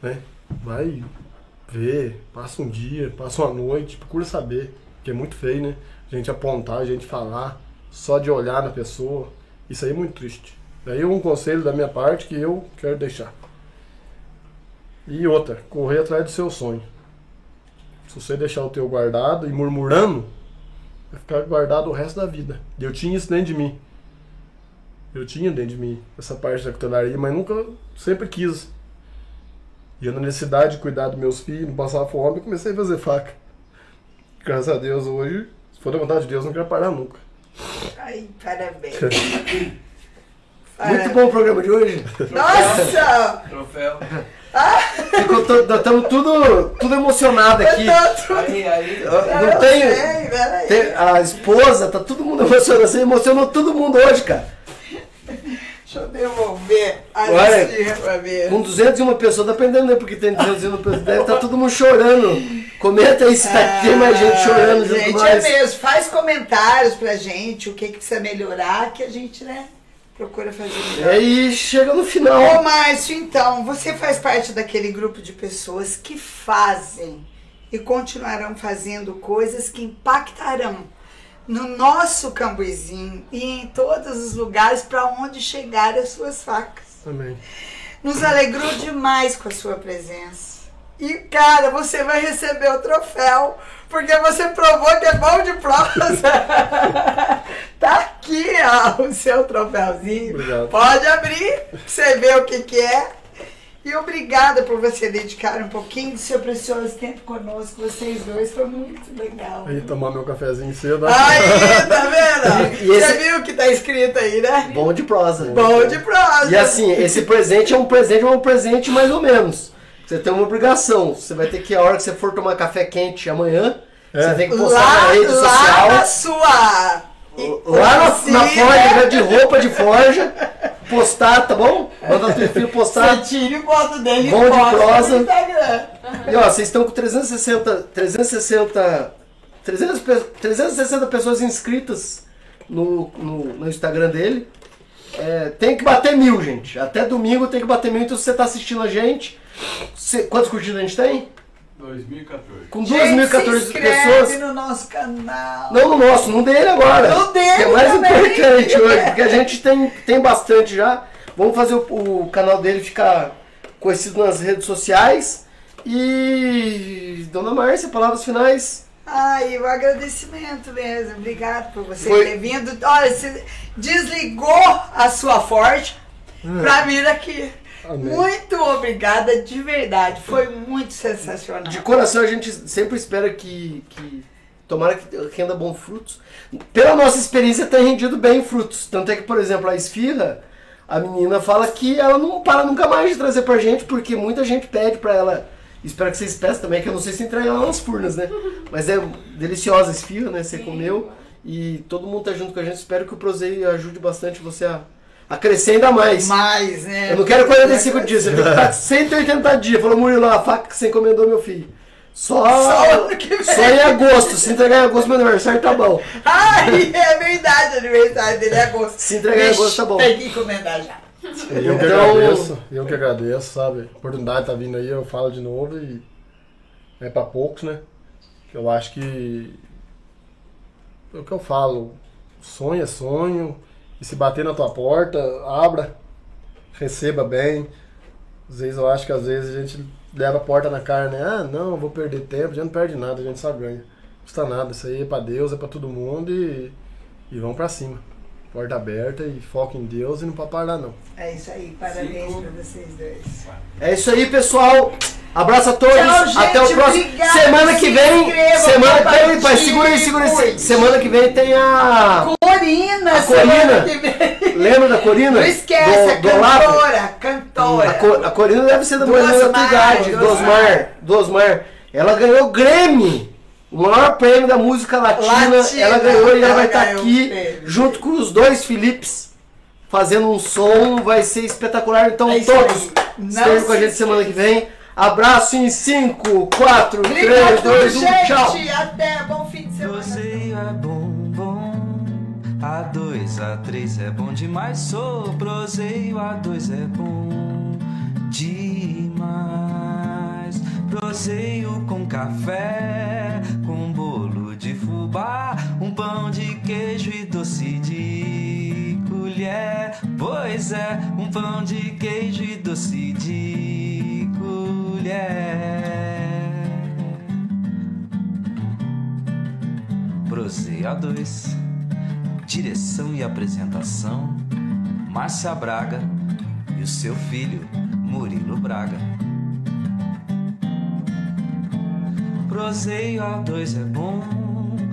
né? Vai ver, passa um dia, passa uma noite, procura saber, porque é muito feio, né? A gente apontar, a gente falar, só de olhar na pessoa, isso aí é muito triste. Daí um conselho da minha parte que eu quero deixar. E outra, correr atrás do seu sonho. Se você deixar o teu guardado e murmurando, vai ficar guardado o resto da vida. Eu tinha isso dentro de mim. Eu tinha dentro de mim essa parte da cutelaria, mas nunca, sempre quis. E eu na necessidade de cuidar dos meus filhos, não passar fome, comecei a fazer faca. Graças a Deus hoje, se for da vontade de Deus, não quero parar nunca. Ai, parabéns. [LAUGHS] Muito bom o programa de hoje. Nossa! Troféu. Nós Estamos tudo, tudo emocionado aqui. Aí, aí. Não tem, Ei, peraí. tem- A esposa, tá todo mundo emocionado. Você emocionou todo mundo hoje, cara. Deixa eu devolver a Olha, pra ver. Com 201 pessoas, dependendo, né? Porque tem 201 pessoas, deve estar todo mundo chorando. Comenta aí se tá, tem mais gente chorando junto gente, com é nós. mesmo. Faz comentários pra gente, o que, que precisa melhorar, que a gente, né, procura fazer E melhor. aí chega no Ô, final. Márcio, então, você faz parte daquele grupo de pessoas que fazem e continuarão fazendo coisas que impactarão no nosso Cambuizinho e em todos os lugares para onde chegar as suas facas. Amém. Nos alegrou demais com a sua presença. E, cara, você vai receber o troféu, porque você provou que é bom de prosa. [LAUGHS] tá aqui, ó, o seu troféuzinho. Obrigado. Pode abrir, você ver o que, que é. E obrigada por você dedicar um pouquinho do seu precioso tempo conosco, vocês dois. Foi muito legal. Aí tomar meu cafezinho cedo. Aí, tá vendo? [LAUGHS] E esse- Você viu o que tá escrito aí, né? Bom de prosa. Bom de prosa. E assim, esse presente é um presente, mas um presente mais ou menos. Você tem uma obrigação. Você vai ter que, a hora que você for tomar café quente amanhã, É. você tem que postar lá, na rede lá social. na sua. Lá na, na forja, já de roupa de forja, postar, tá bom? Manda teu filho postar. Você tira e bota dele Bom de prosa. no Instagram. E ó, vocês estão com 360, 360, 300, pe- 360 pessoas inscritas no, no, no Instagram dele. É, tem que bater mil, gente. Até domingo tem que bater mil. Então se você tá assistindo a gente, você- quantas curtidas a gente tem? 2014. Com Gente, 2.014 se inscreve pessoas. no nosso canal. Não no nosso, no dele agora. No dele Que é mais também. importante hoje, porque a gente tem, tem bastante já. Vamos fazer o, o canal dele ficar conhecido nas redes sociais. E. Dona Márcia, palavras finais. Ai, o agradecimento mesmo. Obrigado por você Foi- ter vindo. Olha, você desligou a sua Ford pra vir aqui. Amém. Muito obrigada, de verdade. Foi muito sensacional. De coração a gente sempre espera que. que tomara que renda bons frutos. Pela nossa experiência tem rendido bem frutos. Tanto é que, por exemplo, a esfirra, a menina fala que ela não para nunca mais de trazer pra gente, porque muita gente pede pra ela. Espero que vocês peçam também, que eu não sei se entrega lá nas furnas, né? Mas é deliciosa a esfirra, né? Você comeu. E todo mundo tá junto com a gente. Espero que o Prozei ajude bastante você a, a crescer ainda mais. Mais, né? Eu não quero 45 dias, eu tenho que estar 180 dias. Falou, Murilo, a faca que você encomendou, meu filho. Só, Só só em agosto. Se entregar em agosto, meu aniversário tá bom. Ai, é verdade, o aniversário dele é agosto. Se entregar em agosto, tá bom. Tem que encomendar já. Eu que Então- agradeço, eu que agradeço, sabe? A oportunidade tá vindo aí, eu falo de novo e é pra poucos, né? Eu acho que é o que eu falo, sonho é sonho, e se bater na tua porta, abra, receba bem. Às vezes eu acho que às vezes a gente leva a porta na cara, né? Ah, não, eu vou perder tempo, a gente não perde nada, a gente só ganha. Não custa nada, isso aí é pra Deus, é pra todo mundo e, e vamos pra cima. Porta aberta e foco em Deus e não pode parar não. É isso aí, parabéns pra vocês dois. É isso aí, pessoal. Abraço a todos. Tchau, gente. Até o próximo. Obrigada. Semana que vem. inscrevam, Semana peraí, pai, segura aí, segura aí. Semana que vem tem a. Corina, A Corina. Lembra da Corina? Não esquece, do, a do Olavo? cantora, cantora. A, Co- a Corina deve ser da mulher da tua idade, do do Osmar. Do Osmar. Ela ganhou o Grammy. O maior prêmio da música latina. Latina. Ela ganhou e ela Ela vai estar o aqui prêmio. junto com os dois Philips. Fazendo um som, vai ser espetacular. Então, É todos estejam com a gente semana que vem. Abraço em 5, 4, 3, Obrigado, 2, 1. gente. Tchau. Até, bom fim de semana. Proseio é bom, bom. A dois, a três é bom demais. Sou proseio, a dois é bom demais. Proseio com café, com bolo de fubá, um pão de queijo e doce de colher. Pois é, um pão de queijo e doce de colher. Proseia 2 Direção e apresentação Márcia Braga e o seu filho Murilo Braga. Proseio A2 é bom,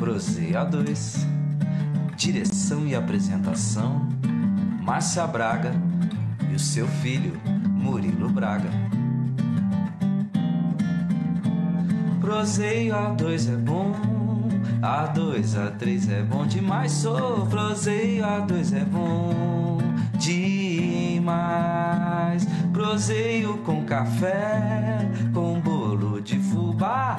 Proseia 2 Direção e apresentação Márcia Braga e o seu filho Murilo Braga. Proseio A2 é bom, A2, A3 é bom demais. Sou proseio A2 é bom demais. Proseio com café, com bolo de fubá,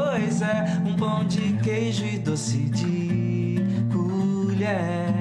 É, um pão de queijo e doce de colher.